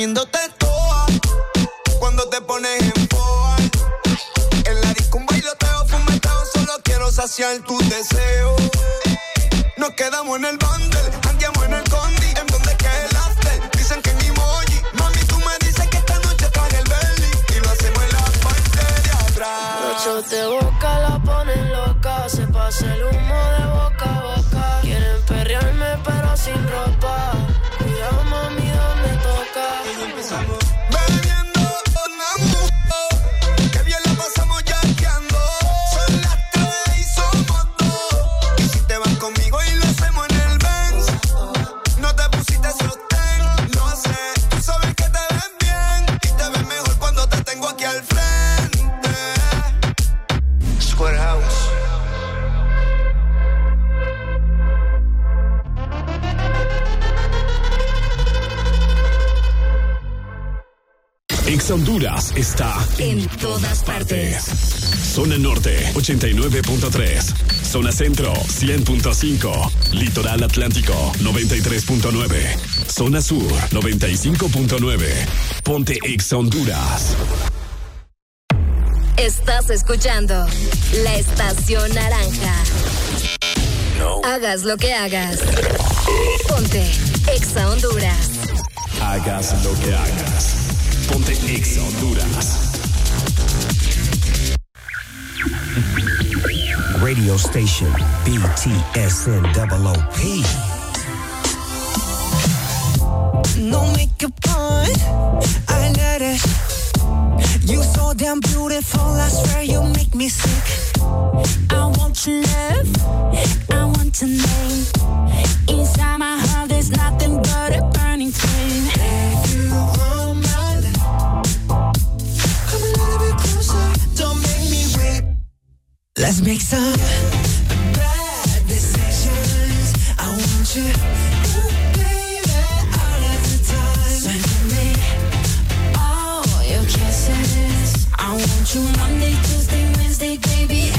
comiéndote toa. Cuando te pones en poa. En la disco un bailoteo, fumeteo, solo quiero saciar tu deseo. Nos quedamos en el bundle, andiamo en el condi, en donde queda el after. Dicen que ni emoji, mami tú me dices que esta noche está en el belly y lo hacemos en la parte de atrás. Ocho de boca la ponen loca, se pasa el humo de boca a boca. Quieren perrearme pero sin ropa. 89.3. Zona Centro 100.5. Litoral Atlántico 93.9. Zona Sur 95.9. Ponte Ex Honduras. Estás escuchando La Estación Naranja. Hagas lo que hagas. Ponte Exa Honduras. Hagas lo que hagas. Ponte Ex Honduras. Radio station BTSN OOP. No make a point, I let it. You so damn beautiful, I swear you make me sick. I want your love, I want your name. Inside my heart, there's nothing but a burning flame. If you Let's make some bad decisions. I want you. I want you Monday, Tuesday, Wednesday, baby,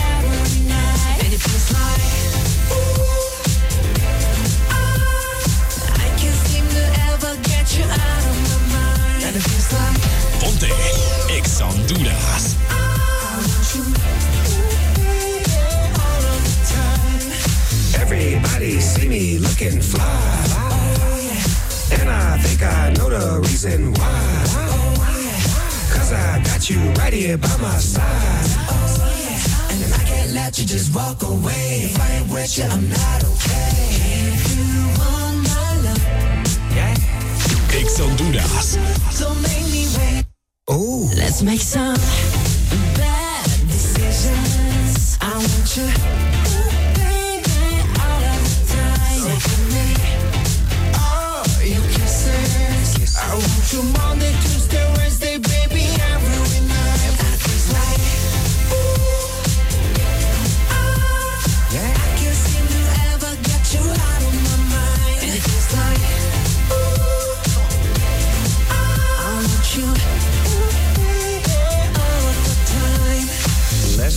I think I know the reason why. Cause I got you right here by my side. Oh, yeah. And I can't let you just walk away. If I ain't with you, I'm not okay. If you want my love, Ex Honduras. don't make me wait. Ooh. Let's make some bad decisions. I want you, I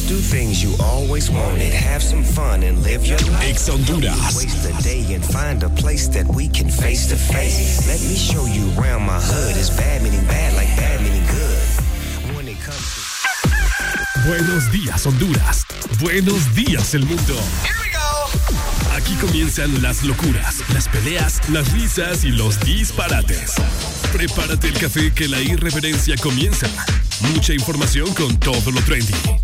Do things you always wanted. Have some fun and live your life. Ex Honduras. Waste a day and find a place that we can face to face. Let me show you around my hood. It's bad meaning bad, like bad meaning good. When it comes to Buenos días, Honduras. Buenos días, el mundo. Aquí comienzan las locuras, las peleas, las risas y los disparates. Prepárate el café que la irreverencia comienza. Mucha información con todo lo trendy.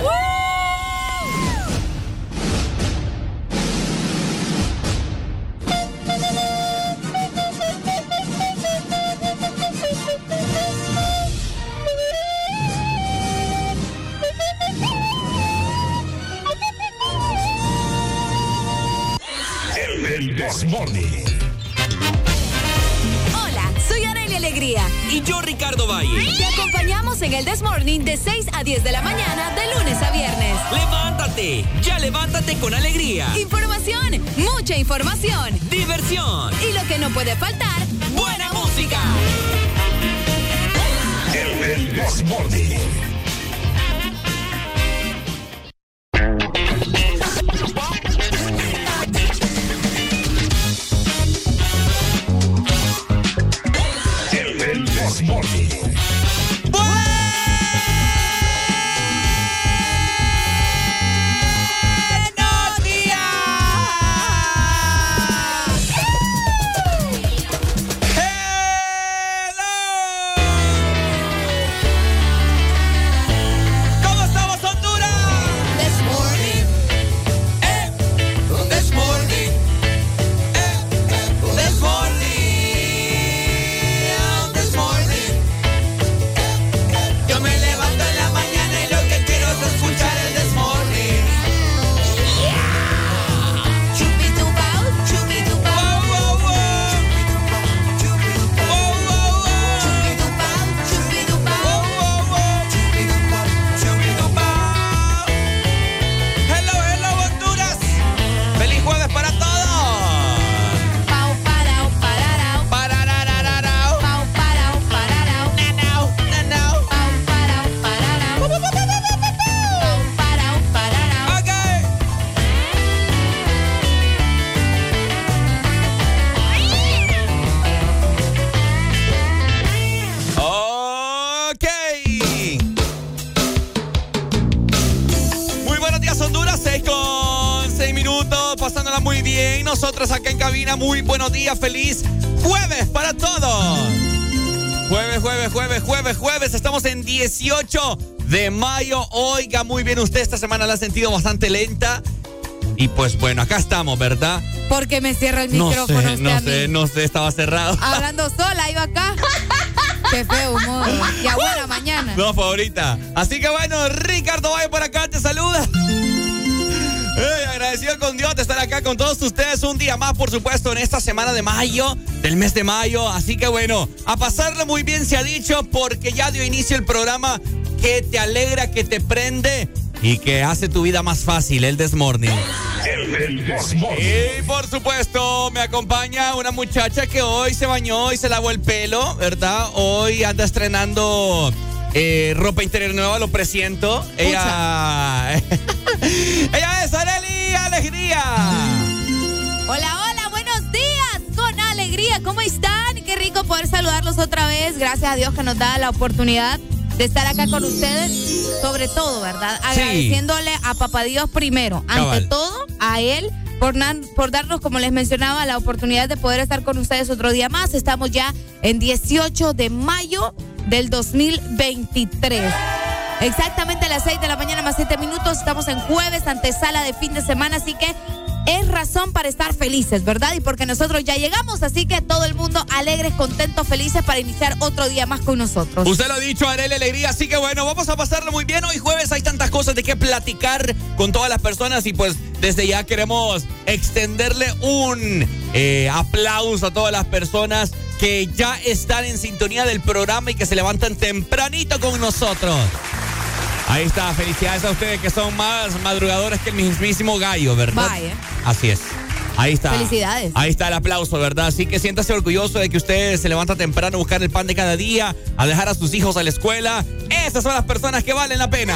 El This Morning de 6 a 10 de la mañana, de lunes a viernes. ¡Levántate! ¡Ya levántate con alegría! Información, mucha información. ¡Diversión! Y lo que no puede faltar, ¡Buena música! El This Morning. 18 de mayo. Oiga, muy bien, usted esta semana la ha sentido bastante lenta. Y pues bueno, acá estamos, ¿verdad? Porque me cierra el micrófono. No sé, no sé, no sé, estaba cerrado. Hablando sola, iba acá. Qué feo humor. Y buena mañana. No, favorita. Así que bueno, Ricardo Valle por acá te saluda. agradecido con Dios acá con todos ustedes un día más, por supuesto, en esta semana de mayo, del mes de mayo. Así que bueno, a pasarlo muy bien se ha dicho, porque ya dio inicio el programa que te alegra, que te prende y que hace tu vida más fácil, el Desmorning. Y por supuesto, me acompaña una muchacha que hoy se bañó y se lavó el pelo, ¿verdad? Hoy anda estrenando eh, ropa interior nueva, lo presiento. Ella. Ella Alegría. Hola, hola, buenos días. Con alegría, ¿cómo están? Qué rico poder saludarlos otra vez. Gracias a Dios que nos da la oportunidad de estar acá con ustedes, sobre todo, ¿verdad? Agradeciéndole a Papá Dios primero, ante todo, a Él. Por, por darnos, como les mencionaba, la oportunidad de poder estar con ustedes otro día más. Estamos ya en 18 de mayo del 2023. Exactamente a las 6 de la mañana más 7 minutos. Estamos en jueves, antesala de fin de semana, así que es razón para estar felices, ¿verdad? Y porque nosotros ya llegamos, así que todo el mundo alegres, contentos, felices para iniciar otro día más con nosotros. Usted lo ha dicho, Arele Alegría, así que bueno, vamos a pasarlo muy bien. Hoy jueves hay tantas cosas de qué platicar con todas las personas y pues desde ya queremos extenderle un eh, aplauso a todas las personas que ya están en sintonía del programa y que se levantan tempranito con nosotros. Ahí está, felicidades a ustedes que son más madrugadores que el mismísimo gallo, ¿verdad? Vaya. Así es. Ahí está. Felicidades. Ahí está el aplauso, ¿verdad? Así que siéntase orgulloso de que usted se levanta temprano a buscar el pan de cada día, a dejar a sus hijos a la escuela. Esas son las personas que valen la pena.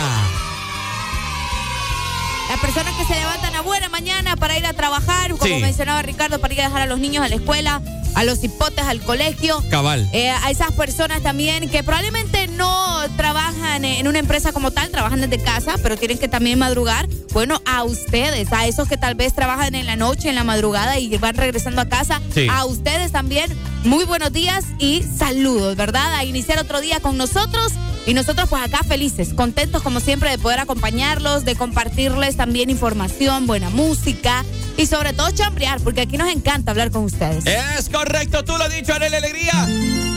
Las personas que se levantan a buena mañana para ir a trabajar, como mencionaba Ricardo, para ir a dejar a los niños a la escuela, a los hipotes al colegio. Cabal. Eh, a esas personas también que probablemente no trabajan en una empresa como tal, trabajan desde casa, pero tienen que también madrugar. Bueno, a ustedes, a esos que tal vez trabajan en la noche, en la madrugada y van regresando a casa, a ustedes también, muy buenos días y saludos, ¿verdad? A iniciar otro día con nosotros. Y nosotros pues acá felices, contentos como siempre de poder acompañarlos, de compartirles también información, buena música y sobre todo chambrear, porque aquí nos encanta hablar con ustedes. Es correcto, tú lo has dicho, Arely Alegría.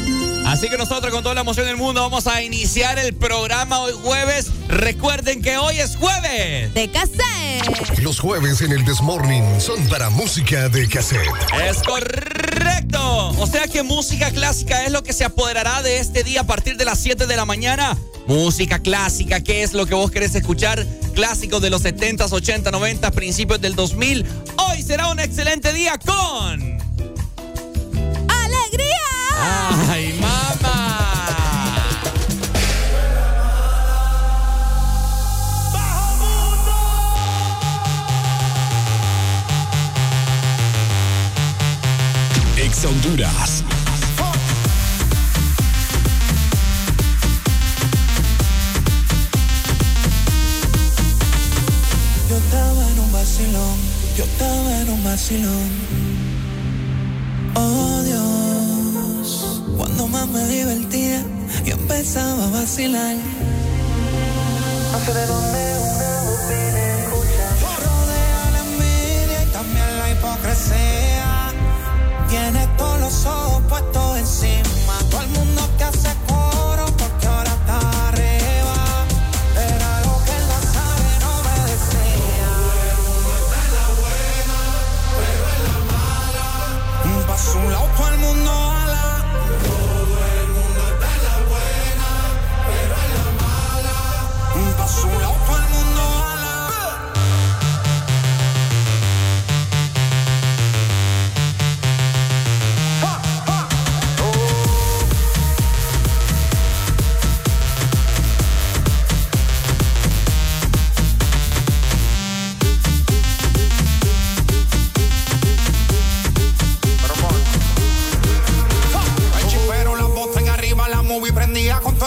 Así que nosotros con toda la emoción del mundo vamos a iniciar el programa hoy jueves. Recuerden que hoy es jueves. De cassette. Los jueves en el Desmorning son para música de cassette. Es correcto. O sea que música clásica es lo que se apoderará de este día a partir de las 7 de la mañana. Música clásica, ¿qué es lo que vos querés escuchar? Clásicos de los 70s, 80, 90, principios del 2000. Hoy será un excelente día con... ¡Ay, mamá! Ex Honduras. Yo estaba en un vacilón, yo estaba en un vacilón. Oh Dios cuando más me divertía y empezaba a vacilar. No sé de dónde una bocina escucha. Rodea la envidia y también la hipocresía. Tiene todos los ojos puestos encima. Todo el mundo que hace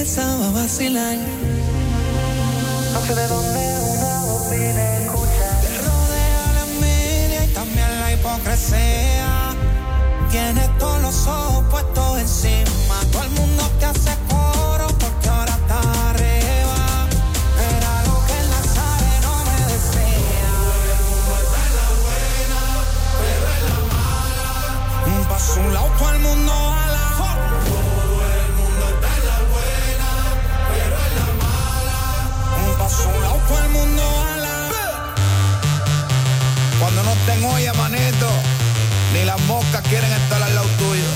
a vacilar. No sé de dónde una voz vine a escuchar. Rodea la envidia y también la hipocresía. Tienes todos los ojos puestos encima. Todo el mundo te hace quieren estar al lado tuyo.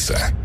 Mixer.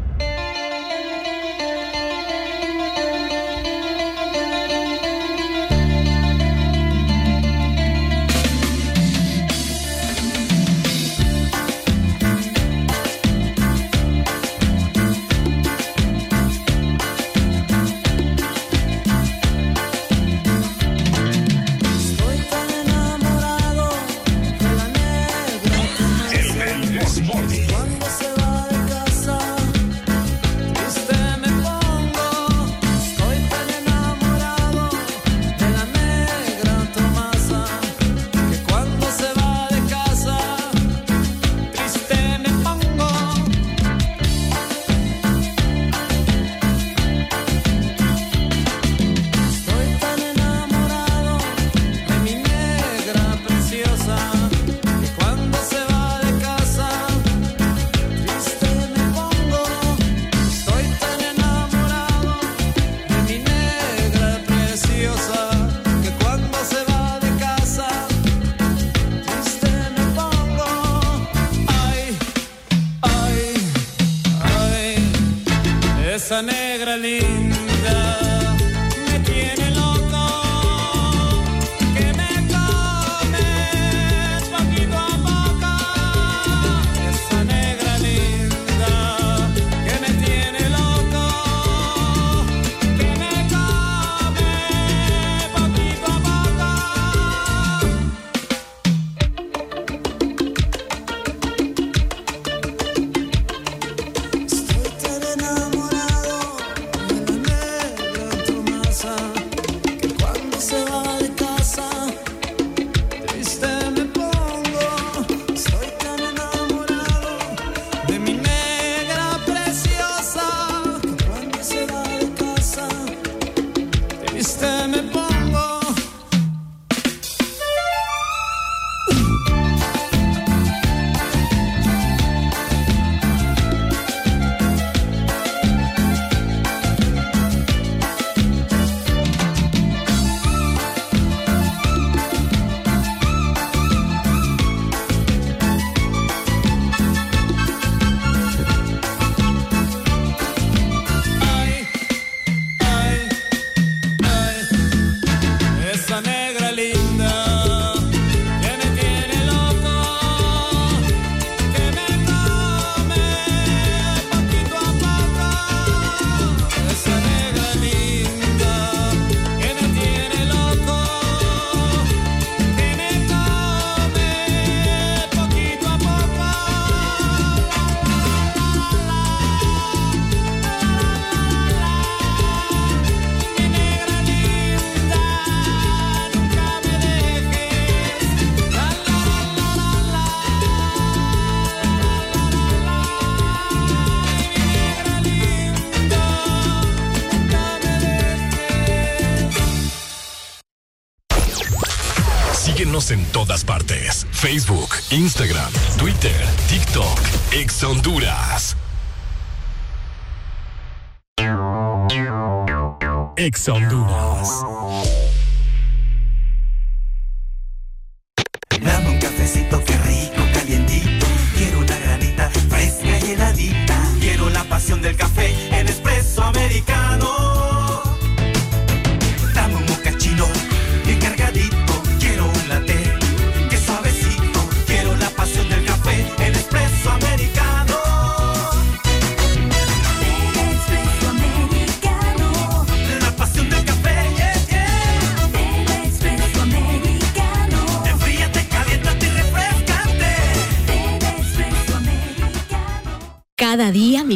Ex Honduras.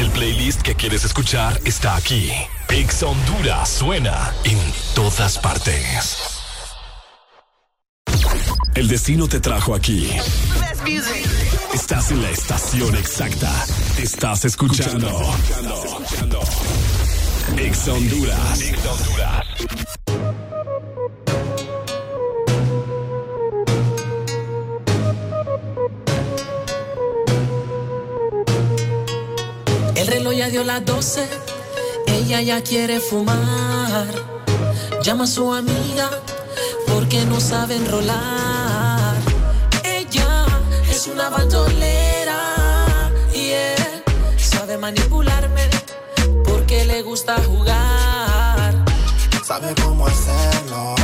El playlist que quieres escuchar está aquí. Ex Honduras suena en todas partes. El destino te trajo aquí. Estás en la estación exacta. Estás escuchando. Ex Honduras. El reloj ya dio las 12, ella ya quiere fumar. Llama a su amiga porque no sabe enrolar. Ella es una bandolera y él sabe manipularme porque le gusta jugar. Sabe cómo hacerlo,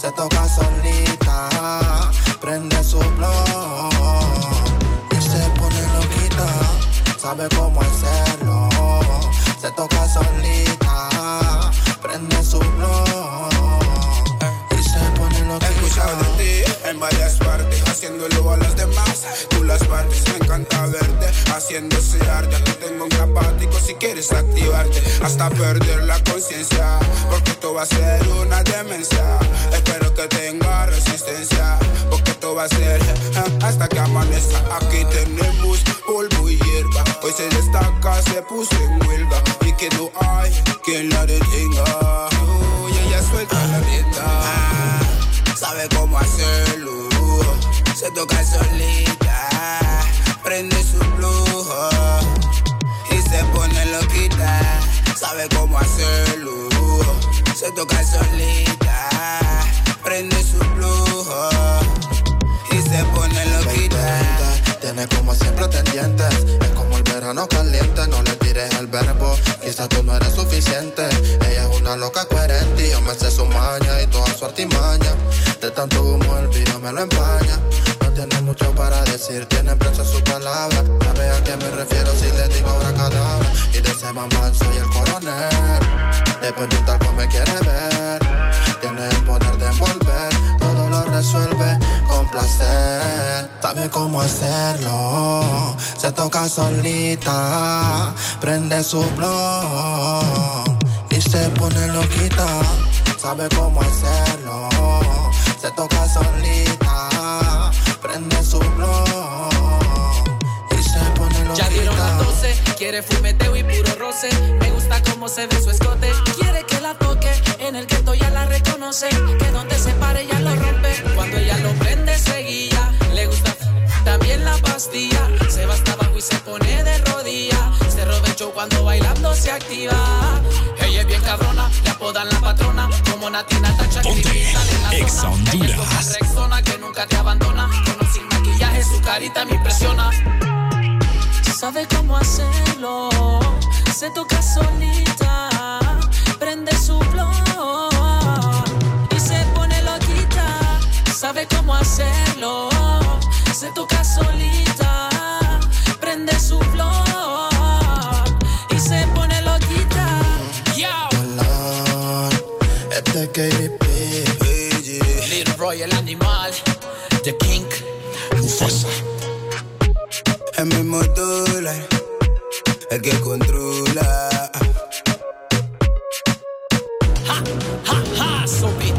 se toca solita, prende su blog Sabe cómo hacerlo, se toca solita, prende su blog y se pone loquita. He escuchado de ti en varias partes, haciéndolo a los demás. Tú las partes, me encanta verte, haciendo ese arte. Te tengo un capático si quieres activarte, hasta perder la conciencia, porque esto va a ser una demencia. Espero que tenga resistencia, porque va a ser hasta que amanezca. Aquí tenemos polvo y hierba, hoy se destaca, se puso en huelga. Y que no hay quien la detenga. Uy, ella suelta la rienda sabe cómo hacerlo. Se toca solita, prende su flujo y se pone loquita. Sabe cómo hacerlo. Se toca solita, prende su Tiene como siempre tendientes, es como el verano caliente, no le tires el verbo, quizás tú no eres suficiente. Ella es una loca coherente y yo me sé su maña y toda su artimaña. De tanto humo el vino me lo empaña. No tiene mucho para decir, tiene preso su palabra. Sabe a qué me refiero si le digo ahora cadabra. Y de ese mamá soy el coronel. Después de un talco me quiere ver. Tiene el poder de envolver, resuelve con placer. Sabe cómo hacerlo, se toca solita, prende su blog y se pone loquita. Sabe cómo hacerlo, se toca solita, prende su blog Ya dieron las 12, quiere fumeteo y puro roce. Me gusta cómo se ve su escote. Quiere que la toque, en el que ya la reconoce. Que donde se pare ya lo rompe. Cuando ella lo prende, seguía. Le gusta también la pastilla. Se va hasta abajo y se pone de rodilla. Se roba el show cuando bailando se activa. Ella es bien cabrona, le apodan la patrona. Como Natina Tacha, Ex Honduras. Que nunca te abandona. Con sin maquillaje, su carita me impresiona. Sabe cómo hacerlo, se toca solita, prende su blog y se pone loquita. Sabe cómo hacerlo, se toca solita, prende su blog y se pone loquita. Este KDP, Little Roy el animal, the king, Mufasa. El mismo dólar, el que controla. Ha, ha, ha, so big.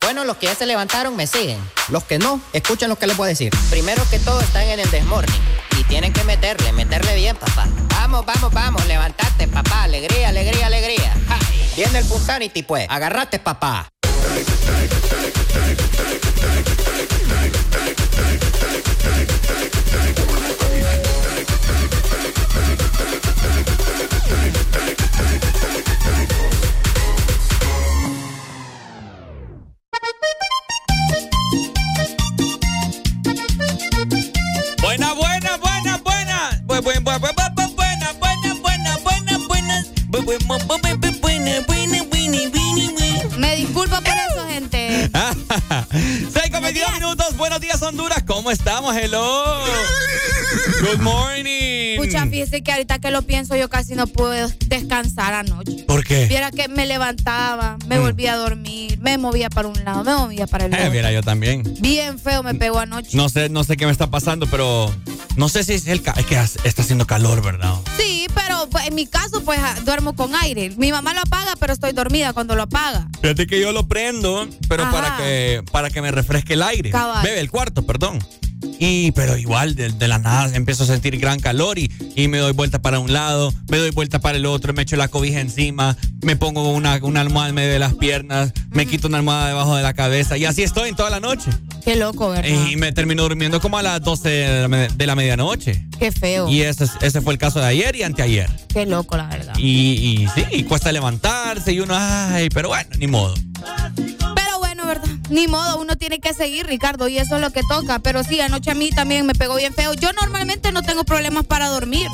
Bueno, los que ya se levantaron me siguen. Los que no, escuchen lo que les voy a decir. Primero que todo están en el desmorning. Y tienen que meterle, meterle bien, papá. Vamos, vamos, vamos, levantate, papá. Punsanity, pues. Agarrate, papá. Morning. Escucha, fíjese que ahorita que lo pienso, yo casi no puedo descansar anoche. ¿Por qué? Viera que me levantaba, me volvía a dormir, me movía para un lado, me movía para el Eh, otro. mira, yo también. Bien feo me pegó anoche. No sé, no sé qué me está pasando, pero no sé si es el es que está haciendo calor, ¿verdad? Sí, pero pues, en mi caso, pues ah, duermo con aire. Mi mamá lo apaga, pero estoy dormida cuando lo apaga. Fíjate que yo lo prendo, pero Ajá. para que para que me refresque el aire. Cabal. Bebe el cuarto, perdón. Y pero igual de, de la nada empiezo a sentir gran calor y, y me doy vuelta para un lado, me doy vuelta para el otro, me echo la cobija encima, me pongo una, una almohada en medio de las piernas, me quito una almohada debajo de la cabeza y así estoy en toda la noche. Qué loco, ¿verdad? Y me termino durmiendo como a las 12 de la, me- de la medianoche. Qué feo. Y ese, es- ese fue el caso de ayer y anteayer. Qué loco, la verdad. Y, y sí, y cuesta levantarse y uno, ay, pero bueno, ni modo. Ni modo, uno tiene que seguir, Ricardo, y eso es lo que toca. Pero sí, anoche a mí también me pegó bien feo. Yo normalmente no tengo problemas para dormir,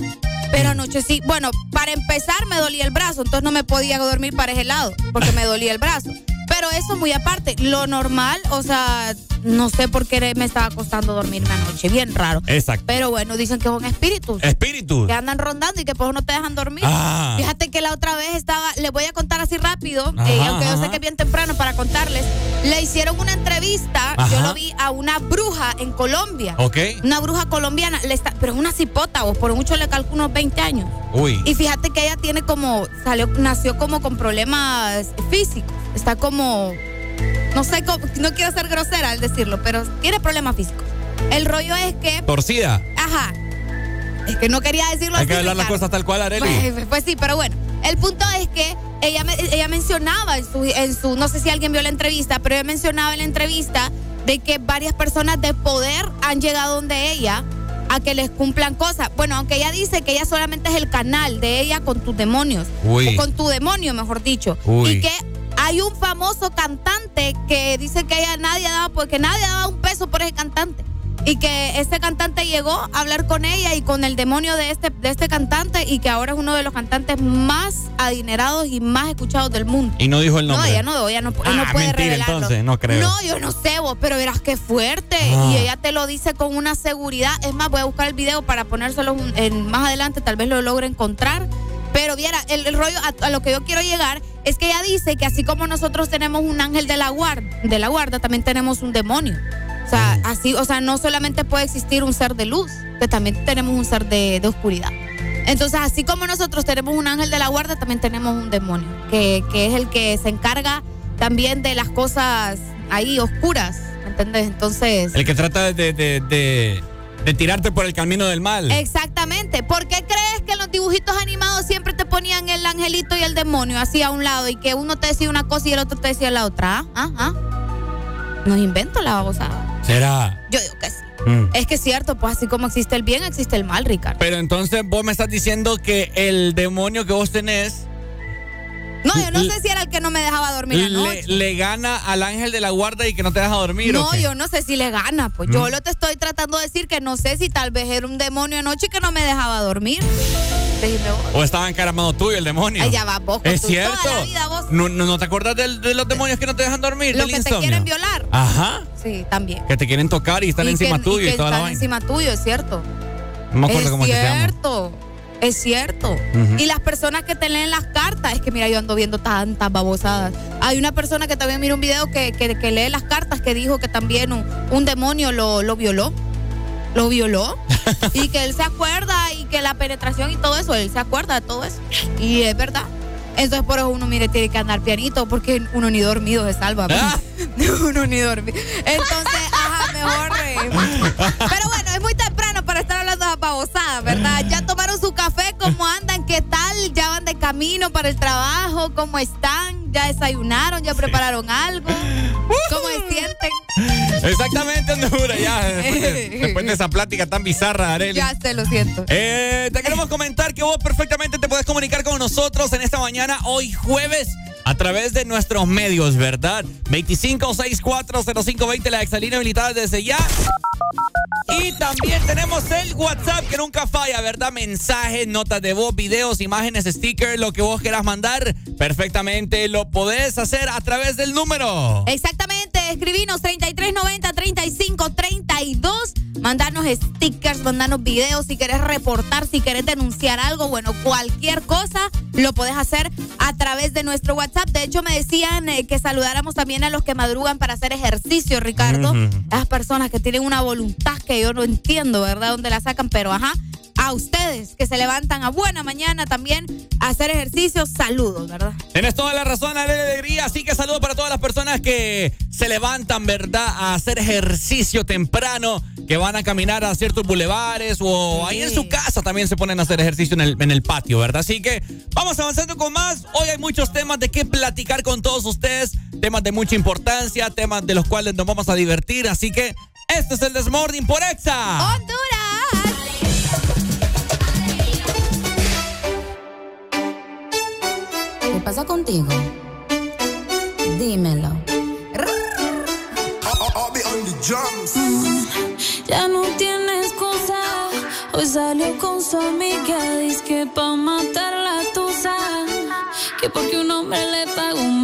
pero anoche sí. Bueno, para empezar me dolía el brazo, entonces no me podía dormir para ese lado, porque me dolía el brazo. Pero eso muy aparte. Lo normal, o sea, no sé por qué me estaba costando dormirme anoche. Bien raro. Exacto. Pero bueno, dicen que son espíritus. Espíritu. Que andan rondando y que pues no te dejan dormir. Ah. Fíjate que la otra vez estaba, les voy a contar así rápido, Ajá, eh, aunque yo sé que es bien temprano para contarles. Le hicieron una entrevista, Ajá. yo lo vi a una bruja en Colombia. Ok. Una bruja colombiana, le está, pero es una cipota, vos, por mucho le calculo unos 20 años. Uy. Y fíjate que ella tiene como, salió, nació como con problemas físicos. Está como, no sé, cómo- no quiero ser grosera al decirlo, pero tiene problemas físicos. El rollo es que, Torcida. ajá, es que no quería decirlo Hay así. que hablar las cosas tal cual, Areli. Pues, pues sí, pero bueno. El punto es que ella, ella mencionaba en su, en su, no sé si alguien vio la entrevista, pero ella mencionaba en la entrevista de que varias personas de poder han llegado donde ella a que les cumplan cosas. Bueno, aunque ella dice que ella solamente es el canal de ella con tus demonios. Uy. O con tu demonio, mejor dicho. Uy. Y que hay un famoso cantante que dice que ella nadie daba, porque nadie daba un peso por ese cantante. Y que ese cantante llegó a hablar con ella y con el demonio de este, de este cantante y que ahora es uno de los cantantes más adinerados y más escuchados del mundo. Y no dijo el nombre. No, ella no, ella no, no Ah, puede mentira, revelarlo. entonces, no creo. No, yo no sé vos, pero verás qué fuerte. Ah. Y ella te lo dice con una seguridad. Es más, voy a buscar el video para ponérselo en- más adelante, tal vez lo logre encontrar. Pero viera, el, el rollo a, a lo que yo quiero llegar es que ella dice que así como nosotros tenemos un ángel de la guarda, de la guarda también tenemos un demonio. O sea, así, o sea, no solamente puede existir un ser de luz, que también tenemos un ser de, de oscuridad. Entonces, así como nosotros tenemos un ángel de la guarda, también tenemos un demonio, que, que es el que se encarga también de las cosas ahí oscuras, ¿me entendés? Entonces... El que trata de, de, de, de tirarte por el camino del mal. Exactamente. ¿Por qué crees que en los dibujitos animados siempre te ponían el angelito y el demonio así a un lado y que uno te decía una cosa y el otro te decía la otra? ¿Ah? ¿Ah? ¿Ah? Nos invento la babosada. ¿Será? Yo digo que sí. Mm. Es que es cierto, pues así como existe el bien, existe el mal, Ricardo. Pero entonces vos me estás diciendo que el demonio que vos tenés No, yo no sé si era el que no me dejaba dormir anoche. le gana al ángel de la guarda y que no te deja dormir. ¿o No, qué? yo no sé si le gana. Pues yo Mm. lo te estoy tratando de decir que no sé si tal vez era un demonio anoche que no me dejaba dormir. O estaba encaramado tuyo el demonio. Ay, ya va, vos con Es cierto. toda la vida vos. ¿No, no, no te acuerdas de los demonios que no te dejan dormir? Los que te quieren violar. Ajá. Sí, también. Que te quieren tocar y están Y encima que- tuyo y, que toda la están vaina. encima tuyo, es cierto. No me acuerdo es cómo se llama. Es cierto. Y las personas que te leen las cartas, es que mira, yo ando viendo tantas babosadas. Hay una persona que también mira un video que, que- que lee las cartas que dijo que también un, un demonio lo, lo violó. Lo violó. y que él se acuerda y que la penetración y todo eso, él se acuerda de todo eso. Y es verdad. Entonces por eso uno, mire, tiene que andar pianito porque uno ni dormido se salva. pues. uno ni dormido. Entonces, ajá, mejor... eh, pero bueno, es muy temprano ¿verdad? Ya tomaron su café, ¿cómo andan? ¿Qué tal? ¿Ya van de camino para el trabajo? ¿Cómo están? ¿Ya desayunaron? ¿Ya prepararon algo? ¿Cómo se sienten? Exactamente, Honduras, ya. Después de, después de esa plática tan bizarra, Arely. Ya sé, lo siento. Eh, te queremos comentar que vos perfectamente te puedes comunicar con nosotros en esta mañana, hoy jueves, a través de nuestros medios, ¿verdad? 25640520, la exalina habilitada desde ya. Y también tenemos el WhatsApp que nunca falla, ¿verdad? Mensajes, notas de voz, videos, imágenes, stickers, lo que vos quieras mandar, perfectamente lo podés hacer a través del número. Exactamente, escribinos 3390-3532, mandarnos stickers, mandarnos videos, si querés reportar, si querés denunciar algo, bueno, cualquier cosa lo podés hacer a través de nuestro WhatsApp. De hecho, me decían eh, que saludáramos también a los que madrugan para hacer ejercicio, Ricardo. Ujú. Las personas que tienen una voluntad que yo no entiendo, ¿verdad? ¿Dónde la sacan? Pero ajá. A ustedes que se levantan a buena mañana también a hacer ejercicio, saludos, ¿verdad? Tienes toda la razón, Arely Alegría. Así que saludos para todas las personas que se levantan, ¿verdad? A hacer ejercicio temprano, que van a caminar a ciertos bulevares o ahí en su casa también se ponen a hacer ejercicio en el, en el patio, ¿verdad? Así que vamos avanzando con más. Hoy hay muchos temas de qué platicar con todos ustedes, temas de mucha importancia, temas de los cuales nos vamos a divertir. Así que este es el Desmorning por Exa. ¡Honduras! ¿Qué pasa contigo? Dímelo. Mm, Ya no tiene excusa. Hoy salió con su amiga. Dice que pa' matar la tusa. Que porque un hombre le pagó mal.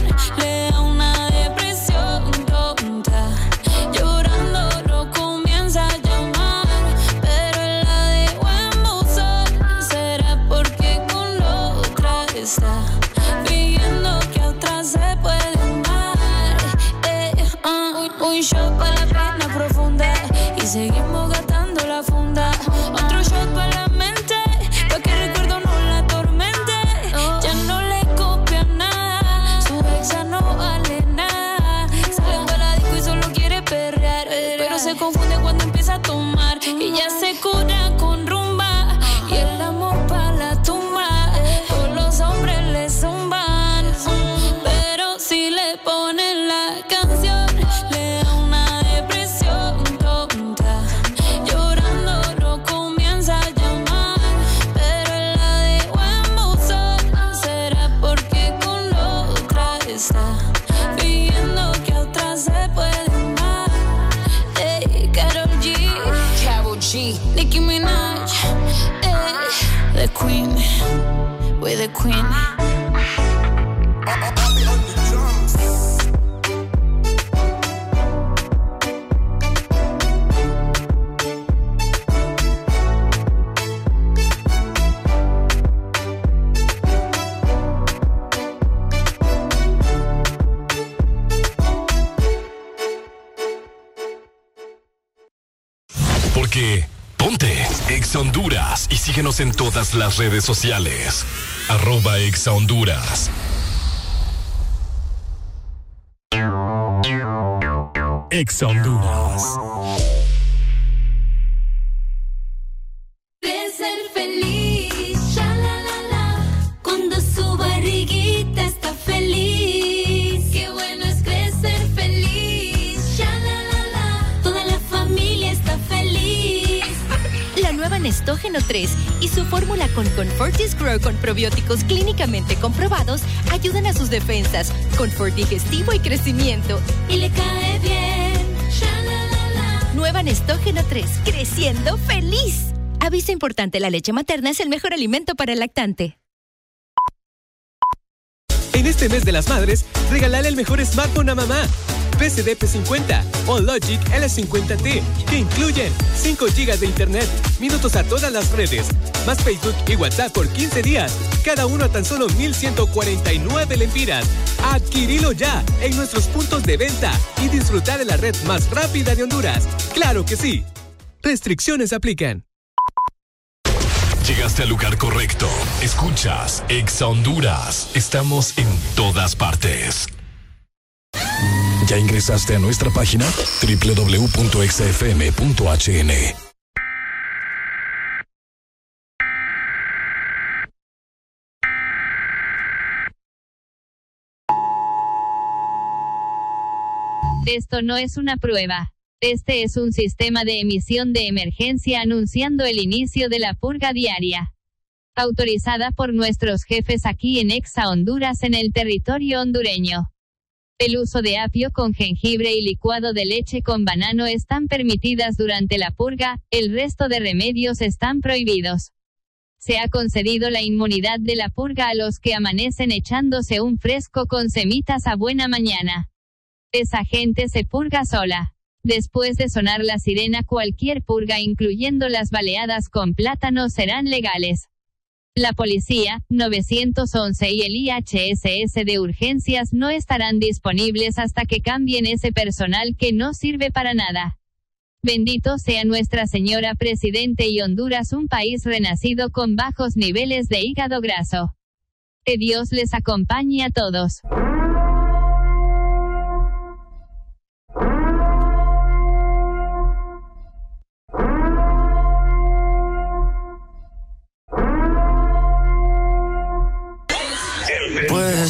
Porque ponte Ex Honduras y síguenos en todas las redes sociales. Arroba Exa Honduras. Exa Honduras. Con probióticos clínicamente comprobados ayudan a sus defensas, confort digestivo y crecimiento. Y le cae bien. Nueva Nestógeno 3, creciendo feliz. Aviso importante, la leche materna es el mejor alimento para el lactante. En este mes de las madres, regalale el mejor smartphone a mamá. PCD P50 o Logic L50T, que incluyen 5 GB de internet, minutos a todas las redes, más Facebook y WhatsApp por 15 días, cada uno a tan solo 1,149 lempiras. Adquirilo ya en nuestros puntos de venta y disfrutar de la red más rápida de Honduras. ¡Claro que sí! Restricciones aplican. Llegaste al lugar correcto. Escuchas Exa Honduras. Estamos en todas partes. ¿Ya ingresaste a nuestra página? www.exafm.hn. Esto no es una prueba. Este es un sistema de emisión de emergencia anunciando el inicio de la purga diaria. Autorizada por nuestros jefes aquí en Exa Honduras en el territorio hondureño. El uso de apio con jengibre y licuado de leche con banano están permitidas durante la purga, el resto de remedios están prohibidos. Se ha concedido la inmunidad de la purga a los que amanecen echándose un fresco con semitas a buena mañana. Esa gente se purga sola. Después de sonar la sirena, cualquier purga, incluyendo las baleadas con plátano, serán legales. La policía, 911 y el IHSS de urgencias no estarán disponibles hasta que cambien ese personal que no sirve para nada. Bendito sea Nuestra Señora Presidente y Honduras, un país renacido con bajos niveles de hígado graso. Que Dios les acompañe a todos.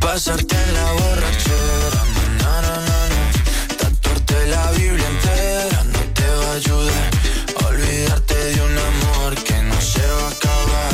pasarte en la borrachera. Na, na, na, na, Tatuarte la Biblia entera no te va a ayudar. Olvidarte de un amor que no se va a acabar.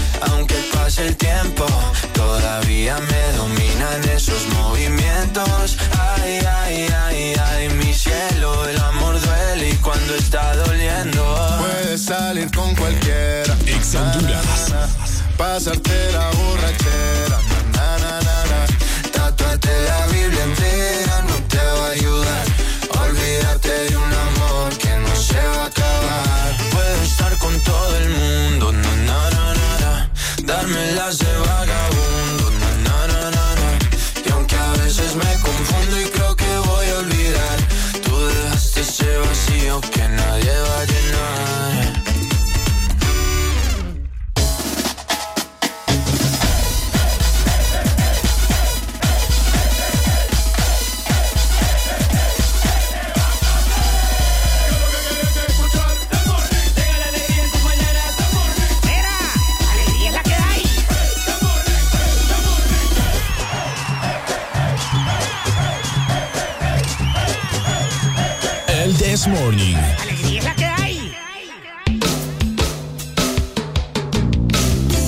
aunque pase el tiempo, todavía me dominan esos movimientos. Ay, ay, ay, ay, mi cielo, el amor duele y cuando está doliendo. Puedes salir con cualquiera. Ex Honduras. Pasarte la borrachera. Na, na, na, na. Tatuarte la Biblia entera no te va a ayudar. Olvídate de un amor que no se va a acabar. Puedo estar con todo el mundo, na, na, na, na, na. Darme las de vagabundo, na, na, na. Y aunque a veces me confundo y creo que voy a olvidar, tú dejaste ese vacío que nadie va a This Morning. Alegría es la que hay.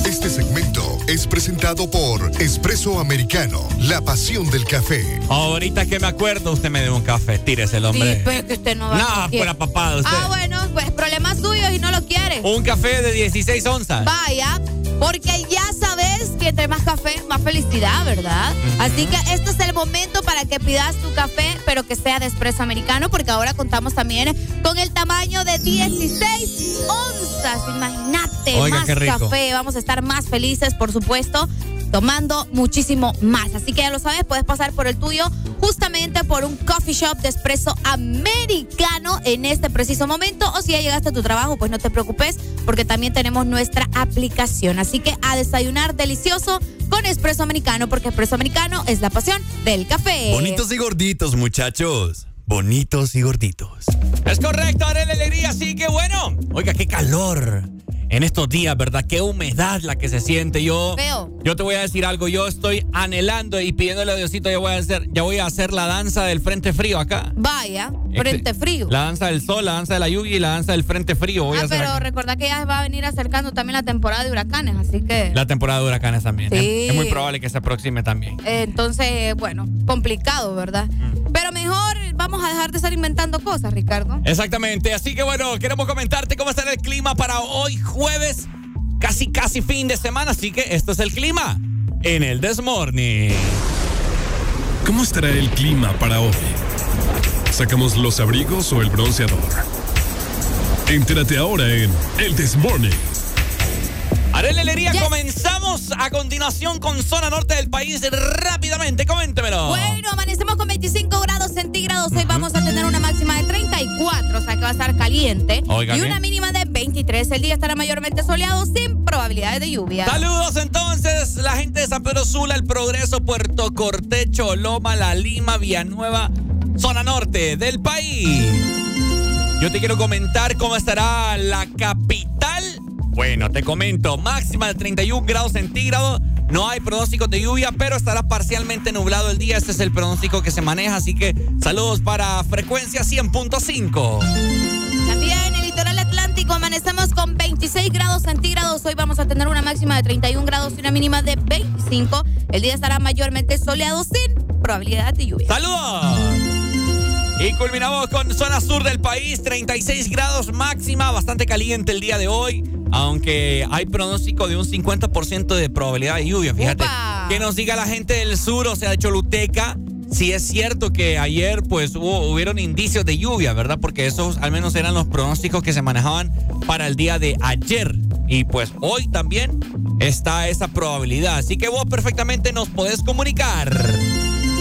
Este segmento es presentado por Espresso Americano, la pasión del café. Ahorita que me acuerdo, usted me dio un café. Tírese el hombre. Sí, pero es que usted no va No, a fuera papada usted. Ah, bueno, pues problemas suyos y no lo quiere. Un café de 16 onzas. Vaya, porque ya sabes que entre más café, más felicidad, ¿verdad? Así que este es el momento para que pidas tu café, pero que sea de espresso americano, porque ahora contamos también con el tamaño de 16 onzas. Imagínate, Oiga, más café. Vamos a estar más felices, por supuesto. Tomando muchísimo más. Así que ya lo sabes, puedes pasar por el tuyo justamente por un coffee shop de espresso americano en este preciso momento. O si ya llegaste a tu trabajo, pues no te preocupes, porque también tenemos nuestra aplicación. Así que a desayunar delicioso con espresso americano, porque espresso americano es la pasión del café. Bonitos y gorditos, muchachos. Bonitos y gorditos. Es correcto, haré la alegría, así que bueno. Oiga, qué calor en estos días, ¿verdad? Qué humedad la que se siente. Yo, Feo. yo te voy a decir algo. Yo estoy anhelando y pidiéndole a Diosito, ya voy a hacer, ya voy a hacer la danza del frente frío acá. Vaya, frente frío. La danza del sol, la danza de la lluvia y la danza del frente frío. Voy a Ah, hacer pero acá. recuerda que ya va a venir acercando también la temporada de huracanes, así que... La temporada de huracanes también. Sí. Es, es muy probable que se aproxime también. eh, Entonces, bueno, complicado, ¿verdad? Mm. Pero mejor vamos a dejar de estar inventando cosas, Ricardo. Exactamente. Así que bueno, queremos comentarte cómo está el clima para hoy jueves, casi casi fin de semana. Así que esto es el clima en el Desmorning. ¿Cómo estará el clima para hoy? ¿Sacamos los abrigos o el bronceador? Entérate ahora en El This Morning. Arely Alegría, comenzamos a continuación con zona norte del país rápidamente. Coméntemelo. Bueno, amanecemos con 25 grados centígrados. Hoy vamos a tener una máxima de 34, o sea que va a estar caliente. Oiga, y ¿qué? una mínima de 23. El día estará mayormente soleado sin probabilidades de lluvia. Saludos entonces, la gente de San Pedro Sula, El Progreso, Puerto Cortecho, Loma, La Lima, Villanueva, zona norte del país. Yo te quiero comentar cómo estará la capital. Bueno, te comento, máxima de 31 grados centígrados. No hay pronóstico de lluvia, pero estará parcialmente nublado el día. Este es el pronóstico que se maneja, así que saludos para frecuencia 100.5. También en el litoral atlántico amanecemos con 26 grados centígrados. Hoy vamos a tener una máxima de 31 grados y una mínima de 25. El día estará mayormente soleado sin probabilidad de lluvia. ¡Saludos! Y culminamos con zona sur del país, 36 grados máxima, bastante caliente el día de hoy, aunque hay pronóstico de un 50% de probabilidad de lluvia. Fíjate, que nos diga la gente del sur, o sea, de Choluteca, si es cierto que ayer pues hubo, hubieron indicios de lluvia, ¿verdad? Porque esos al menos eran los pronósticos que se manejaban para el día de ayer. Y pues hoy también está esa probabilidad. Así que vos perfectamente nos podés comunicar.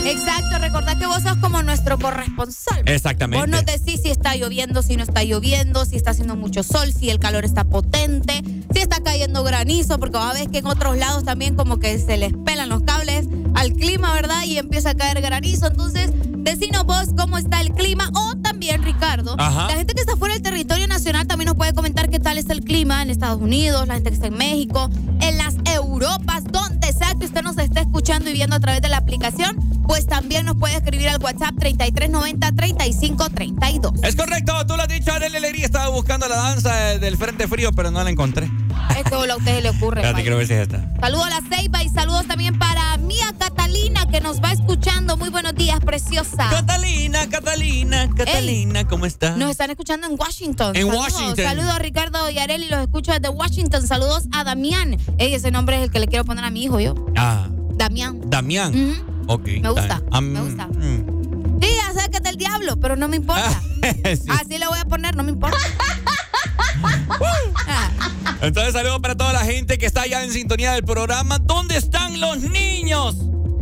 Exacto, recordad que vos sos como nuestro corresponsal. Exactamente. Vos nos decís si está lloviendo, si no está lloviendo, si está haciendo mucho sol, si el calor está potente, si está cayendo granizo, porque a ver que en otros lados también como que se les pelan los cables al clima, ¿verdad? Y empieza a caer granizo. Entonces, decinos vos cómo está el clima o también, Ricardo, Ajá. la gente que está fuera del territorio nacional también nos puede comentar qué tal es el clima en Estados Unidos, la gente que está en México, en las Europas, donde sea que usted nos esté escuchando y viendo a través de la aplicación, pues también nos puede escribir al WhatsApp 3390-3532. Es correcto, tú lo has dicho, Arely Alegría estaba buscando la danza del Frente Frío, pero no la encontré. Es que a usted se le ocurre. Espérate, quiero ver si es esta. Saludos a la Ceiba y saludos también para Mía Catalina que nos va escuchando. Muy buenos días, preciosa. Catalina, Catalina, Catalina, ¿cómo estás? Nos están escuchando en Washington. En Saludos. Washington. Saludos a Ricardo y Areli, los escucho desde Washington. Saludos a Damián. Ey, ese nombre es el que le quiero poner a mi hijo yo. Ah, Damián. Damián. Ok. Me gusta, am- me gusta. mm. Sí, sé que es del diablo, pero no me importa. Sí. Así le voy a poner, no me importa. Ah, Entonces, saludos para toda la gente que está ya en sintonía del programa. ¿Dónde están los niños?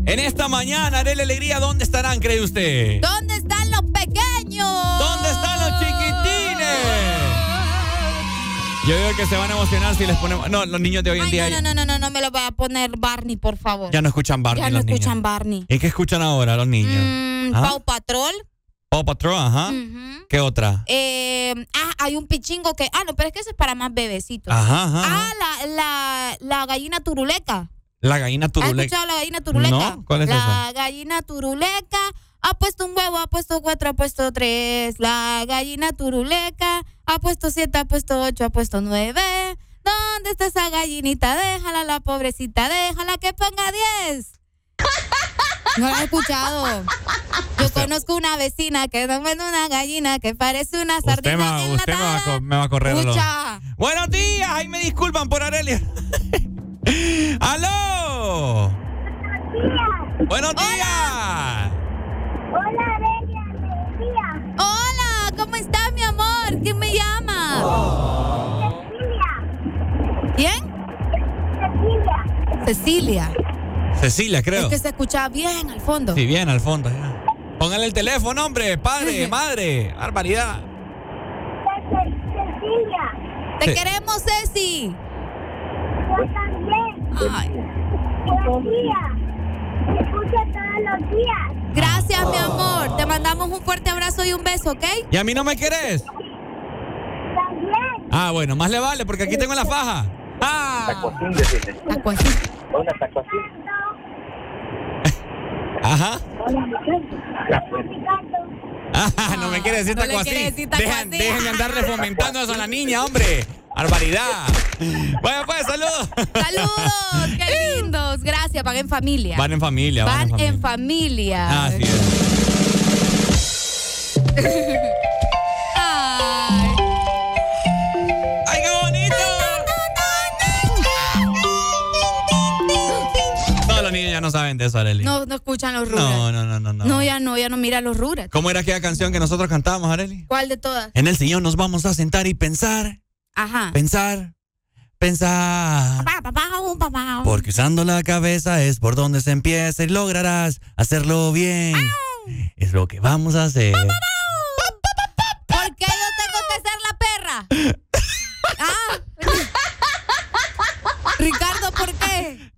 En esta mañana, Arely Alegría, ¿dónde estarán, cree usted? ¿Dónde están los pequeños? ¿Dónde están los chiquitines? Yo digo que se van a emocionar si les ponemos. No, los niños de hoy en Ay, día no, no, no, no, no me lo voy a poner Barney, por favor. ya no escuchan Barney. Ya no los niños. escuchan Barney. ¿Y qué escuchan ahora los niños? Mm, ¿Ah? Pau Patrol. Paw Patrol, ajá. ¿Qué otra? Eh, ah, hay un pichingo que. Ah, no, pero es que ese es para más bebecitos. Ajá, ajá. Ah, la, la, la gallina turuleca. La gallina ¿Has turuleca. escuchado la gallina turuleca? No, ¿cuál es la esa? gallina turuleca ha puesto un huevo, ha puesto cuatro, ha puesto tres. La gallina turuleca ha puesto siete, ha puesto ocho, ha puesto nueve. ¿Dónde está esa gallinita? Déjala, la pobrecita, déjala que ponga diez. No la he escuchado. Yo conozco una vecina que está viendo una gallina que parece una Usted, sardina me, va- usted me, va a, co- me va a correr. Escucha. Buenos días, ahí me disculpan por Arelia. ¡Aló! ¡Buenos días! Hola, Arelia, alegría. Hola, ¿cómo estás, mi amor? ¿Quién me llama? Cecilia, ¿Quién? Cecilia. Cecilia. Cecilia, creo. Es que se escuchaba bien al fondo. Sí, bien, al fondo. ya. Póngale el teléfono, hombre, padre, madre. Barbaridad. Ce- Cecilia, Te Sí. queremos, Ceci. yo también. Ay, Buen día. Te escucho todos los días. gracias, mi amor. Te mandamos un fuerte abrazo y un beso, ¿ok? ¿Y a mí no me querés? También. Ah, bueno, más le vale, porque aquí tengo la faja. Ah, Taco así. ajá. Ah, no me quiere decir no taco así. quiere decir taco Dejan, así. dejen de andarle fomentando eso a la niña, hombre. Barbaridad. Vaya pues, saludos. Saludos, qué lindos. Gracias, van en familia. Van en familia, van, Van en familia. en familia. Así es. Los niños ya no saben de eso, Arely. No, no escuchan los ruras. no, no, no, no. no. No, ya no, ya no mira los ruras. ¿Cómo era aquella canción que nosotros cantábamos, Arely? ¿Cuál de todas? En el sillón nos vamos a sentar y pensar, Ajá. pensar, pensar. Papá, papá, un papá. Porque usando la cabeza es por donde se empieza y lograrás hacerlo bien. Es lo que vamos a hacer.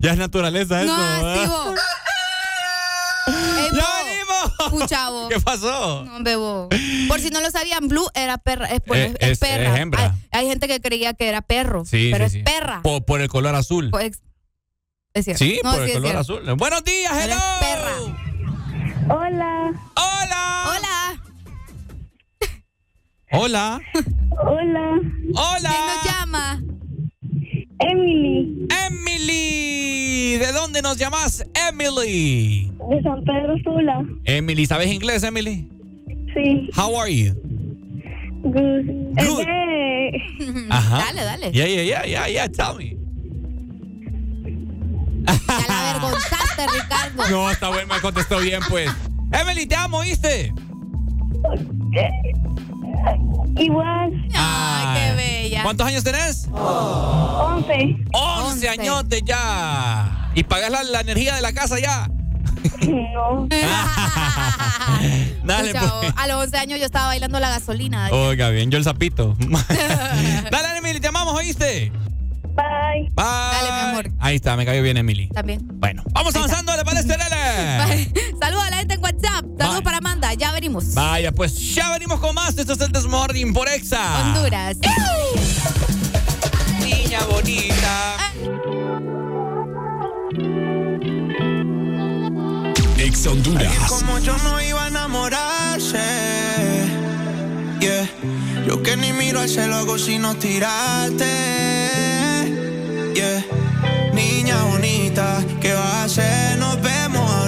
Ya es naturaleza eso. No. Estivo. Ey, ¡Ya vos. venimos! Escucha, vos. ¿Qué pasó? No, bebo. Por si no lo sabían, Blue era perra. Es, pues, Eh, es es- perra. es hembra. Hay, hay gente que creía que era perro. Sí, pero sí, es sí. perra. Por, por el color azul. Pues, es cierto. sí, No, por el color cierto. azul. Buenos días, hello. es perra. Hola, Hola. Hola. Hola. hola. Hola. ¿Quién nos llama? Emily, Emily. ¿De dónde nos llamas, Emily? de San Pedro Sula. Emily, ¿sabes inglés, Emily? Sí, How are you? good. Good. Ajá. Dale, dale. Yeah, yeah, yeah, yeah, yeah, tell me. Ya la avergonzaste, Ricardo. No, está bueno, me contestó bien, pues. Emily, te amo, ¿oíste? Igual, Ay, qué bella. ¿Cuántos años tenés? 11. 11 Once. añotes ya. ¿Y pagas la, la energía de la casa ya? No. Dale, Escucha, pues. A los 11 años yo estaba bailando la gasolina. Oiga, bien, yo el sapito. Dale, Emily, te amamos, ¿oíste? Bye. Bye. Dale, mi amor. Ahí está, me cayó bien, Emily. También. Bueno, vamos avanzando, ¿le parece, Lele? Saludos a la gente en WhatsApp. Saludos Bye. para Amanda. Venimos. Vaya, pues ya venimos con más. Esto es el Desmorning por Exa. Honduras. Niña bonita. Exa Honduras. Alguien como yo no iba a enamorarse. Yeah. Yo que ni miro al cielo hago sino tirarte. Yeah. Niña bonita, ¿qué vas a hacer? Nos vemos.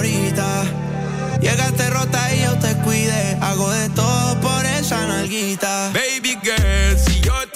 Llegaste rota y yo te cuide. Hago de todo por esa nalguita. Baby girl, si yo te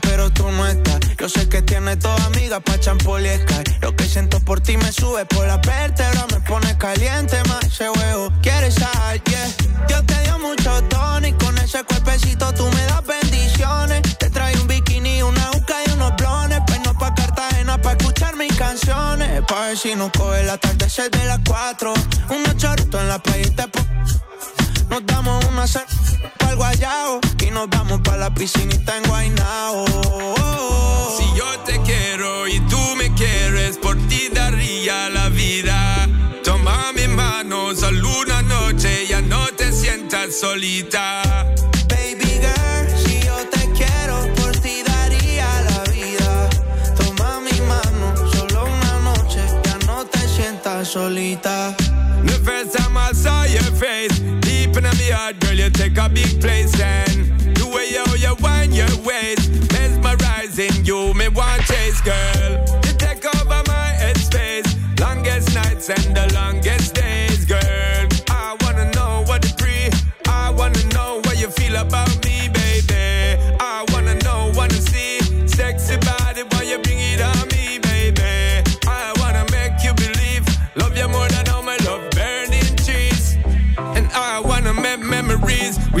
pero tú no estás. Yo sé que tienes toda amiga pa' champol y Sky. Lo que siento por ti me sube por la vértebra, me pone caliente más ese huevo. ¿Quieres sal? Yeah. Yo te dio mucho tono y con ese cuerpecito tú me das bendiciones. Te trae un bikini, una uca y unos blones. Pues no pa' Cartagena pa' escuchar mis canciones. Pa' ver si nos coge el atardecer de las cuatro. Unos choritos en la playa y te nos damos una cerveza pa'l guayao y nos vamos pa' la piscinita en Guaynao. Si yo te quiero y tú me quieres, por ti daría la vida. Toma mi mano, solo una noche, ya no te sientas solita. Baby girl, si yo te quiero, por ti daría la vida. Toma mi mano, solo una noche, ya no te sientas solita. The first time I saw your face, heart, girl, you take a big place. And the way you, you wind your waist, mesmerizing you, me want chase, girl. You take over my headspace, longest nights and the longest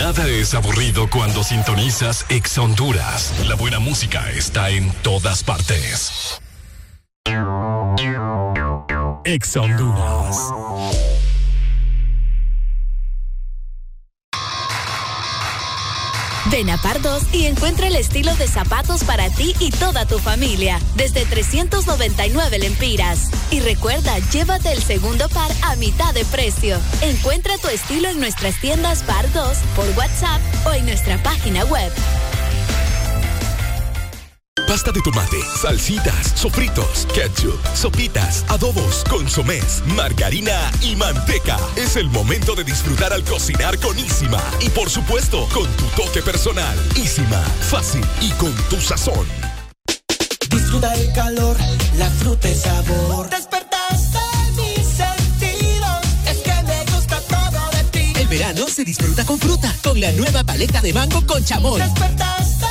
Nada es aburrido cuando sintonizas Exa Honduras. La buena música está en todas partes. Exa Honduras. Ven a Pardos y encuentra el estilo de zapatos para ti y toda tu familia, desde 399 lempiras. Y recuerda, llévate el segundo par a mitad de precio. Encuentra tu estilo en nuestras tiendas Pardos, por WhatsApp o en nuestra página web. Pasta de tomate, salsitas, sofritos, ketchup, sopitas, adobos, consomés, margarina y manteca. Es el momento de disfrutar al cocinar con Isima. Y por supuesto, con tu toque personal. Isima, fácil y con tu sazón. Disfruta el calor, la fruta y sabor. Despertaste mis sentidos, es que me gusta todo de ti. El verano se disfruta con fruta, con la nueva paleta de mango con chamoy. Despertaste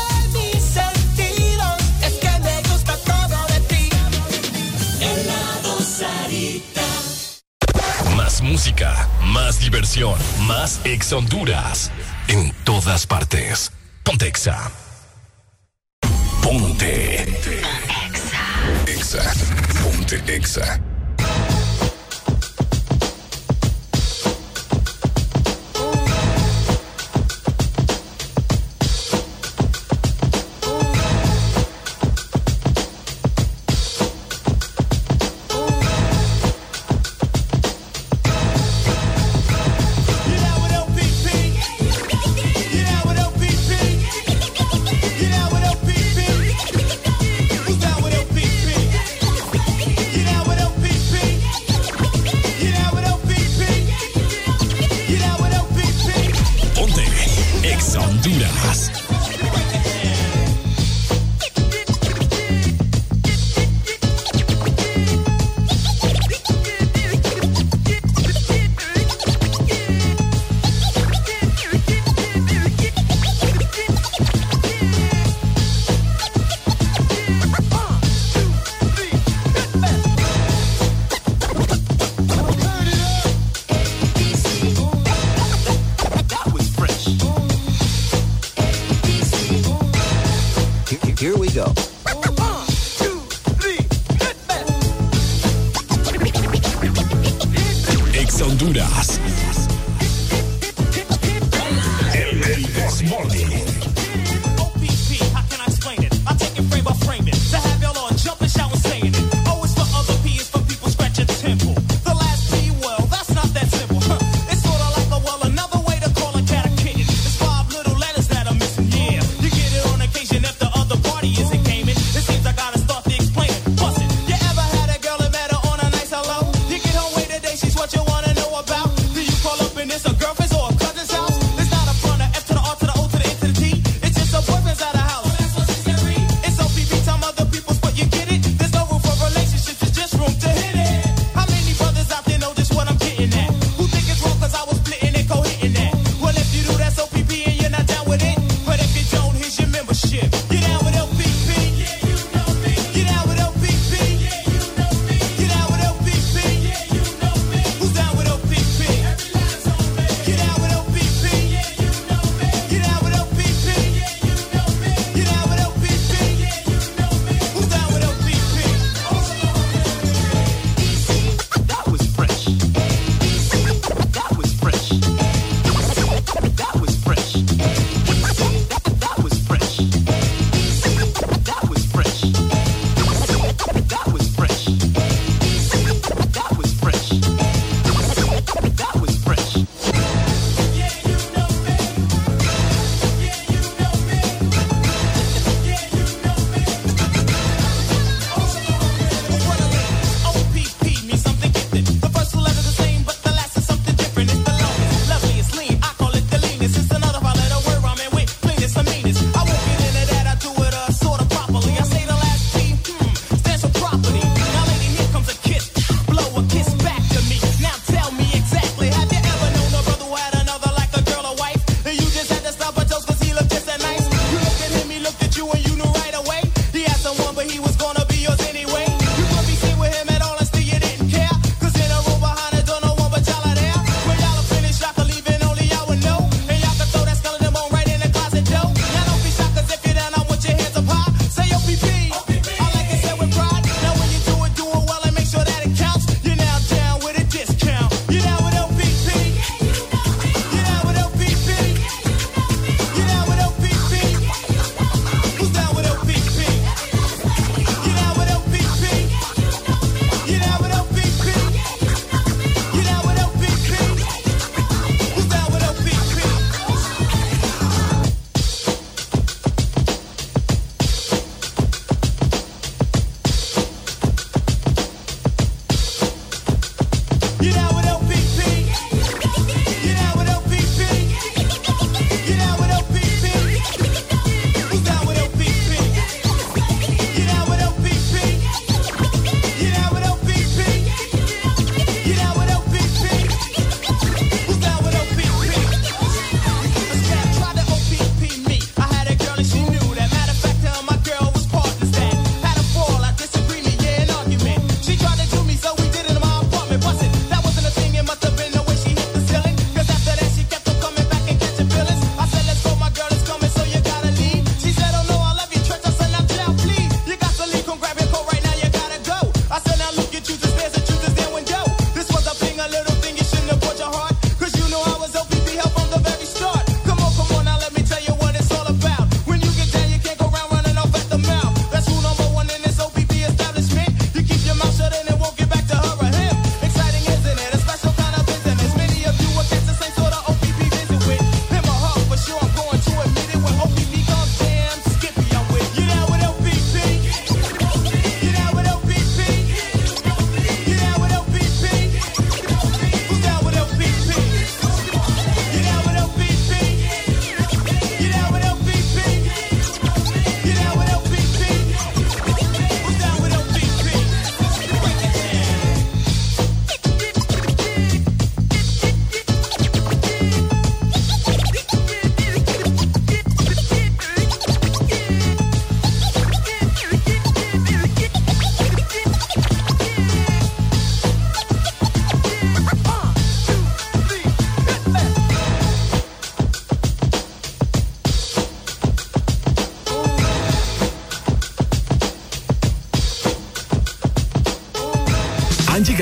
Música, más diversión, más Exa Honduras. En todas partes. Ponte Exa. Ponte. Exa. Ponte Exa. Ponte Exa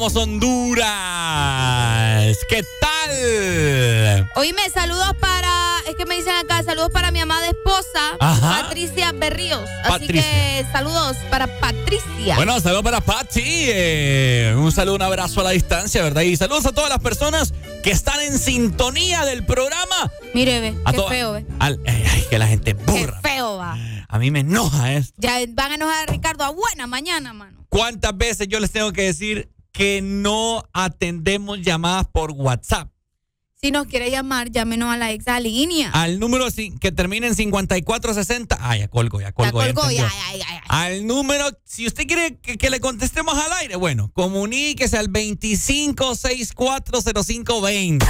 ¿Cómo estamos, Honduras? ¿Qué tal? Oíme, saludos para, es que me dicen acá, saludos para mi amada esposa, Ajá. Patricia Berríos. Así que saludos para Patricia. Bueno, saludos para Patsy. eh, un saludo, un abrazo a la distancia, ¿verdad? Y saludos a todas las personas que están en sintonía del programa. Mire, ve, A qué feo, ve. al- ay, ay, que la gente Qué burra. feo va. A mí me enoja esto. Ya van a enojar a Ricardo a buena mañana, mano. ¿Cuántas veces yo les tengo que decir que no atendemos llamadas por WhatsApp? Si nos quiere llamar, llámenos a la exalínea. Al número que termine en 5460. Ah, ya colgo, ya colgo. ya colgó, ya. Al número, si usted quiere que, que le contestemos al aire, bueno, comuníquese al 25640520.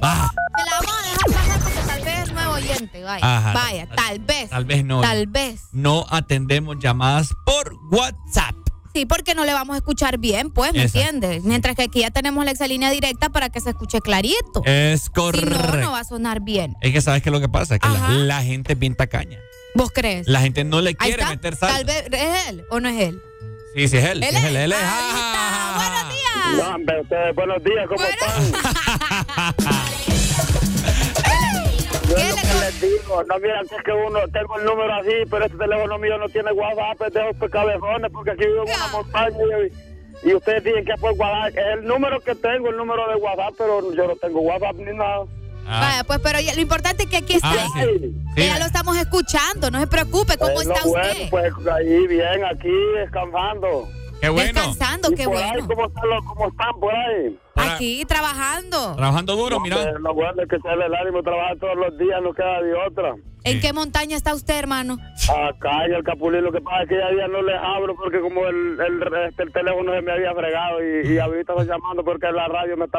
Ah, Se la vamos a dejar pasar porque tal vez es nuevo oyente. Vaya, Ajá. vaya, tal vez. tal vez no. Tal vez. No atendemos llamadas por WhatsApp. Sí, porque no le vamos a escuchar bien, pues, ¿me Exacto. entiendes? Mientras que aquí ya tenemos la exalínea directa para que se escuche clarito. Es Si correcto. no, no va a sonar bien. Es que sabes que lo que pasa es que la, la gente es bien tacaña. ¿Vos crees? La gente no le quiere meter sal. Tal vez es él o no es él. Sí, sí, es él. Él es él, él es. Ah, Buenos días. No, hombre, ustedes, buenos días, ¿cómo están? Yo es lo que les digo, no miran que es que uno, tengo el número así, pero este teléfono mío no tiene WhatsApp, es de esos cabezones, porque aquí vivo en una montaña y, y ustedes dicen que es por WhatsApp. Es el número que tengo, el número de WhatsApp, pero yo no tengo WhatsApp ni nada. Vaya, pues, pero lo importante es que aquí está. Ah, sí. Que Sí, ya lo estamos escuchando. No se preocupe. ¿Cómo Es está bueno, usted? pues ahí bien, aquí descansando. Qué bueno. Descansando, ¿Y qué por ahí bueno. cómo están, los- cómo están por ahí? Aquí trabajando. Trabajando duro, No, mira. Lo bueno es que sale el ánimo, trabajar todos los días, no queda de otra. ¿En qué montaña está usted, hermano? Acá en el Capulín, lo que pasa es que ya día no les abro porque como el, el, este, el teléfono se me había fregado y, y ahorita estoy llamando porque la radio me está,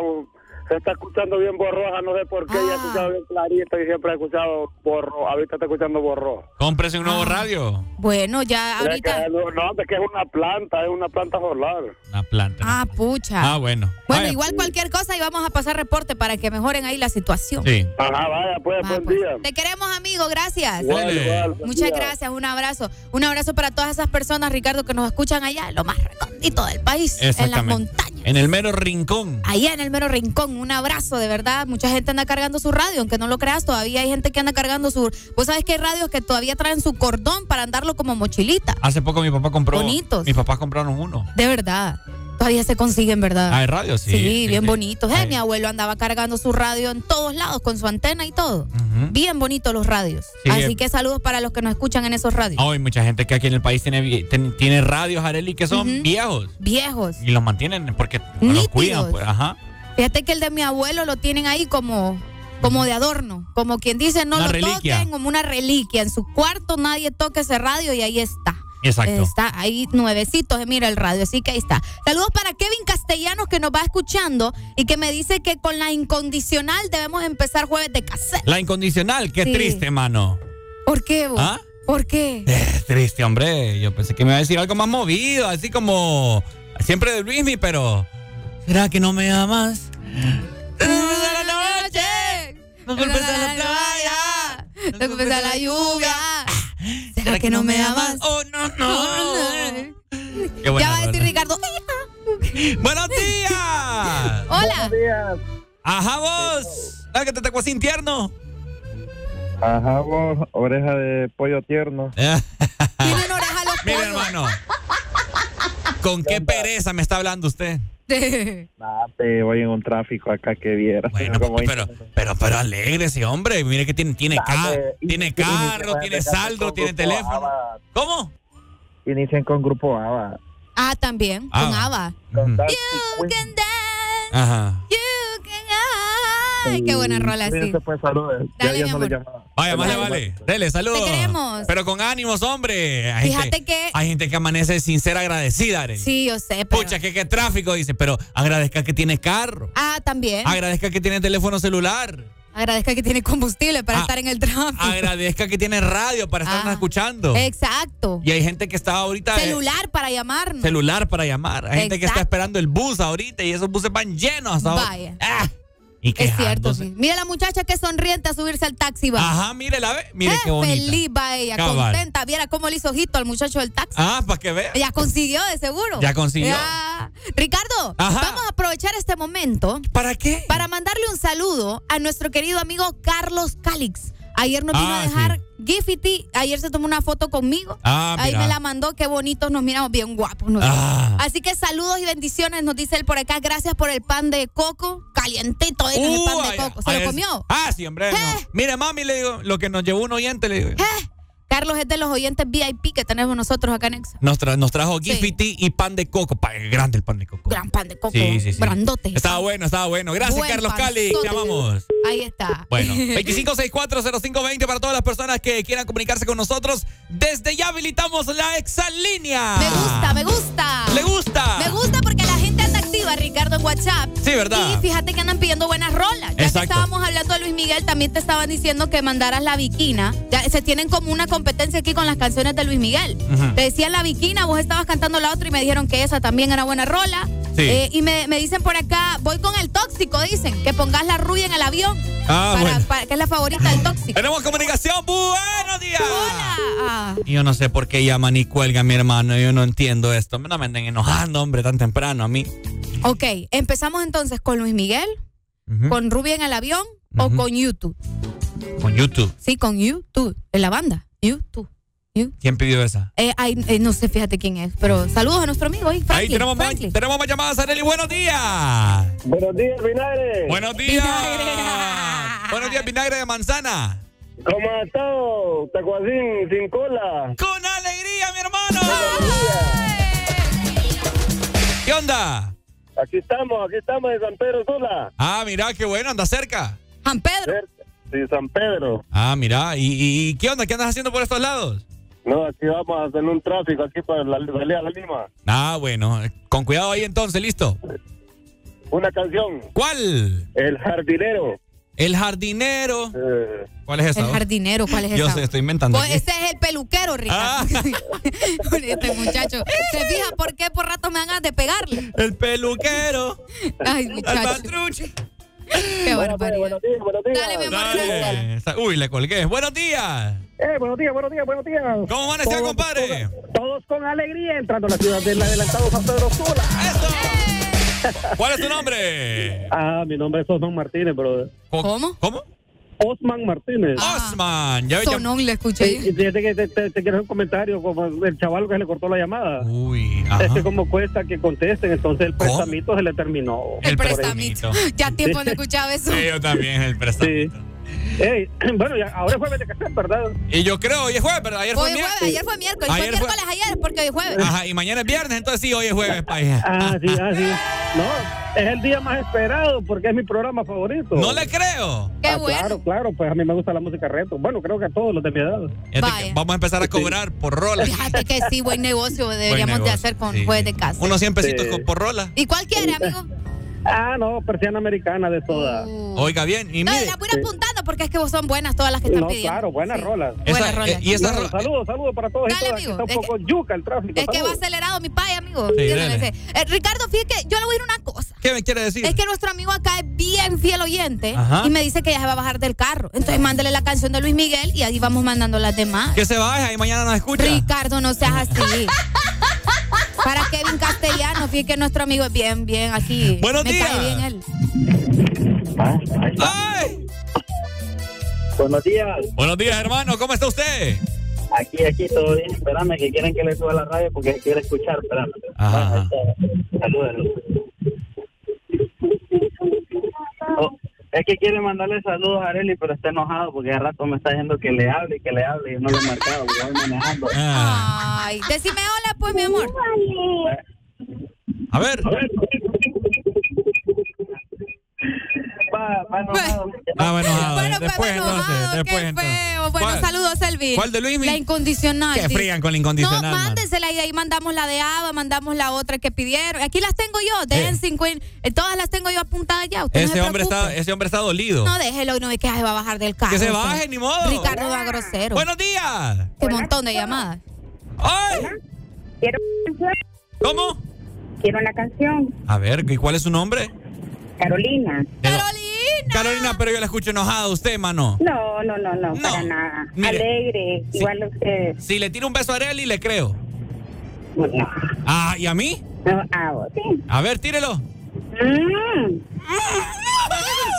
se está escuchando bien borroja, no sé por qué, ya he escuchado bien clarito y siempre he escuchado borro, ahorita está escuchando borro. Cómprese un nuevo radio. Bueno, ya Es ahorita. que No, es que es una planta, es una planta solar. Una planta. Ah, pucha. Ah, bueno. Bueno, Vaya. igual cualquier cosa y vamos a pasar reporte para que mejoren ahí la situación. Sí. Ajá, vaya, pues, Ah, buen pues. día. Te queremos, amigo. Gracias. Igual, igual, Muchas día. gracias. Un abrazo. Un abrazo para todas esas personas, Ricardo, que nos escuchan allá en lo más recóndito del país, en las montañas. En el mero rincón. Allá en el mero rincón, un abrazo, de verdad. Mucha gente anda cargando su radio, aunque no lo creas, todavía hay gente que anda cargando su. Vos sabés que hay radios que todavía traen su cordón para andarlo como mochilita. Hace poco mi papá compró. Bonitos. Mis papás compraron uno. De verdad. Todavía se consiguen, ¿verdad? Ah, ¿hay radio? Sí. Sí, bien sí. bonitos. Eh, mi abuelo andaba cargando su radio en todos lados con su antena y todo. Bien bonitos los radios. Sí, Así eh. que saludos para los que nos escuchan en esos radios. Hay mucha gente que aquí en el país tiene, ten- tiene radios, Areli, que son viejos. Viejos. Y los mantienen porque los cuidan. Pues, ajá. Fíjate que el de mi abuelo lo tienen ahí como, como de adorno. Como quien dice, no Una lo reliquia. toquen, como una reliquia. En su cuarto nadie toca ese radio y ahí está. Exacto. Está ahí nuevecito, se mira el radio, así que ahí está. Saludos para Kevin Castellanos que nos va escuchando y que me dice que con la incondicional debemos empezar jueves de cassette. La incondicional, qué Sí. triste, mano. ¿Por qué vos? ¿Ah? ¿Por qué? Es triste, hombre. Yo pensé que me iba a decir algo más movido, así como siempre de Luismi, pero. ¿Será que no me amas? No culpes a la playa, no culpes a la lluvia. ¿Será que no me amas? Oh, no, no. Qué Ya va a decir. Ricardo. ¡Buenos días! Hola. Ajá, vos. ¿Sabes que te tocó sin tierno? Ajá, vos, oreja de pollo tierno. Tiene una oreja los Mire, hermano. ¿Con qué pereza me está hablando usted? Nah, te voy en un tráfico acá que vieras. Bueno, pero, pero, pero alegre ese hombre. Mire que tiene, tiene, ca- Dale, tiene carro, tiene saldo, tiene teléfono. ABBA. ¿Cómo? Inician con grupo ABA. Ah, también, Ah. con ABBA. Con Darcy You can dance, Ajá. you can Ay, qué buena rola, sí. Pues, saludos. Ya, Dale, ya mi amor. llamaba. Vaya, más le vale. Dele, saludos. Te queremos. Pero con ánimos, hombre. Hay Fíjate gente, que- Hay gente que amanece sin ser agradecida, Arely. Sí, yo sé, pero... Pucha, que qué tráfico, dice. Pero agradezca que tiene carro. Ah, también. Agradezca que tiene teléfono celular. Agradezca que tiene combustible para Ah, estar en el tráfico. Agradezca que tiene radio para estarnos Ah, escuchando. Exacto. Y hay gente que está ahorita. eh, Celular para llamarnos. celular para llamar. Hay gente que está esperando el bus ahorita y esos buses van llenos hasta ahora. Vaya. Ah, y Es cierto, sí. Mira la muchacha que sonriente a subirse al taxi, va. Ajá, mire la ve. Mire Eh, qué bonita. Feliz va ella, Cabal. contenta. Viera cómo le hizo ojito al muchacho del taxi. Ah, para que vea. Ya consiguió, de seguro. Ya consiguió. Ya. Ricardo, Ajá. vamos a aprovechar este momento. ¿Para qué? Para mandarle un saludo a nuestro querido amigo Carlos Calix. Ayer nos vino Ah, a dejar sí. Gifty. Ayer se tomó una foto conmigo. Ah, Ahí me la mandó. Qué bonitos nos miramos, bien guapos. nos Ah. Así que saludos y bendiciones, nos dice él por acá. Gracias por el pan de coco. Calientito, digan el Uh, pan de ay, coco. ¿Se ay, lo comió? Ah, sí, hombre. no. Mire, mami, le digo, lo que nos llevó un oyente, le digo. Eh, Carlos es de los oyentes VIP que tenemos nosotros acá en Exa. Nos, tra- nos trajo Sí. Gifty y pan de coco. Pa- grande el pan de coco. Gran pan de coco. Sí, sí, sí. Grandote. Estaba bueno, estaba bueno. Gracias, Buen Carlos Cali. Te amamos. Ahí está. Bueno, 25640520 para todas las personas que quieran comunicarse con nosotros. Desde ya habilitamos la exalínea. Me gusta, me gusta. ¿Le gusta? Me gusta activa, Ricardo, en WhatsApp. Sí, ¿verdad? Y fíjate que andan pidiendo buenas rolas. Ya que estábamos hablando de Luis Miguel, también te estaban diciendo que mandaras la viquina. Ya se tienen como una competencia aquí con las canciones de Luis Miguel. Te decían la viquina, vos estabas cantando la otra y me dijeron que esa también era buena rola. Sí. Eh, y me, me dicen por acá, voy con el tóxico, dicen, que pongas la rubia en el avión. Ah, para, bueno. para- que es la favorita del tóxico. Tenemos comunicación. Buenos días. Hola. Yo no sé por qué llaman y cuelgan mi hermano. Yo no entiendo esto. No me anden enojando, hombre, tan temprano a mí. Ok, empezamos entonces con Luis Miguel, con Rubia en el avión o con YouTube. Con YouTube. Sí, con YouTube, en la banda. YouTube. You. ¿Quién pidió esa? Eh, ay, eh, no sé, fíjate quién es, pero saludos a nuestro amigo ahí, Ahí Franklin, tenemos más, Franklin. tenemos más llamadas, Arely. Buenos días. Buenos días, Vinagre. Buenos días. Buenos días, vinagre de manzana. ¿Cómo has estado? Tacuacín sin cola. Con alegría, mi hermano. ¿Qué onda? Aquí estamos, aquí estamos de San Pedro Sula. Ah, mira, qué bueno, anda cerca. San Pedro. Sí, San Pedro. Ah, mira, ¿y, y- y qué onda? ¿Qué andas haciendo por estos lados? No, aquí vamos a hacer un tráfico aquí para la salida a la Lima. Ah, bueno, con cuidado ahí entonces, listo. Una canción. ¿Cuál? El jardinero. El jardinero. Eh, ¿Cuál es esa? El jardinero, ¿cuál es Yo esa? sé, estoy inventando. Pues ese es el peluquero, Ricardo. este muchacho. ¿Se fija por qué por rato me dan ganas de pegarle? El peluquero. Ay, El muchacho. patruche. Qué barbaridad. buenos días, buenos días. Dale, mi amor. Dale. Uy, le colgué. Buenos días. Eh, buenos días, buenos días, buenos días. ¿Cómo amanecía, Todos- compadre? Todos, todos con alegría entrando a la ciudad del adelantado San Pedro Sula. ¿Cuál es tu nombre? Ah, mi nombre es Osman Martínez, bro. ¿Cómo? ¿Cómo? Osman Martínez. Osman. Ya, ya- Sonón le escuché. Sí, y fíjate que te, te- te quiero hacer un comentario como el chaval que se le cortó la llamada. Uy, ajá. Es que como cuesta que contesten, entonces el ¿Cómo? prestamito se le terminó. El prestamito. Ya tiempo no escuchaba eso. Sí, yo también, el prestamito. Bueno, ya, ahora es jueves de café, ¿verdad? Y yo creo, hoy es jueves, ¿verdad? Ayer fue Hoy es jueves, miércoles. ayer fue miércoles. Ayer fue miércoles ayer porque hoy es jueves. Ajá, y mañana es viernes, entonces sí, hoy es jueves, país. Ah, sí, ah, sí. No, es el día más esperado porque es mi programa favorito. No le creo. Qué Ah, bueno. Claro, claro, pues a mí me gusta la música reto. Bueno, creo que a todos los de mi edad. Vaya. Vamos a empezar a cobrar por rola. Fíjate que sí, buen negocio Buen deberíamos de hacer con sí, jueves de casa. Unos 100 pesitos Sí. con- por rola. ¿Y cuál quiere, amigo? Ah, no, persiana americana de soda. Uh. Oiga bien, y No, mire. las voy a ir apuntando porque es que vos son buenas todas las que están No, pidiendo. claro, buenas Sí. rolas. esa- buena rola. eh, y esa No, rola- saludos, saludos para todos Dale, y todas. amigo, Está un poco yuca el tráfico. Es que va acelerado mi pay, amigo. Sí, Entiéndeme. dale. Eh, Ricardo, fíjate que yo le voy a decir una cosa. ¿Qué me quiere decir? Es que nuestro amigo acá es bien fiel oyente Ajá. y me dice que ya se va a bajar del carro. Entonces mándele la canción de Luis Miguel y ahí vamos mandando las demás. Que se vaya y mañana nos escucha. Ricardo, no seas así. Para Kevin Castellano, fíjate que nuestro amigo es bien, bien así. Buenos me días. cae bien él. ¡Ay! Buenos días. Buenos días, hermano. ¿Cómo está usted? Aquí, aquí, todo bien. Espérame, que quieren que le suba la radio porque quiere escuchar. Espérame. Ajá. Salúdenlo. Oh, es que quiere mandarle saludos a Areli, pero está enojado porque de rato me está diciendo que le hable y que le hable y no le he marcado porque voy manejando. Ah. Ay, decime hola, pues, mi amor. A ver. Va, Ah, bueno, ah, Bueno, después pues, entonces, enojado, después qué entonces. feo. Bueno, ¿Cuál? saludos, Elvin. ¿Cuál de Luismi? La incondicional. Que frían con la incondicional, No, mándensela y de ahí mandamos la de Ava, mandamos la otra que pidieron. Aquí las tengo yo, dejen 50. eh, Todas las tengo yo apuntadas ya. Usted Ese se hombre, está, ese hombre está dolido. No, déjelo, no es que se va a bajar del carro. Que se usted. baje, ni modo. Ricardo va grosero. Buenos días. Qué montón de llamadas. ¡Ay! Quiero. ¿Cómo? Quiero una canción. A ver, ¿y cuál es su nombre? Carolina. Carolina. Carolina, pero yo la escucho enojada a usted, mano. No, no, no, no, para nada. Mire. Alegre, igual a ustedes. Si le tiro un beso a Areli, le creo. No. Ah, ¿y a mí? No, a vos, sí. A ver, tírelo. Mm.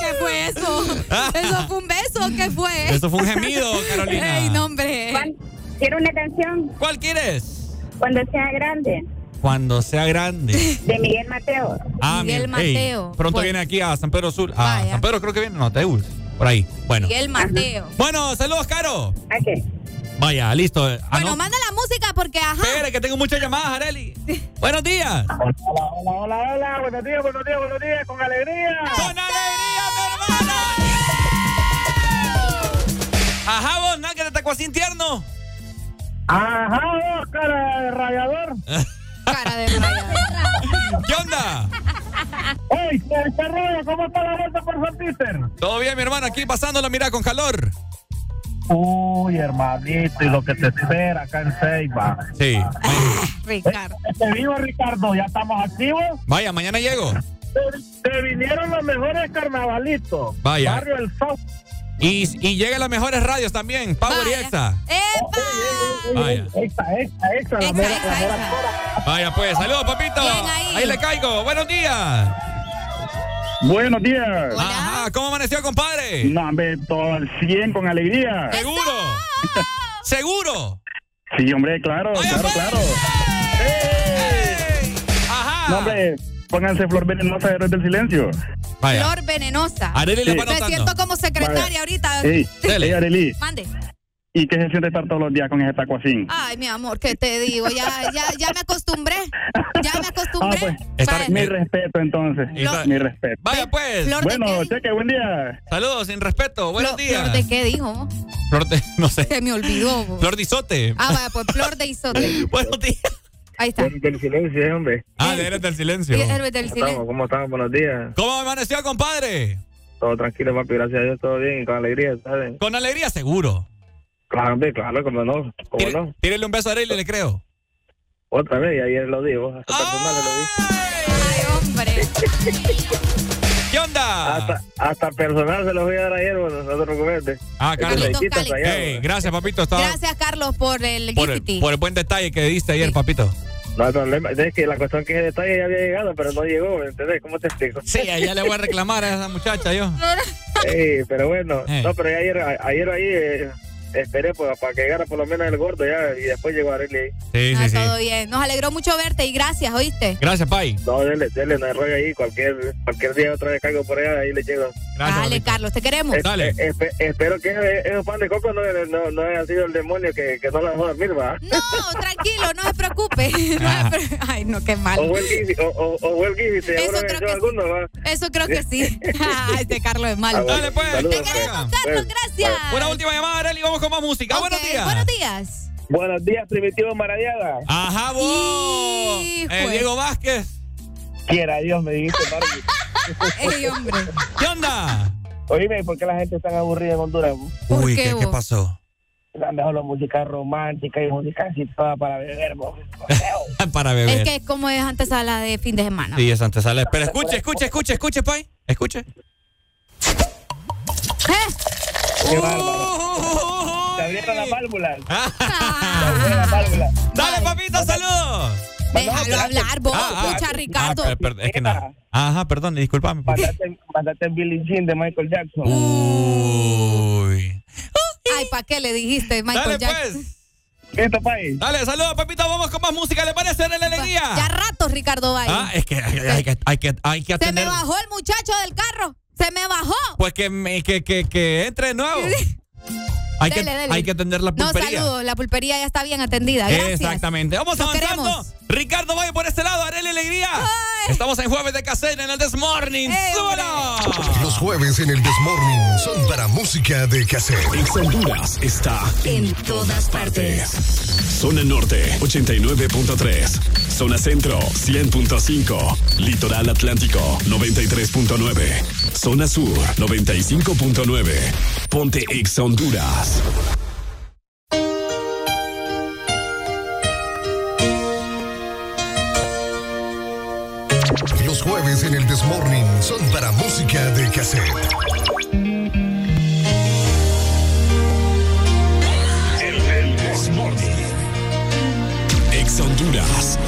¿Qué fue eso? ¿Eso fue un beso o qué fue? Eso fue un gemido, Carolina. Ey, no, hombre. ¿Cuál? Quiero una canción. ¿Cuál quieres? Cuando sea grande. Cuando sea grande. De Miguel Mateo. Ah, Miguel Mateo. pronto Pues. viene aquí a San Pedro Sur. A Vaya. San Pedro creo que viene, no, Teus. Por ahí. Bueno. Miguel Mateo. Bueno, saludos, Caro. ¿A qué? Vaya, listo. Ah, Bueno, no. manda la música porque, ajá. Espere, que tengo muchas llamadas, Areli. Buenos días. Hola, hola, hola, hola. Buenos días, buenos días, buenos días. Con alegría. ¡Con alegría, mi hermana! Ajá, vos, nada, que te tacó así tierno. Ajá, vos, cara de rayador. Cara de rayador. ¿Qué onda? Ey, ¿qué rollo? ¿Cómo está la vuelta por San Peter? Todo bien, mi hermano, aquí pasándolo, mira, con calor. Uy, hermanito, y lo que te espera acá en Ceiba. Sí. Ricardo. Te digo, Ricardo, ya estamos activos. Vaya, mañana llego. Te, te vinieron los mejores carnavalitos. Vaya. Barrio El South. Y, y llegan las mejores radios también, Power y Exa. Vaya. Esta, la Exa, mera- exa, la mera exa. Vaya, pues, saludos, papito. Bien ahí. le caigo. Buenos días. Buenos días. Ajá, ¿cómo amaneció, compadre? No, hombre, todo al 100 con alegría. ¿Seguro? ¿Seguro? Sí, hombre, claro, claro, claro. Ajá. No, hombre, pónganse flor venenosa de Héroes del Silencio. Vaya. Flor venenosa. Areli le Sí. Me siento como secretaria Vaya. ahorita. Ey, ey, Arely, Mande. ¿y qué se siente estar todos los días con ese taco así? Ay, mi amor, ¿qué te digo? Ya, ya, ya me acostumbré. Ya me acostumbré. Ah, pues. Mi respeto, entonces. Flor- Mi respeto. Vaya, pues. Flor de Bueno, cheque, buen día. Saludos, sin respeto. Buenos Flor- días. ¿Flor de qué dijo? Flor de, no sé. Se me olvidó. Flor de isote. Ah, vaya, pues flor de isote. Buenos días. Ahí está. Del silencio, hombre. Ah, de Héroes del Silencio. Sí, héroe del silencio. ¿Cómo estamos? Buenos días. ¿Cómo amaneció, compadre? Todo tranquilo, papi. Gracias a Dios, todo bien, con alegría, ¿sabes? Con alegría, seguro. Claro, hombre, claro, como no. ¿Cómo Tire- no? Tírele un beso a Areli, le creo. Otra vez, y ayer lo digo. Hasta personal lo di. Ay, hombre. ¿Qué onda? Hasta, hasta personal se los voy a dar ayer, bueno, no te preocupes. Ah, Carlos. Carlitos Quitas Cali. allá, Ey, bueno. gracias, papito. Estaba Gracias, Carlos, por el por, el, por el buen detalle que diste ayer, Sí. papito. No hay problema. Es que la cuestión que ese detalle ya había llegado, pero no llegó, ¿me ¿entendés? ¿Cómo te explico? Sí, allá le voy a reclamar a esa muchacha yo. Ey, pero bueno, Eh. no, pero ya ayer, ayer ahí eh, esperé pues, para que llegara por lo menos el gordo ya y después llegó Arely ahí. Sí, Ah, sí, sí. todo bien. Nos alegró mucho verte y gracias, ¿oíste? Gracias, Pai. No, dele, dele, no rollo ahí, cualquier, cualquier día otra vez caigo por allá, ahí le llego. Gracias, Dale. Carlos, te queremos. Es- Dale. espe- espero que ese- esos pan de coco no, no, no haya sido el demonio que, que no la dejó dormir, va. No, tranquilo, no se preocupe. No se pre- Ay, no, qué mal. O o, o, o Eso creo que alguno, va. Eso creo que sí. Ay, este Carlos es Ah, malo. bueno. Dale, pues. Saludos, Te pues. Queremos, Pues, Carlos, gracias. Una última llamada, Areli, vamos con más música. Buenos días. Buenos días. Buenos días, Primitivo Maradiaga. Ajá, vos. Eh, Diego Vázquez. Quiera Dios, me dijiste. Ey, hombre. ¿Qué onda? Oíme, ¿por qué la gente está tan aburrida en Honduras? ¿Por Uy, qué, ¿qué, qué vos? pasó? Han dejado la música romántica y música así toda para beber, vos. Para beber. Es que como es antesala de fin de semana. Sí, es antesala. Pero escuche, escuche, escuche, escuche, Pai. Escuche. ¿Eh? Qué bárbaro. Se abrieron las válvulas. Se Ah, abrieron las válvulas. Dale, papito, saludos. déjalo hablar, vos. Ah, ah, Escucha, Ricardo. Ah, per- per- es que nada. Ajá, perdón, discúlpame. papi. Mandate, mandate Billie Jean de Michael Jackson. Uy. Ay, ¿para qué le dijiste, Michael Dale, Jackson? pues. ¿Qué país? Dale, saludos, papito. Vamos con más música. ¿Le parece en la alegría? Ya rato, Ricardo Valle. Ah, es que hay, hay que, hay que, hay que Se me atender. bajó el muchacho del carro. Se me bajó. Pues que, me- que, que, que entre de nuevo. Hay que, Dele, dele. hay que atender la No, pulpería. saludos. La pulpería ya está bien atendida. Gracias. Exactamente. Vamos Los avanzando. queremos. Ricardo vaya por este lado, Arely Alegría. Estamos en jueves de caseta en el This Morning. Los jueves en el This Morning son para música de cassette. En Honduras está en todas partes. Zona Norte 89.3. Zona Centro 100.5. Litoral Atlántico 93.9. Zona Sur 95.9. Ponte Ex Honduras. Los jueves en el This Morning son para música de cassette. El, el This Morning. Ex Honduras.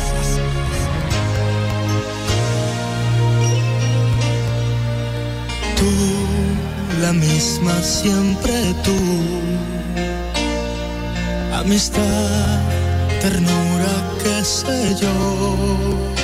Tú, la misma siempre tú. Amistad, ternura, qué sé yo.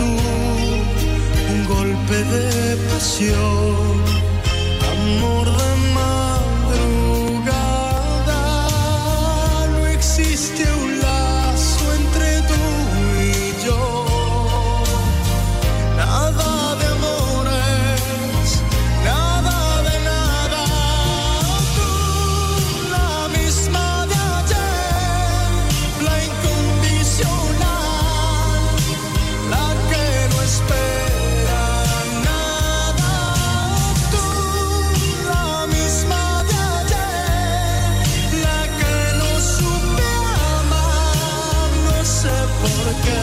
golpe de pasión, amor de madrugada. Sé por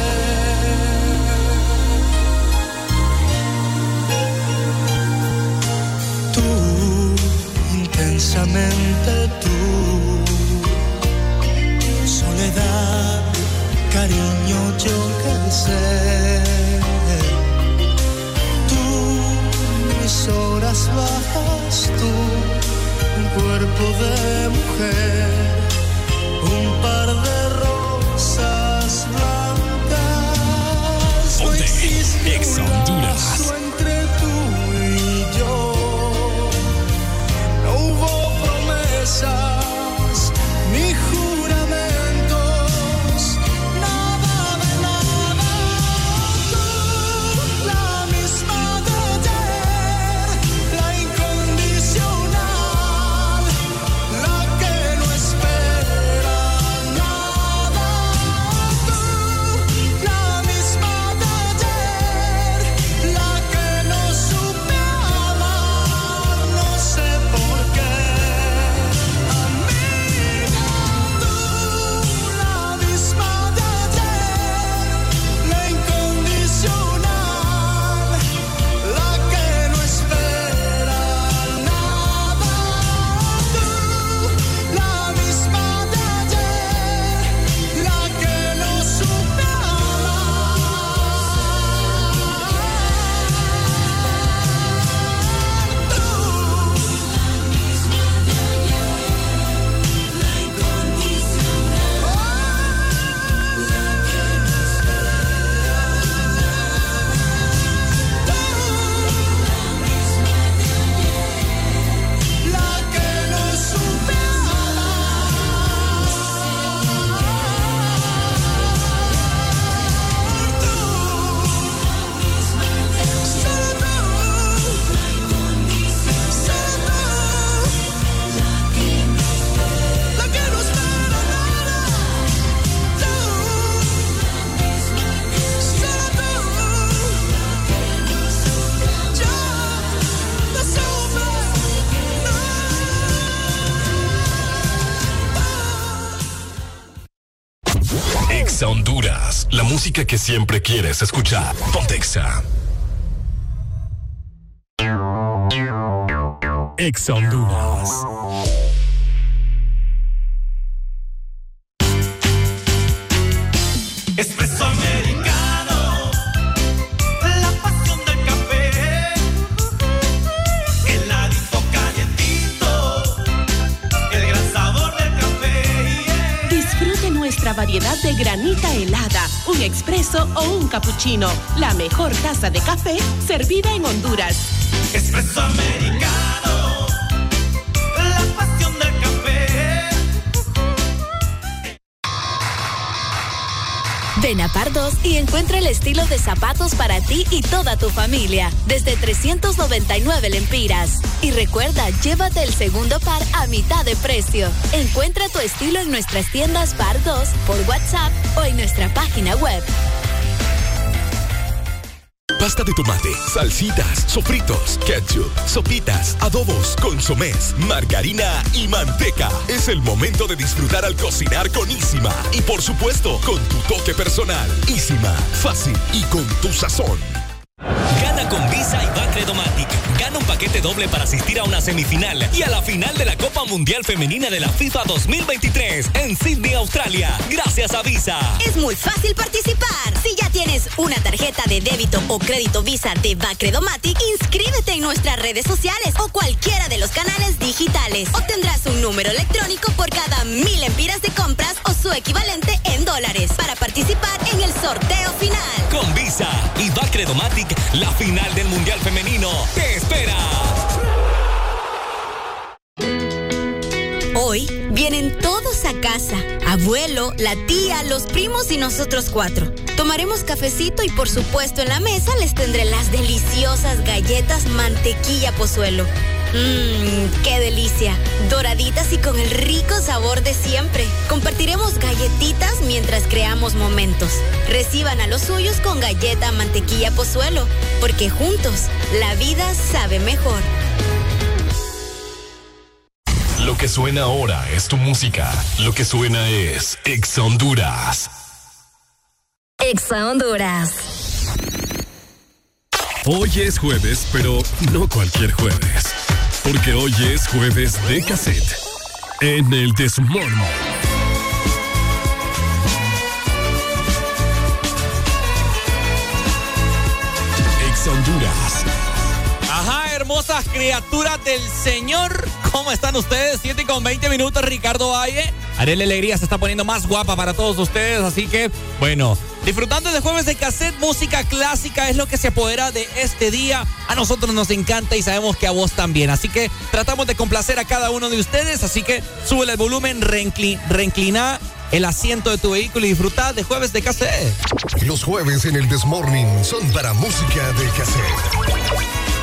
que siempre quieres escuchar. Pontexa. Ex Honduras. Cappuccino. La mejor taza de café servida en Honduras. Espresso americano, la pasión del café. Ven a Pardos y encuentra el estilo de zapatos para ti y toda tu familia, desde 399 lempiras. Y recuerda, llévate el segundo par a mitad de precio. Encuentra tu estilo en nuestras tiendas Pardos, por WhatsApp o en nuestra página web. Pasta de tomate, salsitas, sofritos, ketchup, sopitas, adobos, consomés, margarina y manteca. Es el momento de disfrutar al cocinar con Isima. Y por supuesto, con tu toque personal. Isima, fácil y con tu sazón. Gana con Visa y Bacredomatic. Gana un paquete doble para asistir a una semifinal y a la final de la Copa Mundial Femenina de la FIFA 2023 en Sydney, Australia. Gracias a Visa. Es muy fácil participar. Tienes una tarjeta de débito o crédito Visa de Bacredomatic, inscríbete en nuestras redes sociales o cualquiera de los canales digitales. Obtendrás un número electrónico por cada mil empiras de compras o su equivalente en dólares para participar en el sorteo final. Con Visa y Bacredomatic, la final del Mundial Femenino te espera. Hoy vienen todos a Abuelo, la tía, los primos y nosotros cuatro. Tomaremos cafecito y por supuesto en la mesa les tendré las deliciosas galletas mantequilla pozuelo. Mmm, qué delicia. Doraditas y con el rico sabor de siempre. Compartiremos galletitas mientras creamos momentos. Reciban a los suyos con galleta mantequilla pozuelo, porque juntos la vida sabe mejor. Que suena ahora es tu música. Lo que suena es Ex Honduras. Exa Honduras. Hoy es jueves, pero no cualquier jueves. Porque hoy es jueves de cassette. En el Desmorning. Ex Honduras. Ajá, hermosas criaturas del Señor. ¿Cómo están ustedes? 7 con 20 minutos, Ricardo Valle. Arele Alegría se está poniendo más guapa para todos ustedes, así que, bueno, disfrutando de jueves de cassette, música clásica es lo que se apodera de este día. A nosotros nos encanta y sabemos que a vos también. Así que tratamos de complacer a cada uno de ustedes, así que sube el volumen, reincli- reinclina el asiento de tu vehículo y disfruta de jueves de cassette. Los jueves en el Desmorning son para música de cassette.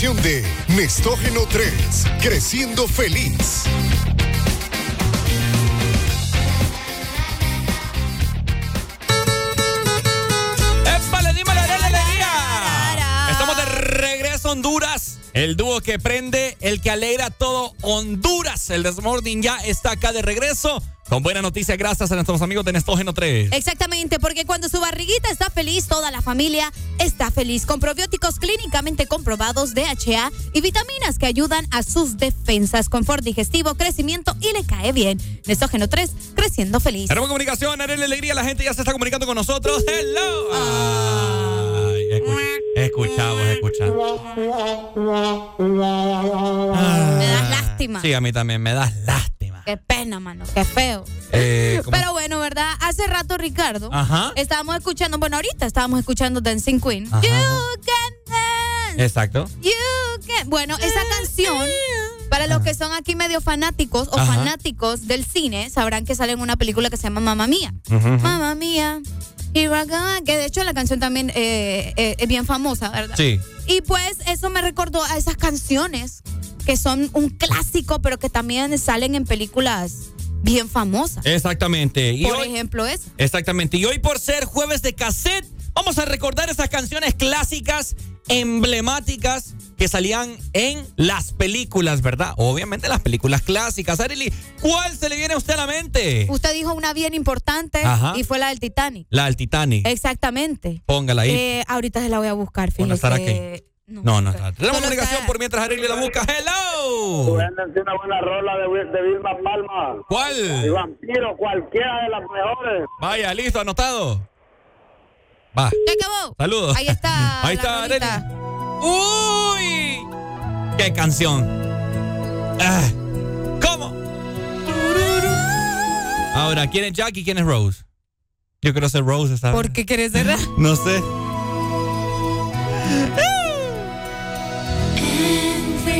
Presentación de Nestógeno 3, creciendo feliz. ¡Épale, dímelo, dale alegría! Estamos de regreso a Honduras. El dúo que prende, el que alegra todo Honduras. El Desmorning ya está acá de regreso. Con buena noticia, gracias a nuestros amigos de Nestógeno 3. Exactamente, porque cuando su barriguita está feliz, toda la familia está feliz. Con probióticos clínicamente comprobados, DHA y vitaminas que ayudan a sus defensas, confort digestivo, crecimiento y le cae bien. Nestógeno 3, creciendo feliz. Tenemos comunicación, Arely Alegría, la gente ya se está comunicando con nosotros. ¡Hello! Ay, escuchamos, escuchamos. Me das lástima. Sí, a mí también me das lástima. Qué pena, mano, qué feo. Eh. Pero bueno, ¿verdad? Hace rato, Ricardo, Ajá. estábamos escuchando, bueno, ahorita estábamos escuchando Dancing Queen. Ajá. You can dance. Exacto. You can. Bueno, esa canción, para los que son aquí medio fanáticos o Ajá. fanáticos del cine, sabrán que sale en una película que se llama Mamma Mía. Ujú, ujú. Mamma Mía. Que de hecho la canción también eh, eh, es bien famosa, ¿verdad? Sí. Y pues eso me recordó a esas canciones que son un clásico, pero que también salen en películas bien famosas. Exactamente. Y Por hoy, ejemplo, es exactamente. Y hoy por ser jueves de cassette, vamos a recordar esas canciones clásicas, emblemáticas que salían en las películas, ¿verdad? Obviamente las películas clásicas. Arely, ¿cuál se le viene a usted a la mente? Usted dijo una bien importante Ajá. y fue la del Titanic. La del Titanic. Exactamente. Póngala ahí. Eh, ahorita se la voy a buscar, ¿O no fíjese. estará aquí? No, no está. Tenemos comunicación por mientras Arely la busca. ¡Hello! Véndense una buena rola de, de Vilma Palma. ¿Cuál? Y Vampiro, cualquiera de las mejores. Vaya, listo, anotado. Va. Ya acabó. Saludos. Ahí está. Ahí está. Arely. ¡Uy! ¡Qué canción! Ah, ¿Cómo? Ahora, ¿quién es Jack y quién es Rose? Yo quiero ser Rose esta ¿Por vez. qué quieres ser? No sé.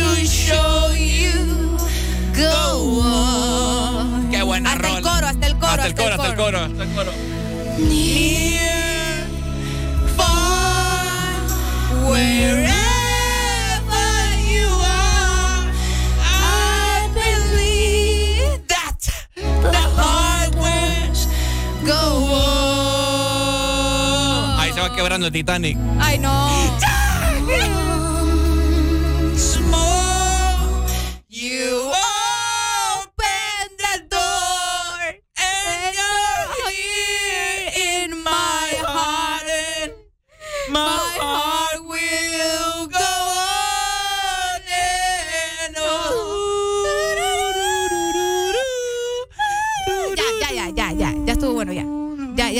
to show you. Go on. ¡Qué buena Hasta el coro, hasta el coro. Hasta el coro, hasta el coro, hasta el coro. Near, far, wherever you are, I believe That the hard words go on. Ahí se va quebrando el Titanic. Ay, no.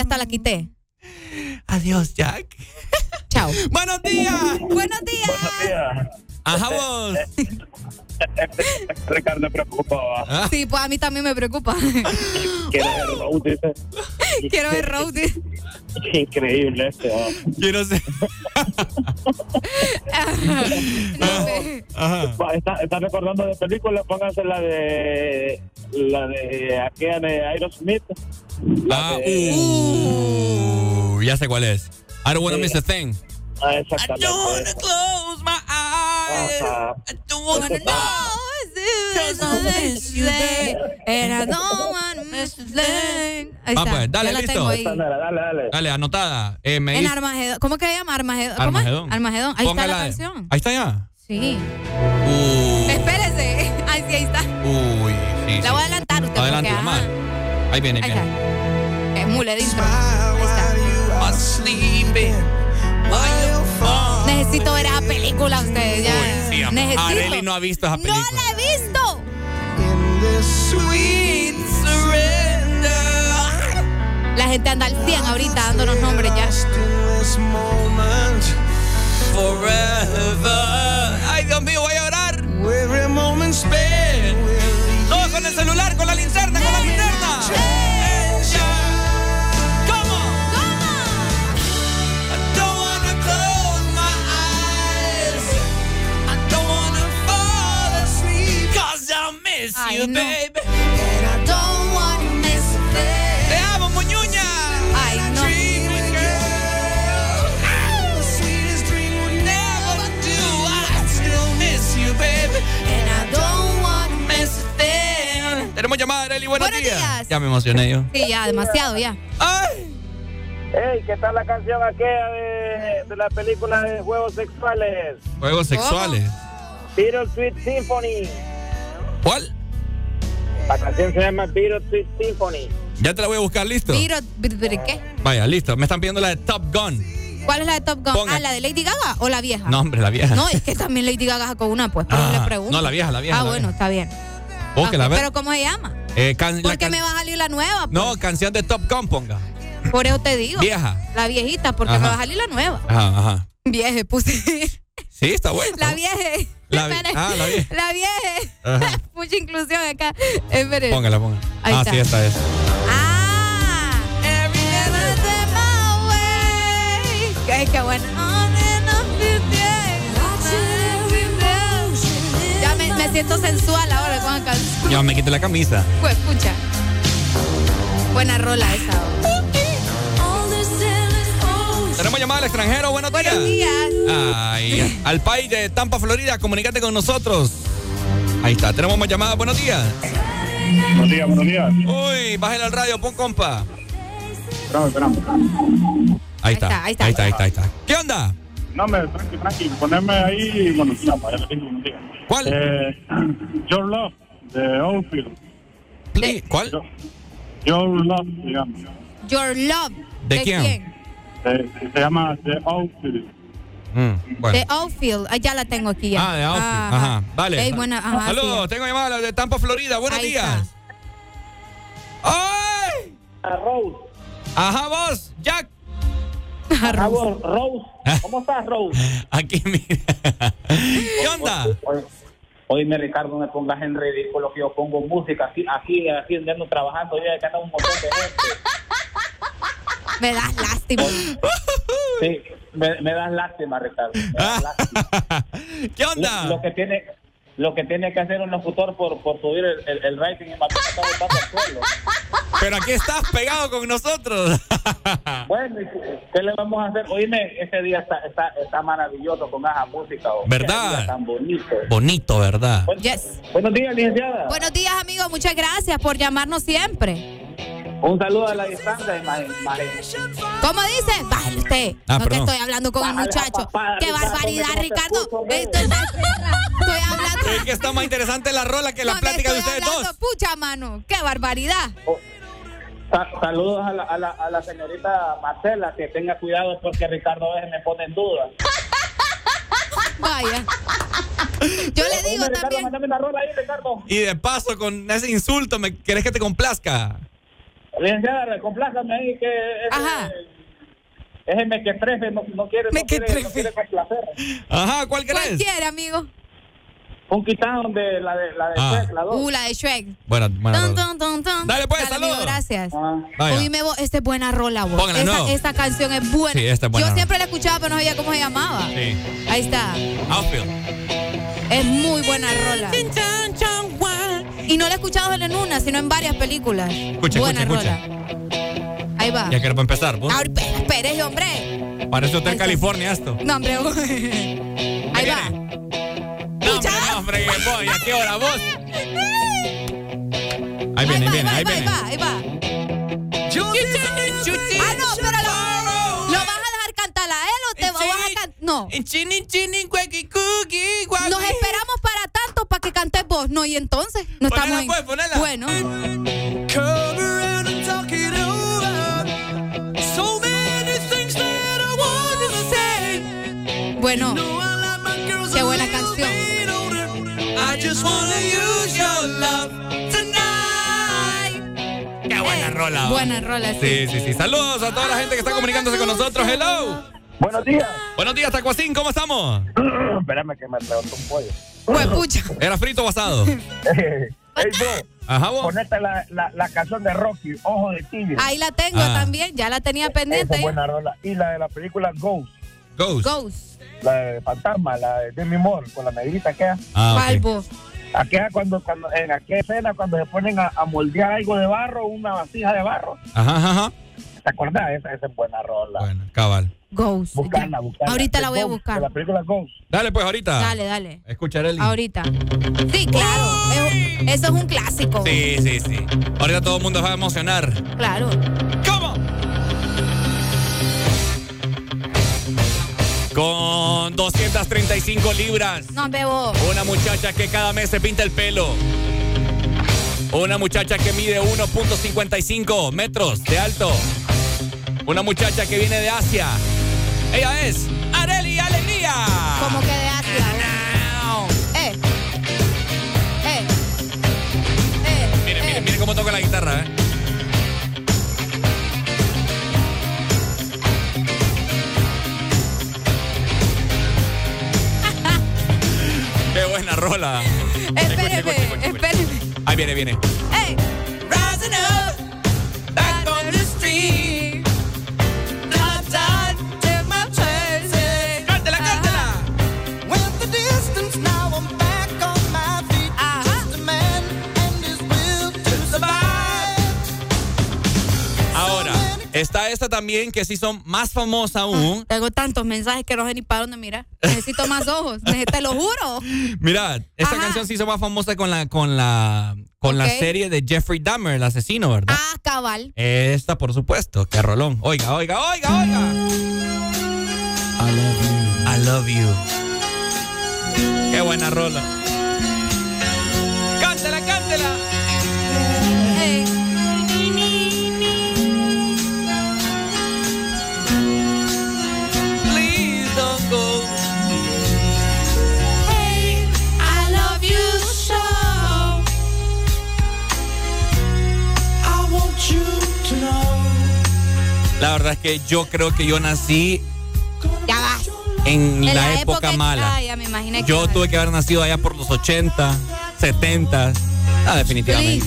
Ya, hasta la quité. Adiós, Jack. Chao. Buenos días. Buenos días. Buenos días. Ajá, vos. Ricardo me preocupa. Ah. Sí, pues a mí también me preocupa. Quiero ver Road, dice. Quiero ver Road. Increíble este. ¿no? Quiero ser. Ajá. Va, Está, está recordando de películas, pónganse la de la de aquella de Aerosmith. La Ah, de- uh, ya sé cuál es. I don't wanna Sí. miss a thing. Ah, exactamente. close my eyes. Ajá. I don't wanna know. And I don't wanna miss a thing. Ahí Ah, está. pues, dale, ya la listo. tengo ahí. Dale, dale, dale. Dale, anotada. Eh, me En dice- Armagedón. ¿Cómo que se llama? Armagedón. ¿Cómo es? Armagedón. Armagedón. Ahí Póngala está la de- canción. Ahí está ya. Sí. Uh, Espérese. Ay, sí, ahí está. uy, sí. La voy a adelantar usted. Adelante, porque, nomás. ajá. Ahí viene, ahí Ahí viene. está. Es mule de intro. Ahí está. Necesito ver esa película ustedes ya. Sí. Necesito. Areli no ha visto esa película. No la he visto. La gente anda al 100 ahorita dándonos nombres ya. Forever. Ay, Dios mío, voy a llorar. Todo con el celular, con miss Ay, you, no. baby. And I don't wanna miss a thing. Te amo, muñuña. Ay, no. Dreaming girl. The sweetest dream would never do. I still miss you, baby. And I don't wanna miss a thing. Tenemos llamada, Areli. Buenos, Buenos días. Ya me emocioné yo. Sí, ya, demasiado ya. ¡Ay! Ey, ¿qué tal la canción aquella de, de la película de juegos sexuales? Juegos sexuales. Beatles Sweet Symphony. ¿Cuál? La canción se llama Beatles Sweet Symphony. Ya te la voy a buscar, listo. Vir- ¿qué? Vaya, listo. Me están pidiendo la de Top Gun. ¿Cuál es la de Top Gun? Ponga. Ah, la de Lady Gaga o la vieja. No, hombre, la vieja. No, es que también Lady Gaga sacó una, pues, pero Ah, le pregunto. no, la vieja, la vieja, Ah, la bueno, vieja. está bien. Búsquela, a Ok, ver. Pero ¿cómo se llama? Eh, can- Porque can- me va a salir la nueva. pues. No, canción de Top Gun, ponga. Por eso te digo. Vieja. La viejita, porque Ajá. me va a salir la nueva. Ajá, ajá. Vieje, puse. Sí, está bueno. La vieje. La vi- ah, la vieja. La. Mucha inclusión acá. Espere. Póngala, póngala. Ahí ah, está. sí, esta es. Ah. Every step my way. Qué, qué bueno. Ya me, me siento sensual ahora con la canción. Ya me quité la camisa. Pues, escucha. Buena rola esa. Tenemos llamada al extranjero. Buenos, Buenos días. Ay, al país de Tampa, Florida, comunícate con nosotros. Ahí está, tenemos más llamadas. Buenos días. Buenos días, buenos días. Uy, bájale al radio, pon compa. Esperamos, esperamos. Ahí está, ahí está, ahí está, ahí está. ahí está. ¿Qué onda? No, me, tranqui, tranqui. Poneme ahí, bueno, ya, para le digo, buenos días. ¿Cuál? Eh, Your Love, de Oldfield. ¿Cuál? Your Love, digamos. Your Love. ¿De quién? Se llama The Outfield. Mm, bueno. De Outfield. Ah, ya la tengo aquí ya. Ah, de Outfield. Ajá. Dale. Ey, buena, ajá, Saludos, sí. tengo llamada de Tampa, Florida. Buenos Ahí días. ¡Ay! Rose. Ajá, vos, Jack. Ajá, vos, Rose. ¿Cómo estás, Rose? Aquí, mira. ¿Qué onda? Oíme, Ricardo, no me pongas en ridículo que yo pongo música aquí, aquí, aquí donde ando trabajando, yo que anda un montón de gente. Me das lástima. Sí, me, me das lástima, Ricardo. me das lástima. ¿Qué onda? Lo, lo que tiene, lo que tiene que hacer un locutor por, por subir el, el, el rating y está botando al suelo. Pero aquí estás pegado con nosotros. Bueno, ¿y ¿qué le vamos a hacer? Oíme, ese día está, está, está maravilloso con esa música. oh. ¿Verdad? Tan bonito. Bonito, ¿verdad? Yes. Buenos días, licenciada. Buenos días, amigo. Muchas gracias por llamarnos siempre. Un saludo a la distancia, imagínate. ¿Cómo dice? Bájale usted. Ah, no que estoy hablando con el Bájale, muchacho. papá, Qué Ricardo, barbaridad, Ricardo. ve. Estoy, estoy hablando. Es que está más interesante la rola que la No, plática de ustedes hablando, dos. Pucha, mano. Qué barbaridad. Sa- saludos a la, a, la, a la señorita Marcela, que tenga cuidado porque Ricardo a veces me pone en duda. Vaya. Yo le digo Oíme, Ricardo, también. ahí, Ricardo. Y de paso, con ese insulto, ¿me querés que te complazca? Licenciada, complácame ahí que... ese- Ajá. Es el mequetrefe, no, no quiere, no quiere, no quiere complacer. Ajá, ¿cuál crees? Cualquiera, amigo. Un quitán de la de, la de Ah. Shrek, la dos. Uh, la de Shrek. Buena, buena. Dale, pues, Dale, saludos. amigo, gracias. Vaya. Oíme vos, esta es buena rola, vos. Póngala, esta, no. esta canción es buena. Sí, esta es buena Yo rola. siempre la escuchaba, pero no sabía cómo se llamaba. Sí. Ahí está. Outfield. Es muy buena rola. Y no la he escuchado solo en una, sino en varias películas. Escucha, buena escucha, rola. Ahí va. Ya quiero para empezar. ¿vos? Ahora, espere, hombre. Parece usted en California esto. No, hombre. Ahí va. No, hombre, no, hombre, voy. ¿A qué hora vos? Ahí viene, ahí viene, ahí Ahí viene. va, ahí va. Ah, no, pero lo, lo vas a dejar cantar a él o te vas a cantar. No. Nos esperamos para tanto para que cantes vos. No, y entonces no estamos Ponela, en- pues, ponela. Bueno. Bueno. Qué buena canción. I just wanna use your love tonight. Qué buena rola. Buena rola, sí. Sí, sí, sí. Saludos a toda la gente que está comunicándose con nosotros. Hello. Buenos días. Buenos días, Tacuacín. ¿Cómo estamos? Espérame que me rebotó un pollo. Pues pucha. ¿Era frito o asado? hey. Ajá, vos. Ponete la, la, la canción de Rocky, Ojo de Tigre. Ahí la tengo Ah. también. Ya la tenía Esa pendiente. es buena rola. Y la de la película Ghost, Ghost. Ghost. la de Fantasma, la de Demi Moore, con la negrita que Ah, ¿Cuál ok. vos? Aquella cuando, cuando, en aquella escena cuando se ponen a, a moldear algo de barro, una vasija de barro. Ajá, ajá, ajá. ¿Te acordás? Esa, esa es buena rola. Bueno, cabal. Ghost. Buscarla, buscarla. Ahorita De la voy a buscar. De la película Ghost. Dale, pues, ahorita. Dale, dale. Escucharé el. Ahorita. Sí, claro. Es- eso es un clásico. Sí, sí, sí. Ahorita todo el mundo se va a emocionar. Claro. ¿Cómo? Con 235 libras. No, bebo. Una muchacha que cada mes se pinta el pelo. Una muchacha que mide 1.55 metros de alto. Una muchacha que viene de Asia. Ella es Areli Alegría. Como que de Asia. Eh. Eh. Eh. Miren, miren, miren cómo toca la guitarra, ¿eh? Qué buena rola. Espéreme, espéreme. Ahí viene, viene. Está esta también que sí son más famosa aún. Tengo tantos mensajes que no sé ni para dónde mirar. Necesito más ojos. Te lo juro. Mira, esta canción sí hizo más famosa con la con la con la serie de Jeffrey Dahmer, el asesino, ¿verdad? Ah, cabal. Esta, por supuesto, qué rolón. Oiga, oiga, oiga, oiga. I love you. I love you. Qué buena rola. La verdad es que yo creo que yo nací Ya va. en, la, época, mala. Ah, ya me imaginé que Yo tuve que haber nacido allá por los 80, 70. Ah, definitivamente.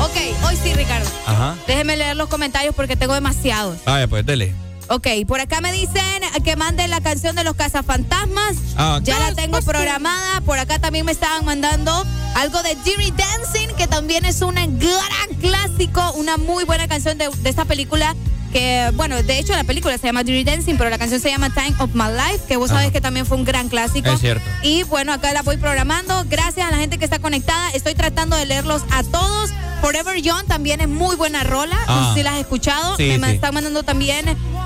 Ok, hoy sí, Ricardo. Ajá. Déjeme leer los comentarios porque tengo demasiados. Vaya, pues dele. Ok, por acá me dicen que manden la canción de los cazafantasmas. Ah, ya la tengo programada. Por acá también me estaban mandando algo de Dirty Dancing, que también es un gran clásico, una muy buena canción de, de esta película. Que, bueno, de hecho la película se llama Dirty Dancing, pero la canción se llama Time of My Life, que vos sabés que también fue un gran clásico. Es cierto. Y bueno, acá la voy programando. Gracias a la gente que está conectada. Estoy tratando de leerlos a todos. Forever Young también es muy buena rola. No Ah. sé si la has escuchado. Sí, Me sí. están mandando también.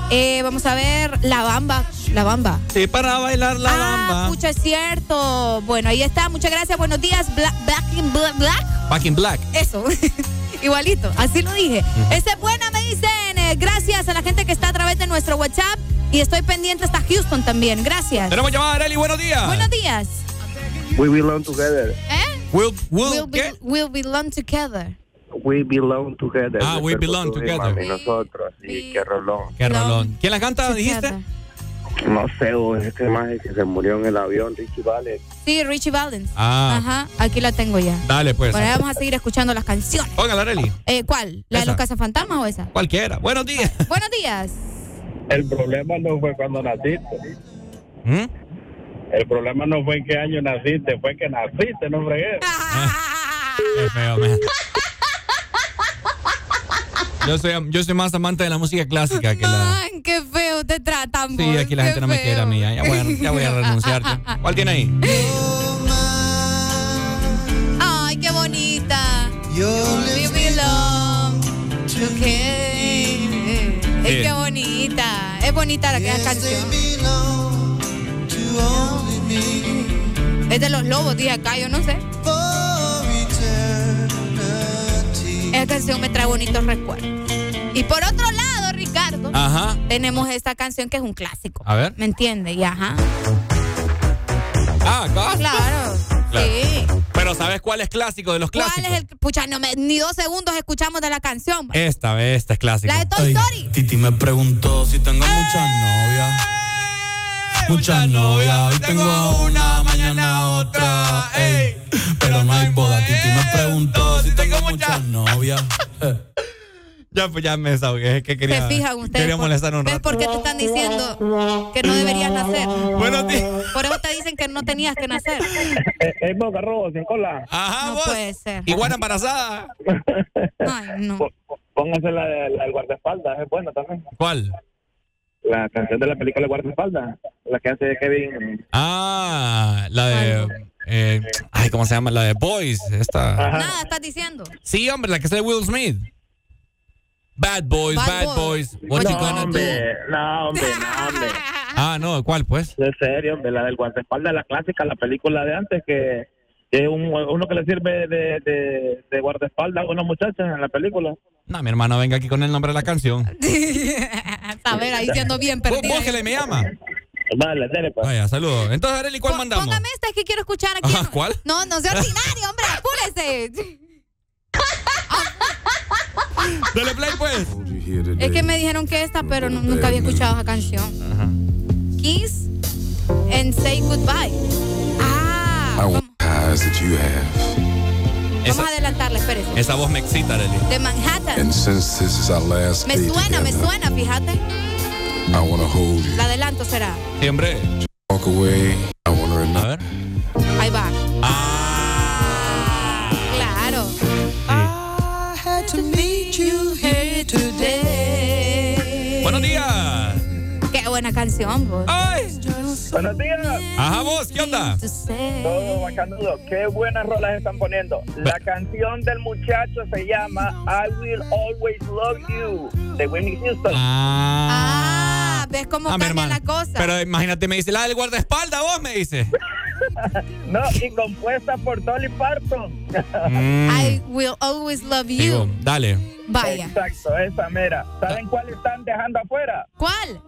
Eh, vamos a ver. La Bamba. La Bamba. Sí, para bailar la ah, bamba. pucha, es cierto. Bueno, ahí está. Muchas gracias. Buenos días. Black, Black in Black. Black. Back in Black. Eso. Igualito. Así lo dije. Esa es buena, me dicen. Eh, gracias a la gente que está a través de nuestro WhatsApp. Y estoy pendiente hasta Houston también. Gracias. Tenemos llamada, Areli. Buenos días. Buenos días. We belong together. ¿Eh? We'll, we'll, We'll, be, we'll belong together. We Belong Together. Ah, We Belong Together. Mami, nosotros, sí, qué rolón. Qué rolón. ¿Quién la canta, dijiste? No sé, o este más que se murió en el avión, Richie Valens. Sí, Richie Valens. Ah. Ajá, aquí la tengo ya. Dale, pues. Bueno, vamos a seguir escuchando las canciones. Póngala, Areli. Eh, ¿Cuál? ¿La de los cazafantasmas o esa? Cualquiera. Buenos días. Buenos días. El problema no fue cuando naciste. ¿Mm? El problema no fue en qué año naciste, fue que naciste, no fregué. Qué feo, man. Yo soy, yo soy más amante de la música clásica que la. Ay, qué feo te tratan, Sí, aquí la gente no me quiere a mí. Ya, ya voy, a, ya voy a renunciar. ya. ¿Cuál tiene ahí? Ay, qué bonita. Together. Ay, Sí. qué bonita. Es bonita la que es canción. Es de los lobos, dije acá, yo no sé. Esa canción me trae bonitos recuerdos. Y por otro lado, Ricardo, Ajá. tenemos esta canción que es un clásico. A ver. ¿Me entiendes? Y ajá. Ah. Claro. Claro. Sí. Pero ¿sabes cuál es clásico de los ¿Cuál clásicos? es el. Pucha, no me- ni dos segundos escuchamos de la canción. Esta, esta es clásica. La de Toy Story. Titi me preguntó si tengo muchas novias. Muchas novias, hoy tengo una, mañana otra. ey. Pero no hay boda. Titi me preguntó si tengo muchas novias. Ya, pues ya me desahogué. Es que quería, fijan ustedes. quería molestar un ¿Ves rato. por qué te están diciendo que no deberías nacer? Buenos días. Por eso te dicen que no tenías que nacer. Es boca rojo, sin cola. Ajá, No vos. puede ser. Iguana embarazada. Ay, no. Póngase la del guardaespaldas, es buena también. ¿Cuál? La canción de la película Guardaespaldas, la que hace Kevin. Ah, la de. eh, ay, ¿cómo se llama? La de Boys. Esta. Nada, estás diciendo. Sí, hombre, la que es de Will Smith. Bad Boys, Bad Bad, Boys. Boys. What you no, gonna do? hombre, no, hombre, no, hombre. Ah, no, ¿cuál pues? En serio, hombre, la del guardaespaldas, la clásica, la película de antes, que, que es un, uno que le sirve de, de, de guardaespaldas a una muchacha en la película. No, mi hermano, venga aquí con el nombre de la canción. A ver, ahí siendo bien Vos, perdida. vos que le me llama. Dale, dale, pues. Vaya, saludos. Entonces, Arely, ¿cuál mandamos? Póngame esta, es que quiero escuchar aquí. Ajá, ¿cuál? No, no sea ordinario, hombre, apúrese. Dale play, pues. Es que me dijeron que esta, pero no- nunca había escuchado esa canción. Kiss and Say Goodbye. Ah, I want eyes that you have. vamos a adelantarla, espérese. Esa voz me excita. De Manhattan. And since this is our last Me day suena, me suena, fíjate. I want to hold you. La adelanto será. Siempre. Walk away. I want to remember. A ver. Ahí va. Ah. Claro. Buenos días. Qué buena canción, vos. Ay. Buenos días. Ajá, vos, ¿qué onda? Todo bacanudo. Qué buenas rolas están poniendo. La canción del muchacho se llama I Will Always Love You de Whitney Houston. Ah, ¿ves cómo Ah, cambia hermano. la cosa? Pero imagínate, me dice la del guardaespaldas, vos me dice. No, y compuesta por Dolly Parton. Mm. I will always love you. Digo, dale. Vaya. Exacto, esa mera. ¿Saben cuál están dejando afuera? ¿Cuál?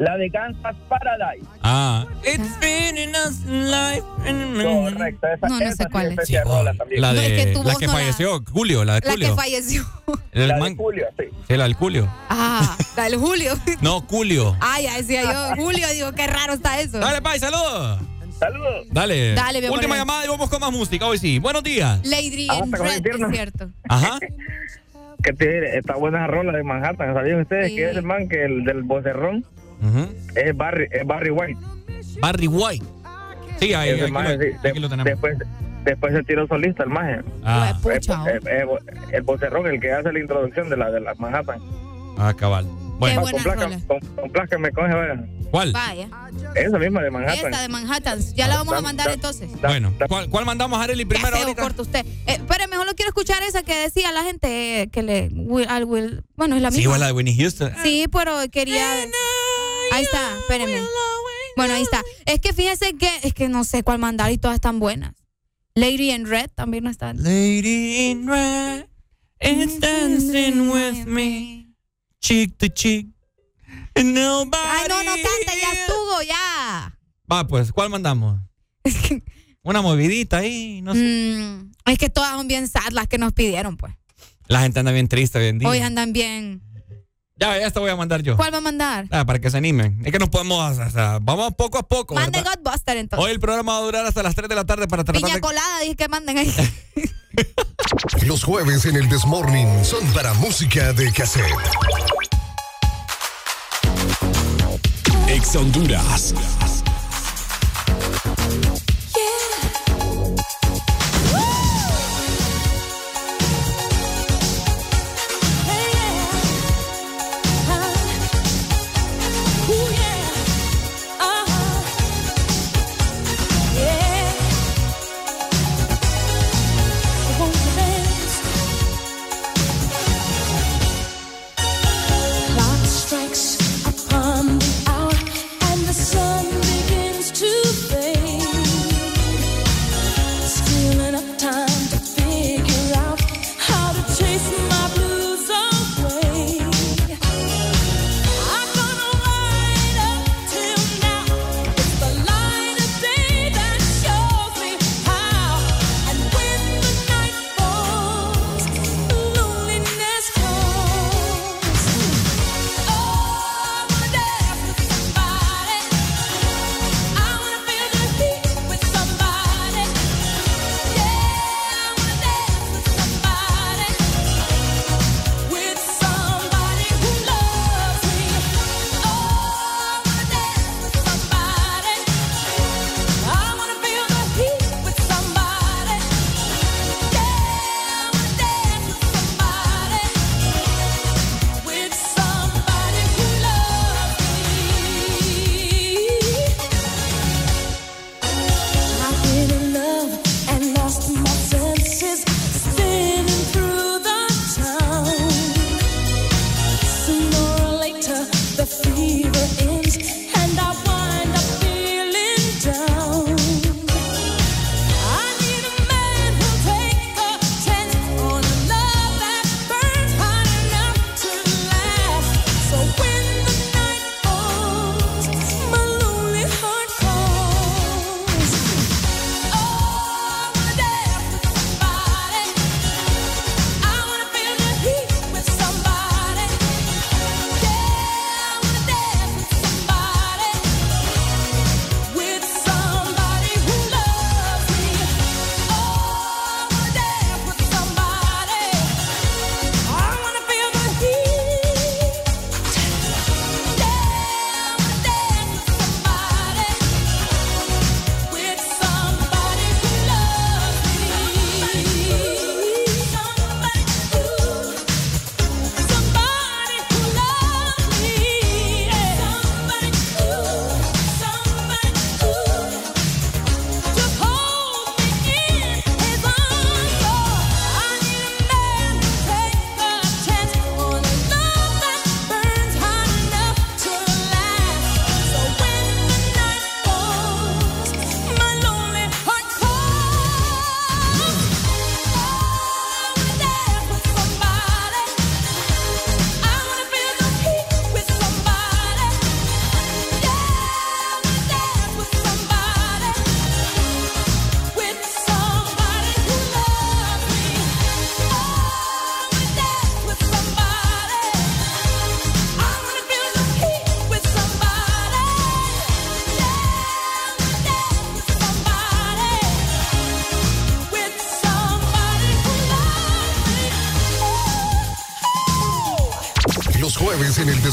La de Gansas Paradise. Ah. It's been in us life. Correcto, esa, No, no esa sé sí cuál es. especial rola también. La No, de es que la que no la- falleció, Julio, la de La Julio. que falleció. El La de man- Julio, sí. Sí, la del Julio. Ah, la del Julio. No, Julio. Ay, ya decía yo, Julio, digo, qué raro está eso. Dale, Pai, saludos. Saludos. Dale. Dale, mi amor. Última llamada y vamos con más música. Hoy sí. Buenos días. Lady Ah, ¿te de no? es cierto. Ajá. Que tiene esta buena rola de Manhattan. ¿Sabían ustedes Sí. que ese man que el del vocerrón Es Barry, es Barry White? Barry White. Sí, ahí, Ese aquí, maje, lo, sí, aquí de- lo tenemos. Después, después se tiró solista el maje. Ah, Pues, el vocerrón, el que hace la introducción de la de la Manhattan. ah, cabal. Bueno, buena con, con, con placa me coge, vaya. ¿cuál? Vaya. Esa misma de Manhattan. Esta de Manhattan. Ya la vamos a Da- mandar da- entonces. da- Bueno, ¿cuál, cuál mandamos, Arely, Qué primero ahorita? corta usted. Eh, espere, mejor lo quiero escuchar esa que decía la gente eh, que le. Will, al will, bueno, es la Sí, misma. igual la de Winnie Houston. Sí, pero quería. Ahí está, espérenme. Bueno, ahí está. Es que fíjense que, es que no sé cuál mandar y todas están buenas. Lady in Red también no está. Lady in Red is dancing with me, cheek to cheek. Nobody Ay, no, no cante, ya estuvo, ya. Va, pues, ¿cuál mandamos? Una movidita ahí, no sé. Mm, es que todas son bien sad las que nos pidieron, pues. La gente anda bien triste hoy en día. Hoy andan bien ya, ya te voy a mandar yo. ¿Cuál va a mandar? Ah, para que se animen. Es que nos podemos. Vamos poco a poco. Manden Godbuster entonces. Hoy el programa va a durar hasta las 3 de la tarde para tratar. Piña de... colada, dije que manden ahí. Los jueves en el Desmorning son para música de cassette. Ex Honduras.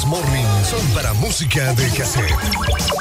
Morning son para música de cassette.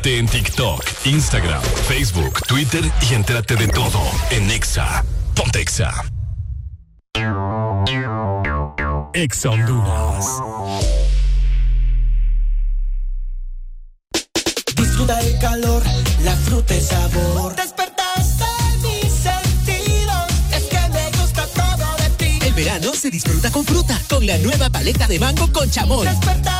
Conéctate en TikTok, Instagram, Facebook, Twitter y entérate de todo en Exa. Ponte Exa. Exa Honduras. Disfruta el calor, la fruta, el sabor. Despertaste mis sentidos, es que me gusta todo de ti. El verano se disfruta con fruta, con la nueva paleta de mango con chamón. Despertaste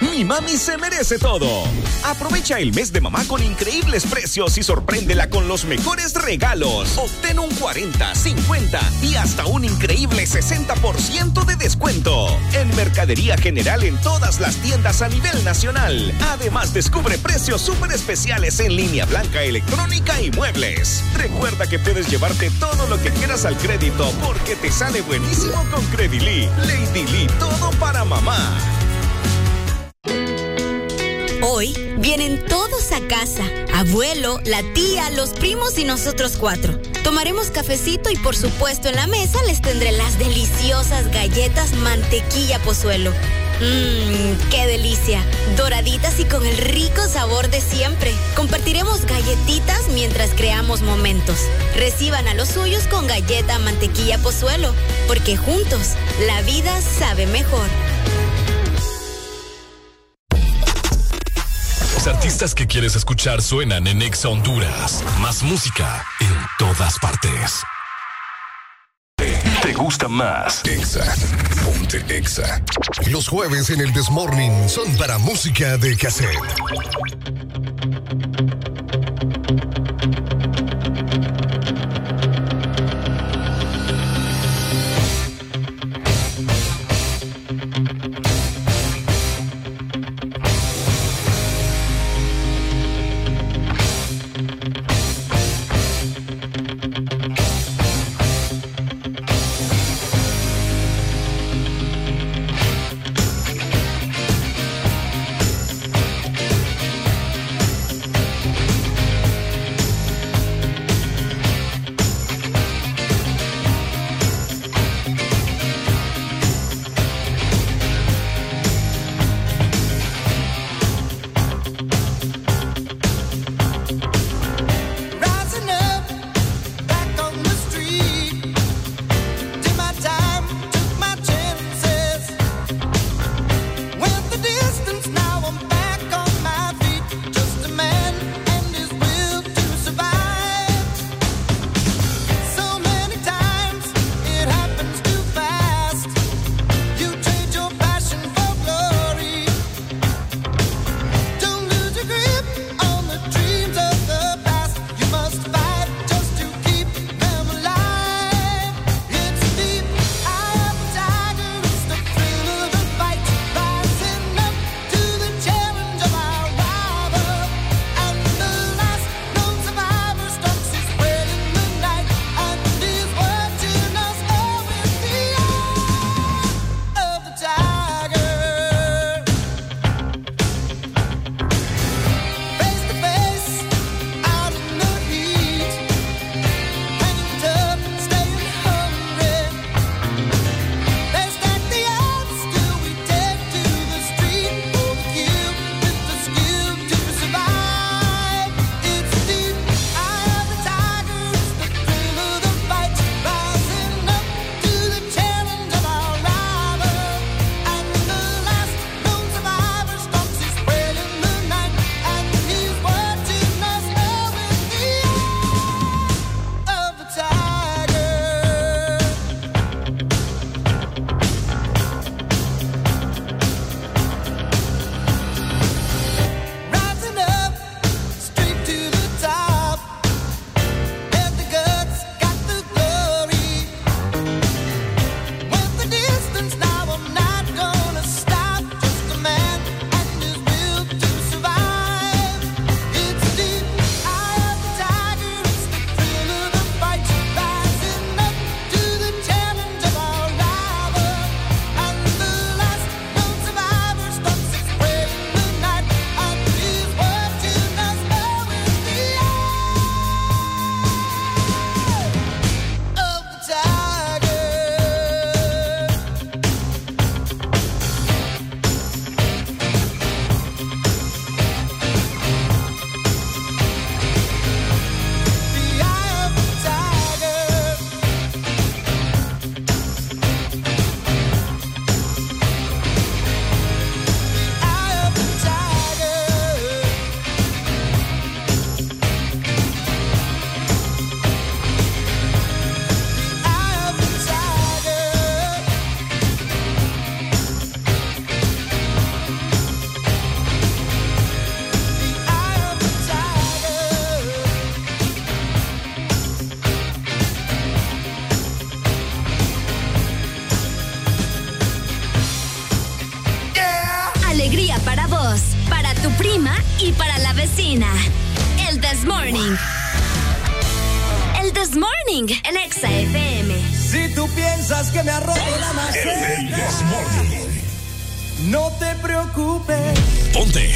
Mi mami se merece todo. Aprovecha el mes de mamá con increíbles precios y sorpréndela con los mejores regalos. Obtén un 40, 50 y hasta un increíble 60% de descuento. En Mercadería General en todas las tiendas a nivel nacional. Además, descubre precios súper especiales en línea blanca, electrónica y muebles. Recuerda que puedes llevarte todo lo que quieras al crédito porque te sale buenísimo con Credily. Lady Lee, todo para mamá. Vienen todos a casa. Abuelo, la tía, los primos y nosotros cuatro. Tomaremos cafecito y por supuesto en la mesa les tendré las deliciosas galletas mantequilla pozuelo. Mmm, qué delicia. Doraditas y con el rico sabor de siempre. Compartiremos galletitas mientras creamos momentos. Reciban a los suyos con galleta mantequilla pozuelo, porque juntos la vida sabe mejor. Los artistas que quieres escuchar suenan en Exa Honduras. Más música en todas partes. ¿Te gusta más? Exa. Ponte Exa. Los jueves en el Desmorning son para música de cassette. Que me ha roto la maceta, no te preocupes. Ponte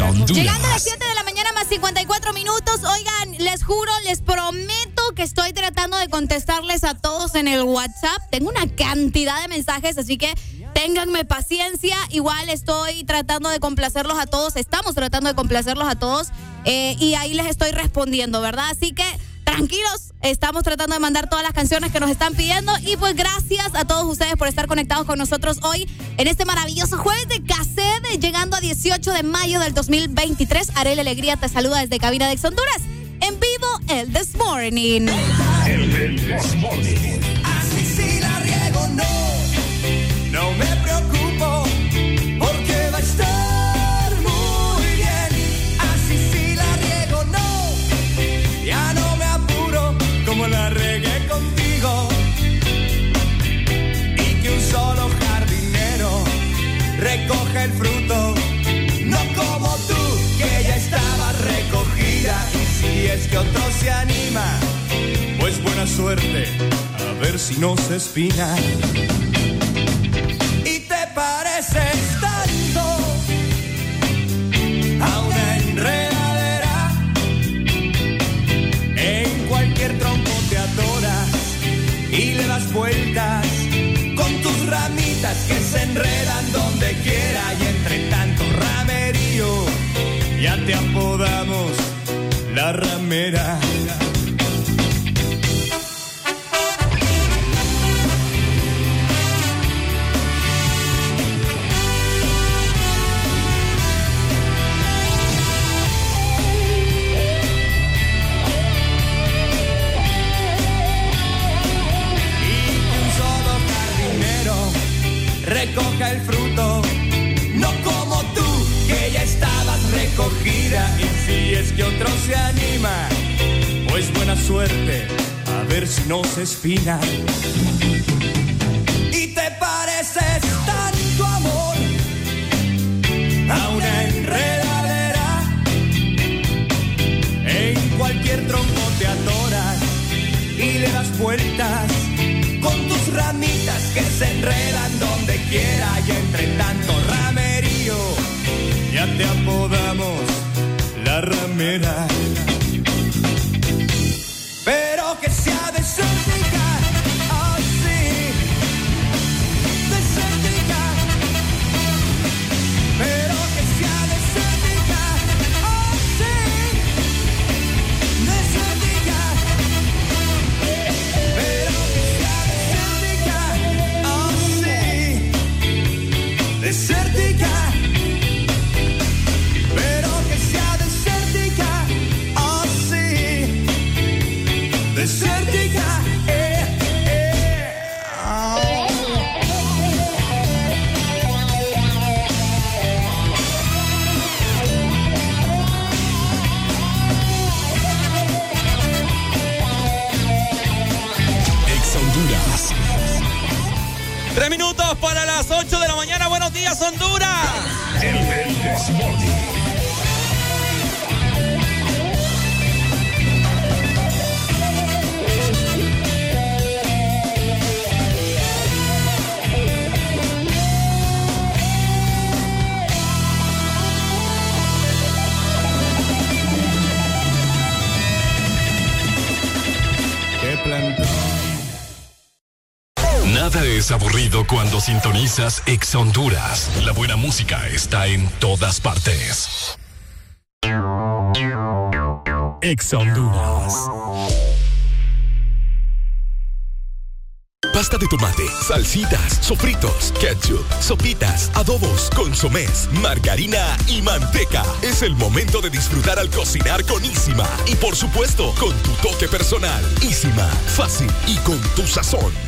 Honduras. Llegando a las 7 de la mañana más 54 minutos. Oigan, les juro, les prometo que estoy tratando de contestarles a todos en el WhatsApp. Tengo una cantidad de mensajes, así que ténganme paciencia. Igual estoy tratando de complacerlos a todos. Estamos tratando de complacerlos a todos. eh, y ahí les estoy respondiendo, ¿verdad? Así que tranquilos, estamos tratando de mandar todas las canciones que nos están pidiendo. Y pues gracias a todos ustedes por estar conectados con nosotros hoy en este maravilloso jueves de cassette, llegando a 18 de mayo del 2023. Arel Alegría te saluda desde Cabina de Ex Honduras. En vivo, el This Morning. Así pues buena suerte, a ver si no se espina. Y te pareces tanto a una enredadera. En cualquier tronco te atoras y le das vueltas con tus ramitas que se enredan donde quiera. Y entre tanto ramerío, ya te apodamos la ramera. A Ex Honduras. La buena música está en todas partes. Ex Honduras. Pasta de tomate, salsitas, sofritos, ketchup, sopitas, adobos, consomés, margarina y manteca. Es el momento de disfrutar al cocinar con Isima. Y por supuesto, con tu toque personal. Isima, fácil y con tu sazón.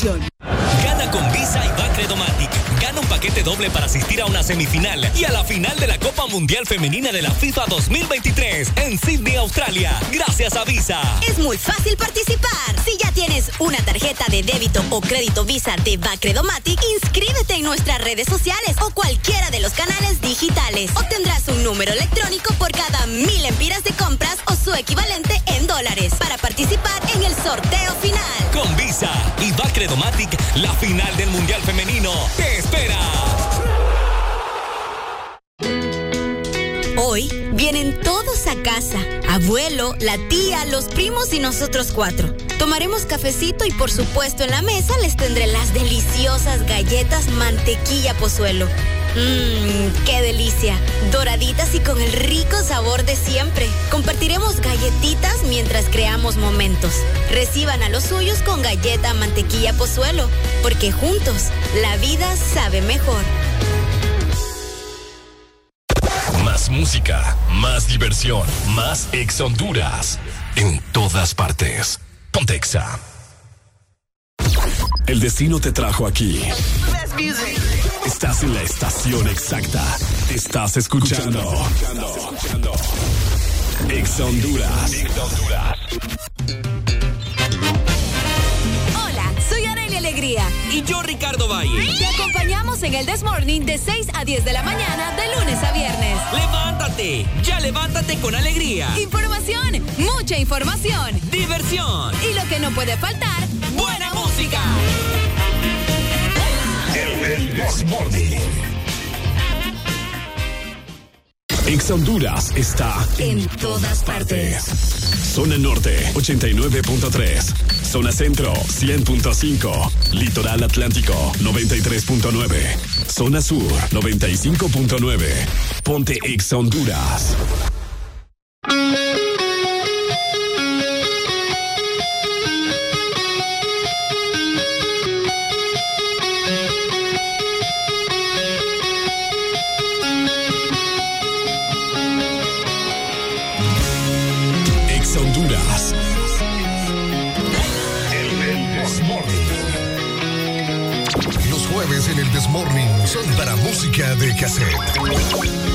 Gana con Visa y Bacredomatic. Gana un paquete doble para asistir a una semifinal y a la final de la Copa Mundial Femenina de la FIFA 2023 en Sydney, Australia. Gracias a Visa. Es muy fácil participar. Si ya tienes una tarjeta de débito o crédito Visa de Bacredomatic, inscríbete en nuestras redes sociales o cualquiera de los canales digitales. Obtendrás un número electrónico por cada mil empiras de compras o su equivalente en dólares para participar en el sorteo la final del Mundial Femenino te espera. Hoy vienen todos a casa. Abuelo, la tía, los primos y nosotros cuatro. Tomaremos cafecito y por supuesto en la mesa les tendré las deliciosas galletas mantequilla pozuelo. Mmm, qué delicia. Doraditas y con el rico sabor de siempre. Compartiremos galletitas mientras creamos momentos. Reciban a los suyos con galleta mantequilla pozuelo, porque juntos la vida sabe mejor. Más música, más diversión, más ex Honduras. En todas partes. Pontexa. El destino te trajo aquí. Estás en la estación exacta. Estás escuchando. Ex Honduras. Hola, soy Arelia Alegría. Y yo, Ricardo Valle. Te acompañamos en el This Morning de 6 a 10 de la mañana, de lunes a viernes. ¡Levántate! ¡Ya levántate con alegría! Información, mucha información. ¡Diversión! Y lo que no puede faltar, ¡buena música! Ex Honduras está en todas partes. Zona Norte 89.3. Zona Centro 100.5. Litoral Atlántico 93.9. Zona Sur 95.9. Ponte Ex Honduras. Para música de cassette.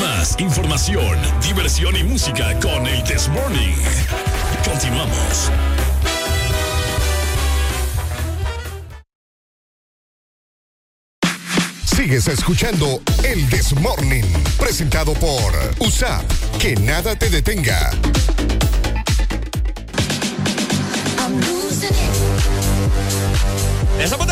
Más información, diversión y música con el This Morning. Continuamos. Sigues escuchando el This Morning, presentado por USAP. Que nada te detenga. Estamos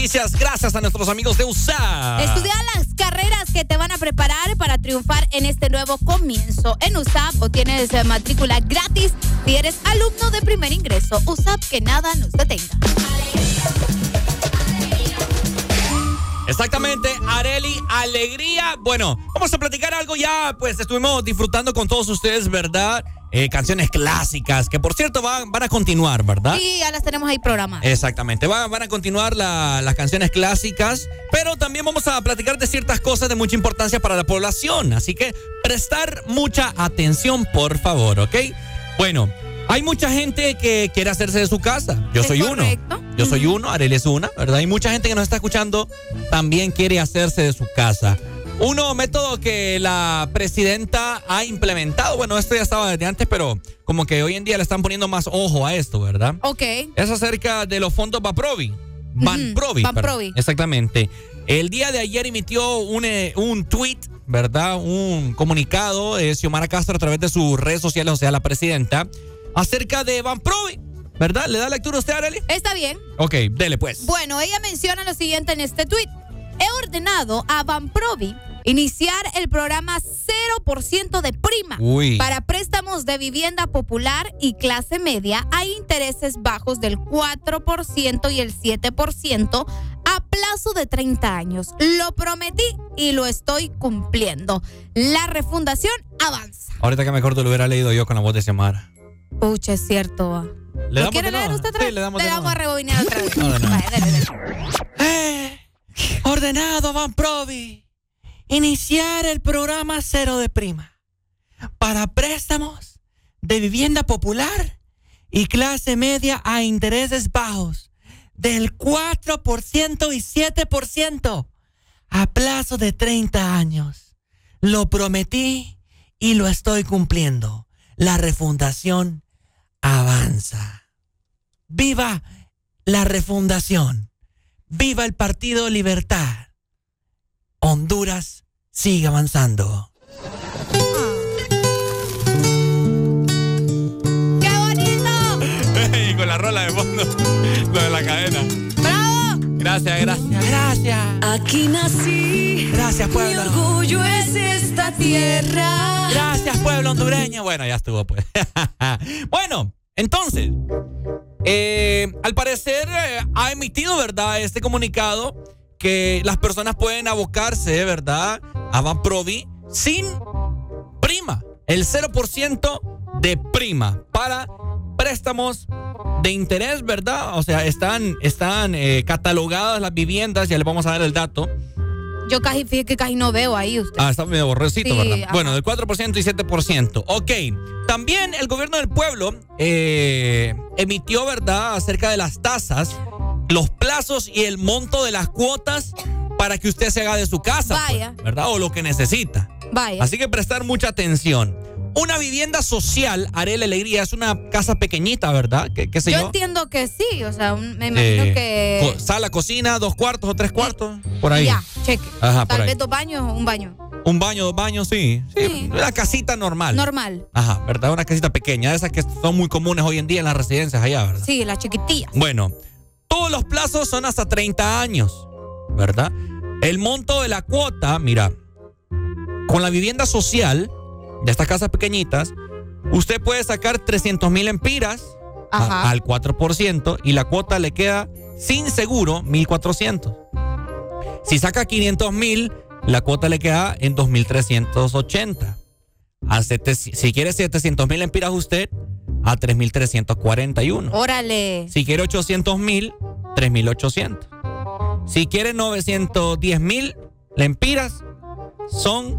Noticias gracias a nuestros amigos de USA. Estudia las carreras que te van a preparar para triunfar en este nuevo comienzo. En USAP obtienes eh, matrícula gratis si eres alumno de primer ingreso. USAP que nada nos detenga. Exactamente, Areli, alegría. Bueno, vamos a platicar algo ya, pues estuvimos disfrutando con todos ustedes, ¿verdad? Eh, canciones clásicas, que por cierto van, van a continuar, ¿verdad? Sí, ya las tenemos ahí programadas. Exactamente, van, van a continuar la- las canciones clásicas, pero también vamos a platicar de ciertas cosas de mucha importancia para la población, así que prestar mucha atención, por favor, ¿ok? Bueno, hay mucha gente que quiere hacerse de su casa, yo soy uno, yo soy uno, Arel es una, ¿verdad? Hay mucha gente que nos está escuchando también quiere hacerse de su casa. Uno método que la presidenta ha implementado, bueno, esto ya estaba desde antes, pero como que hoy en día le están poniendo más ojo a esto, ¿verdad? Ok. Es acerca de los fondos Baprovi. Banprovi. Ujú, perdón. Banprovi. Exactamente. El día de ayer emitió un, eh, un tweet, ¿verdad? Un comunicado, eh, Xiomara Castro, a través de sus redes sociales, o sea, la presidenta, acerca de Banprovi, ¿verdad? ¿Le da lectura a usted, Arely? Está bien. Ok, dele pues. Bueno, ella menciona lo siguiente en este tuit. He ordenado a Banprovi iniciar el programa 0% de prima Uy. para préstamos de vivienda popular y clase media a intereses bajos del 4% y el 7% a plazo de 30 años. Lo prometí y lo estoy cumpliendo. La refundación avanza. Ahorita que mejor te lo hubiera leído yo con la voz de Xiomara. Pucha, es cierto. ¿Le ¿Lo damos quiere leer usted otra Sí, vez? le damos vamos nuevo. a rebobinar otra vez. No, de nuevo. Vaya, dele, dele. Ordenado Banprovi iniciar el programa cero de prima para préstamos de vivienda popular y clase media a intereses bajos del 4% y 7% a plazo de 30 años. Lo prometí y lo estoy cumpliendo. La refundación avanza. ¡Viva la refundación! ¡Viva el Partido Libertad! Honduras sigue avanzando. ¡Qué bonito! y con la rola de fondo, lo de la cadena. ¡Bravo! Gracias, gracias, gracias. Aquí nací. Gracias, pueblo. Mi orgullo es esta tierra. Gracias, pueblo hondureño. Bueno, ya estuvo, pues. bueno, entonces, eh, al parecer eh, ha emitido, ¿verdad?, este comunicado que las personas pueden abocarse, ¿verdad?, a Banprovi sin prima. El 0% de prima para préstamos de interés, ¿verdad? O sea, están, están eh, catalogadas las viviendas, ya les vamos a dar el dato. Yo casi, fíjate que casi no veo ahí usted. Ah, está medio borrecito, Sí, ¿verdad? ajá. Bueno, del 4% y 7%. Ok. También el gobierno del pueblo eh, emitió, ¿verdad?, acerca de las tasas, los plazos y el monto de las cuotas para que usted se haga de su casa. pues, Vaya. ¿Verdad? O lo que necesita. Vaya. Así que prestar mucha atención. Una vivienda social, Arela Alegría, es una casa pequeñita, ¿verdad? ¿Qué, qué sé yo? Yo entiendo que sí, o sea, me imagino Eh, que... co- Sala, cocina, dos cuartos o tres cuartos, por ahí. Ya, cheque. Ajá, Tal vez dos baños o un baño. Un baño, dos baños, sí. Sí, una casita normal. Normal. Ajá, ¿verdad? Una casita pequeña, esas que son muy comunes hoy en día en las residencias allá, ¿verdad? Sí, la chiquitilla. Bueno, todos los plazos son hasta 30 años, ¿verdad? El monto de la cuota, mira, con la vivienda social de estas casas pequeñitas, usted puede sacar 300 mil empiras a- al 4% y la cuota le queda sin seguro 1.400. Si saca 500 mil, la cuota le queda en 2.380. A si quiere 700 mil empiras usted, a 3.341. Órale. Si quiere 800 mil, 3.800. Si quiere 910 mil lempiras, son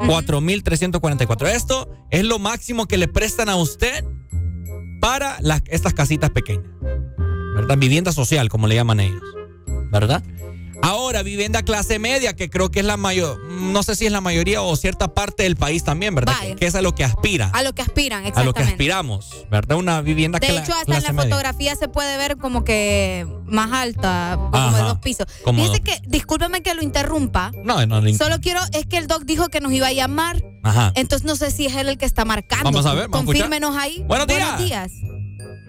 4.344. Esto es lo máximo que le prestan a usted para las, estas casitas pequeñas. ¿Verdad? Vivienda social, como le llaman ellos. ¿Verdad? Ahora, vivienda clase media, que creo que es la mayor, no sé si es la mayoría o cierta parte del país también, ¿verdad? Que, que es a lo que aspira. A lo que aspiran, A lo exactamente. que aspiramos, ¿verdad? Una vivienda De cla- hecho, hasta en clase la media. fotografía se puede ver como que más alta, como Ajá. de dos pisos. Dice que, discúlpeme que lo interrumpa. No, no, no. Solo quiero, es que el doc dijo que nos iba a llamar. Ajá. Entonces no sé si es él el que está marcando. Vamos a ver, vamos a. Confírmenos ahí. Buenos Buenos días.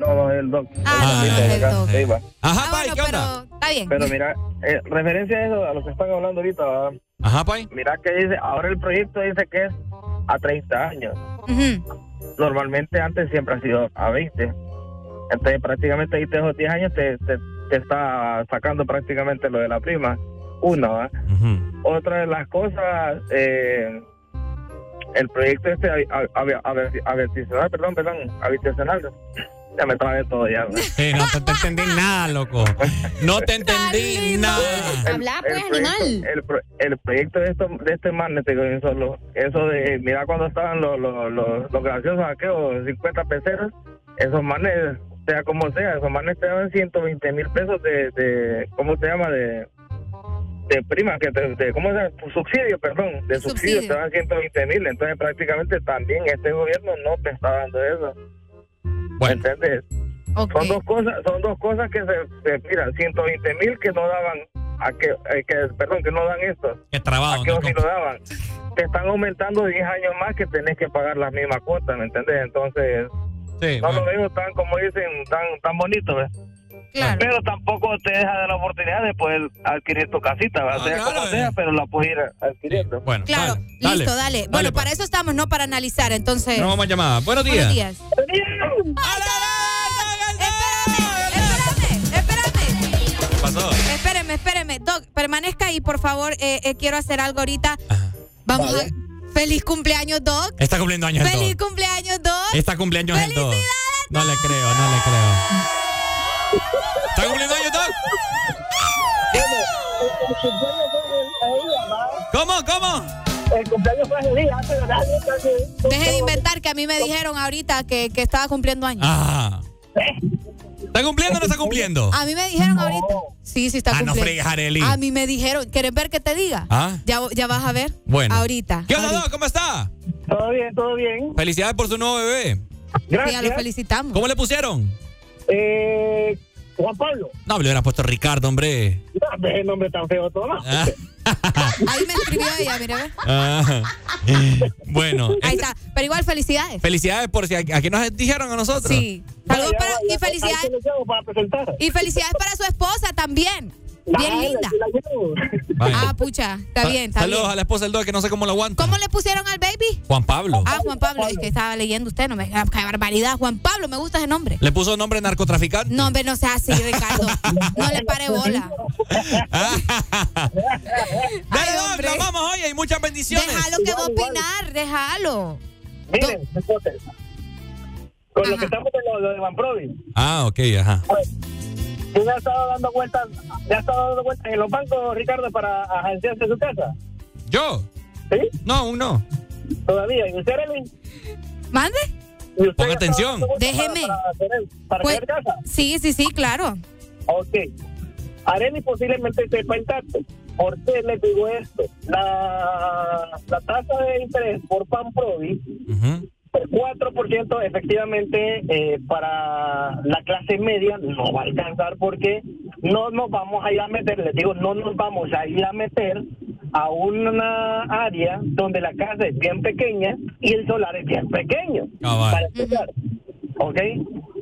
No, no, es el doc. Ah, no, no es el doc. Ahí va. Ajá, Ah, bueno, pero está bien. Pero mira, eh, referencia a eso, a lo que están hablando ahorita, ¿verdad? Ajá, Pai. Mira que dice, ahora el proyecto dice que es a 30 años. Normalmente antes siempre ha sido a 20. Entonces prácticamente ahí te esos 10 años te, te, te está sacando prácticamente lo de la prima. Una, ¿va? Otra de las cosas, eh, el proyecto este hab- hab- hab- habitacional, perdón, perdón, habitacional, ya me trae todo ya. ¿verdad? Eh, no te, te entendí nada, loco. No te entendí nada. Habla, pues, animal. El, pro- el proyecto de, esto, de este man, te digo, eso, lo- eso de, mira cuando estaban los, los, los, los graciosos aquellos 50 peceros, esos manes, sea como sea, esos manes te daban 120 mil pesos de, de, ¿cómo se llama? De, de prima, que te, de- ¿cómo se llama? Subsidio, perdón, de subsidio, Subsidio. te dan 120 mil, entonces prácticamente también este gobierno no te está dando eso. ¿Entiendes? Son dos cosas, son dos cosas que se, se mira, 120 mil que no daban, a que, eh, que, perdón, que no dan esto. Qué trabado. ¿A qué sí lo daban? Te están aumentando 10 años más que tenés que pagar la misma cuota, ¿me entiendes? Entonces, no lo veo tan, como dicen, tan, tan bonito, ¿ves? Pero tampoco te deja de la oportunidad de poder adquirir tu casita, ¿verdad? sea como sea, pero la puedes ir adquiriendo. Bueno, Claro, dale, listo, dale. dale. Bueno, para eso estamos, no para analizar. Entonces. No vamos a llamar. Buenos días. Buenos días. Espérame, espérame. ¿Qué pasó? Espéreme, espéreme. Doc, permanezca ahí, por favor. Eh, eh, quiero hacer algo ahorita. Vamos a. Feliz cumpleaños, Doc. Está cumpliendo años el Feliz todo. cumpleaños, Doc. Está cumpleaños el todo. No le creo, no le creo. ¿Está cumpliendo años todo? ¿Cómo, cómo? El cumpleaños fue ese día, pero nadie Deje de inventar que a mí me dijeron ahorita que, que estaba cumpliendo años. Ah. ¿Está cumpliendo o no está cumpliendo? A mí me dijeron ahorita. Sí, sí está Ah, no cumpliendo. fregues, Arely. A mí me dijeron. ¿Quieres ver que te diga? Ah. Ya, ya vas a ver. Bueno. Ahorita. ¿Qué onda, Doc? ¿Cómo está? Todo bien, todo bien. Felicidades por su nuevo bebé. Ya lo felicitamos. ¿Cómo le pusieron? Eh, Juan Pablo. No, le hubiera puesto Ricardo, hombre. No, ese nombre tan feo todo. Ah. Ahí me escribió ella, mire, ve. Ah. Bueno, Ahí este- está. Pero igual, felicidades. felicidades por si aquí nos dijeron a nosotros. Sí. Saludos para, y felicidades. Y felicidades para su esposa también. Bien linda. Vaya. Ah, pucha. Está bien, está Saludos bien. a la esposa del Doc que no sé cómo lo aguanta. ¿Cómo le pusieron al baby? Juan Pablo. Ah, Juan Pablo. Es que estaba leyendo usted. No me. Qué barbaridad. Juan Pablo, me gusta ese nombre. ¿Le puso nombre narcotraficante? No, hombre, no sea así, Ricardo. No le pare bola. Dale, Doc, nos vamos hoy. Hay muchas bendiciones. Déjalo que va a opinar, déjalo. Miren, entonces, con lo que estamos en lo, lo de Van Provi, Ah, ok, ajá. ¿Tú me has estado dando vueltas, me has estado dando vueltas en los bancos, Ricardo, para agenciarse su casa? ¿Yo? ¿Sí? No, aún no. Todavía. ¿Y usted, Evelyn? ¿Mande? ¿Y usted Ponga atención. Déjeme. Para, tener- para Pues- tener casa? Sí, sí, sí, claro. Ok. Areni posiblemente sepa el dato. ¿Por qué les digo esto? La, la tasa de interés por PAMPROVI, el 4% efectivamente eh, para la clase media no va a alcanzar porque no nos vamos a ir a meter, les digo, no nos vamos a ir a meter a una área donde la casa es bien pequeña y el solar es bien pequeño. Para empezar. ¿Ok?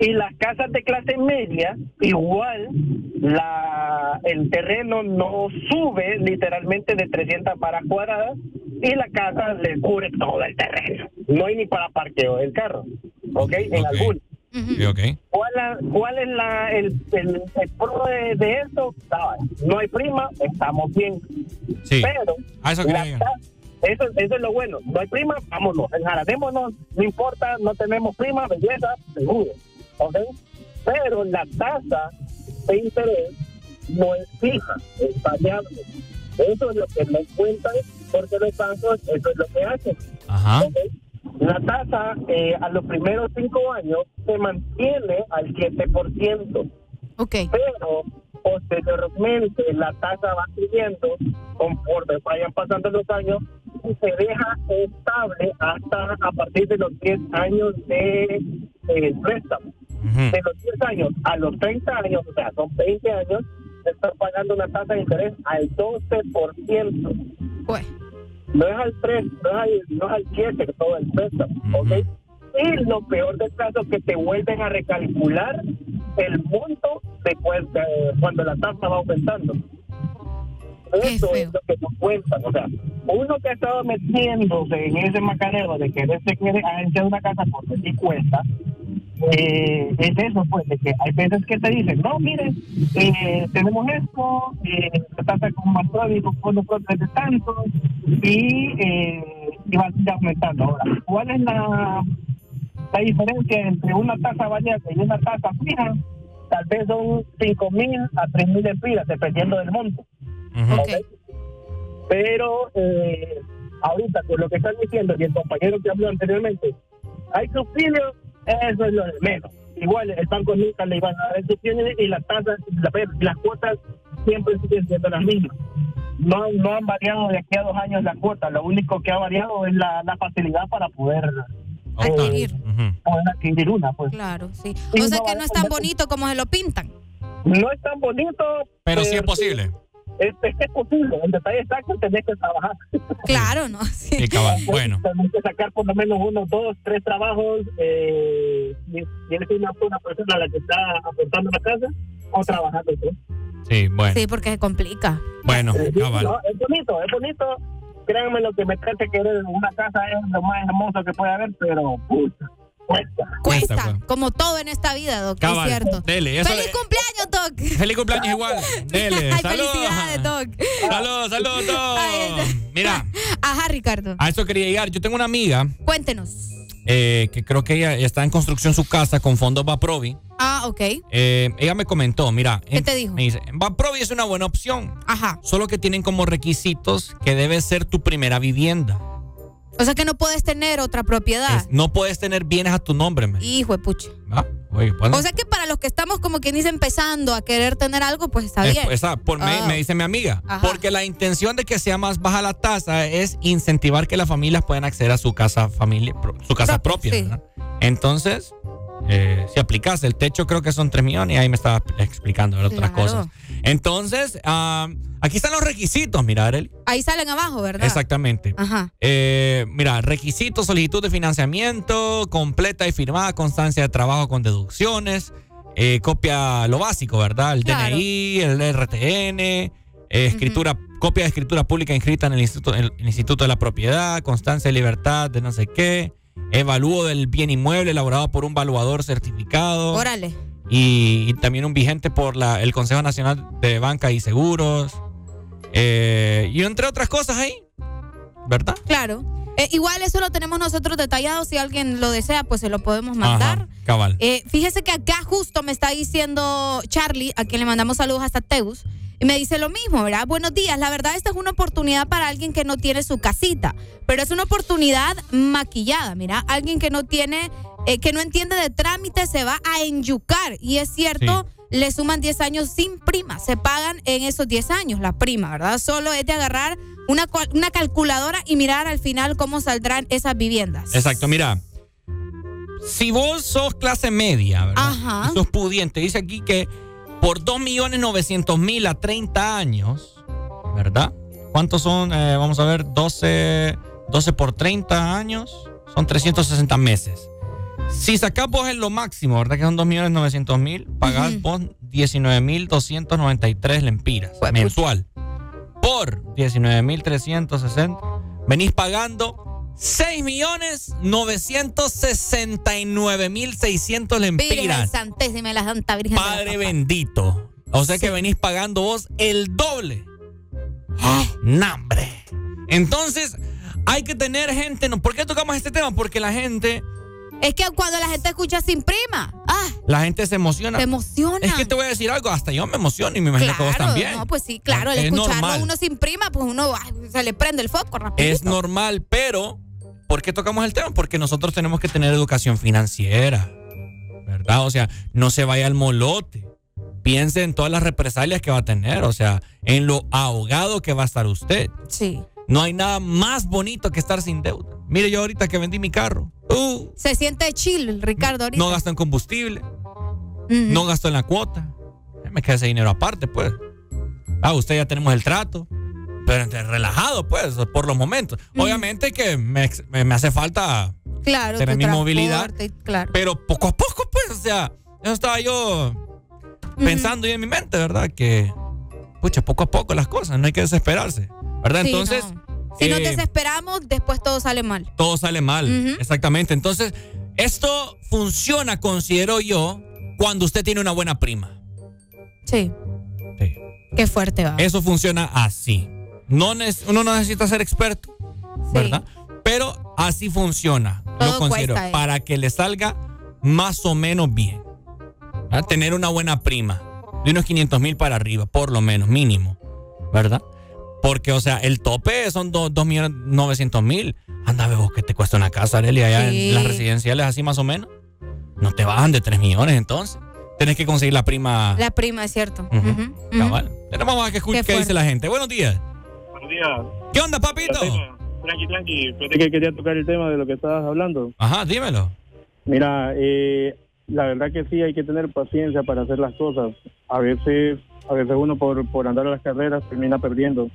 Y las casas de clase media, igual, la el terreno no sube literalmente de 300 varas cuadradas y la casa le cubre todo el terreno. No hay ni para parqueo del carro, ¿ok? En algún. Sí, ok. ¿Cuál, la- cuál es la, el, el, el pro de, de esto? Ah, No hay prima, estamos bien. Sí. Pero A eso la eso, eso es lo bueno. No hay prima, vámonos. Enjaradémonos, no importa, no tenemos prima, belleza, seguro. ¿Ok? Pero la tasa de interés no es fija, es variable. Eso es lo que me cuentan, porque los bancos, eso es lo que hacen. Ajá. La tasa eh, a los primeros cinco años se mantiene al 7%. Ok. Pero posteriormente la tasa va subiendo conforme vayan pasando los años y se deja estable hasta a partir de los 10 años de eh, préstamo. De los 10 años a los 30 años, o sea, son 20 años, se está pagando una tasa de interés al 12%. No es al 3, no es al, no es al 7 todo el préstamo, ¿ok? Y lo peor del caso es que te vuelven a recalcular el monto de cuando la tasa va aumentando. Eso es lo que nos cuentan. O sea, uno que ha estado metiéndose en ese macaneo de querer se quiere agenciar una casa porque sí cuesta, eh, es eso, pues, de que hay veces que te dicen, no, mire, eh, tenemos esto, eh, se trata con más pródigo, con propio de tanto, y, eh, y va a seguir aumentando. Ahora, ¿cuál es la, la diferencia entre una tasa variable y una tasa fija? Tal vez son 5 mil a 3 mil empiras, dependiendo del monto. ¿ok? Pero eh, ahorita, con lo que están diciendo y el compañero que habló anteriormente, hay subsidios, eso es lo de menos. Igual el banco nunca le iban a dar el subsidio y las tasas, la- las cuotas siempre siguen siendo las mismas. No, no han variado de aquí a dos años las cuotas, lo único que ha variado es la, la facilidad para poder Adquirir. poder adquirir una. Pues. Claro, sí. O sea que no es tan bonito como se lo pintan. No es tan bonito. Pero sí es posible. Es, es que es posible. El detalle exacto tenés que trabajar. Claro, ¿no? Sí. Sí, cabal. Bueno. Tenés que sacar por lo menos uno, dos, tres trabajos. Eh, tienes que ir a una persona a la que está aportando la casa o trabajando. Sí, bueno. Sí, porque se complica. Bueno, cabal. no, es bonito, es bonito. Créanme lo que me trate querer una casa es lo más hermoso que puede haber, pero puta, cuesta. Cuesta, como todo en esta vida, Doc. Cabal. Es cierto. Dele, eso ¡Feliz le- cumpleaños, Doc! Feliz cumpleaños igual. Dele. Ay, Saludos. felicidades, Doc. Saludos, saludos, todos. Mira, Ajá, Ricardo. a eso quería llegar. Yo tengo una amiga Cuéntenos. Eh, que creo que ella está en construcción su casa con fondos Baprovi. Ah, ok. Eh, ella me comentó, mira. ¿Qué te dijo? Me dice, Baprovi es una buena opción. Ajá. Solo que tienen como requisitos que debe ser tu primera vivienda. O sea que no puedes tener otra propiedad. Es- no puedes tener bienes a tu nombre, man. Hijo de pucha. Ah, oye. O sea que para los que estamos como quien dice empezando a querer tener algo, pues está Es- bien. esa- por me, Ah. me dice mi amiga. Ajá. Porque la intención de que sea más baja la tasa es incentivar que las familias puedan acceder a su casa familia, su casa propia. Entonces, eh, si aplicas el techo, creo que son 3 millones y ahí me estaba explicando otras Claro. cosas. Entonces, ah, aquí están los requisitos, mira, Arely. Ahí salen abajo, ¿verdad? Exactamente. Ajá. Eh, mira, requisitos, solicitud de financiamiento, completa y firmada, constancia de trabajo con deducciones, eh, copia, lo básico, ¿verdad? El Claro. DNI, el RTN, eh, escritura, copia de escritura pública inscrita en el instituto, en el Instituto de la Propiedad, constancia de libertad de no sé qué, evalúo del bien inmueble elaborado por un valuador certificado. Órale. Y, y también un vigente por la, el Consejo Nacional de Banca y Seguros. Eh, y entre otras cosas ahí, ¿verdad? Claro. Eh, igual eso lo tenemos nosotros detallado. Si alguien lo desea, pues se lo podemos mandar. Ajá, cabal. Eh, fíjese que acá justo me está diciendo Charlie, a quien le mandamos saludos hasta Teus, y me dice lo mismo, ¿verdad? Buenos días, la verdad esta es una oportunidad para alguien que no tiene su casita, pero es una oportunidad maquillada, mira, alguien que no tiene, eh, que no entiende de trámites se va a enyucar, y es cierto. Le suman 10 años sin prima. Se pagan en esos 10 años la prima, ¿verdad? Solo es de agarrar una, una calculadora y mirar al final cómo saldrán esas viviendas. Exacto, mira. Si vos sos clase media, ¿verdad? Y sos pudiente, dice aquí que por 2.900.000 a 30 años, ¿verdad? ¿Cuántos son? Eh, vamos a ver, 12, 12 por 30 años, son 360 meses. Si sacás vos en lo máximo, ¿verdad? Que son 2.900.000, pagás vos 19.293 lempiras mensual. Por 19.360, venís pagando 6.969.600 lempiras. Virgen la Santa Virgen. Padre bendito. O sea que venís pagando vos el doble. ¡Ah! ¡Nambre! Entonces, hay que tener gente. No, ¿Por qué tocamos este tema? Porque la gente. Es que cuando la gente escucha sin prima, ah, la gente se emociona. Se emociona. Es que te voy a decir algo, hasta yo me emociono y me imagino que vos también. No, pues sí, claro, al escucharlo uno sin prima, pues uno se le prende el foco rapidito. Es normal, pero ¿por qué tocamos el tema? Porque nosotros tenemos que tener educación financiera, ¿verdad? O sea, no se vaya al molote. Piense en todas las represalias que va a tener, o sea, en lo ahogado que va a estar usted. Sí. No hay nada más bonito que estar sin deuda. Mire, yo ahorita que vendí mi carro. Uh, Se siente chill, Ricardo, ahorita. No gasto en combustible. No gasto en la cuota. Me queda ese dinero aparte, pues. Ah, usted ya tenemos el trato. Pero relajado, pues, por los momentos. Obviamente que me, hace falta claro, tener mi movilidad. Claro. Pero poco a poco, pues, o sea, eso estaba yo pensando y en mi mente, ¿verdad? Que, pucha, poco a poco las cosas, no hay que desesperarse. ¿Verdad? Entonces. Si nos eh, desesperamos, después todo sale mal. Todo sale mal, exactamente. Entonces, esto funciona, considero yo, cuando usted tiene una buena prima. Sí. Sí. Qué fuerte va. Eso funciona así. No uno no necesita ser experto, ¿verdad? Pero así funciona. lo considero. Para que le salga más o menos bien. Tener una buena prima. De unos 500 mil para arriba, por lo menos, mínimo. ¿Verdad? Porque, o sea, el tope son 2.900.000. Anda, vos que te cuesta una casa, Arely, allá en las residenciales, así más o menos. No te bajan de 3 millones entonces. Tienes que conseguir la prima. La prima, es cierto. Cabal. Vamos a que escuche qué, dice la gente. Buenos días. Buenos días. ¿Qué onda, papito? Tranqui, tranqui. Fíjate que quería tocar el tema de lo que estabas hablando. Ajá, dímelo. Mira, eh, la verdad que sí hay que tener paciencia para hacer las cosas. A veces, a veces uno por, por andar a las carreras termina perdiendo.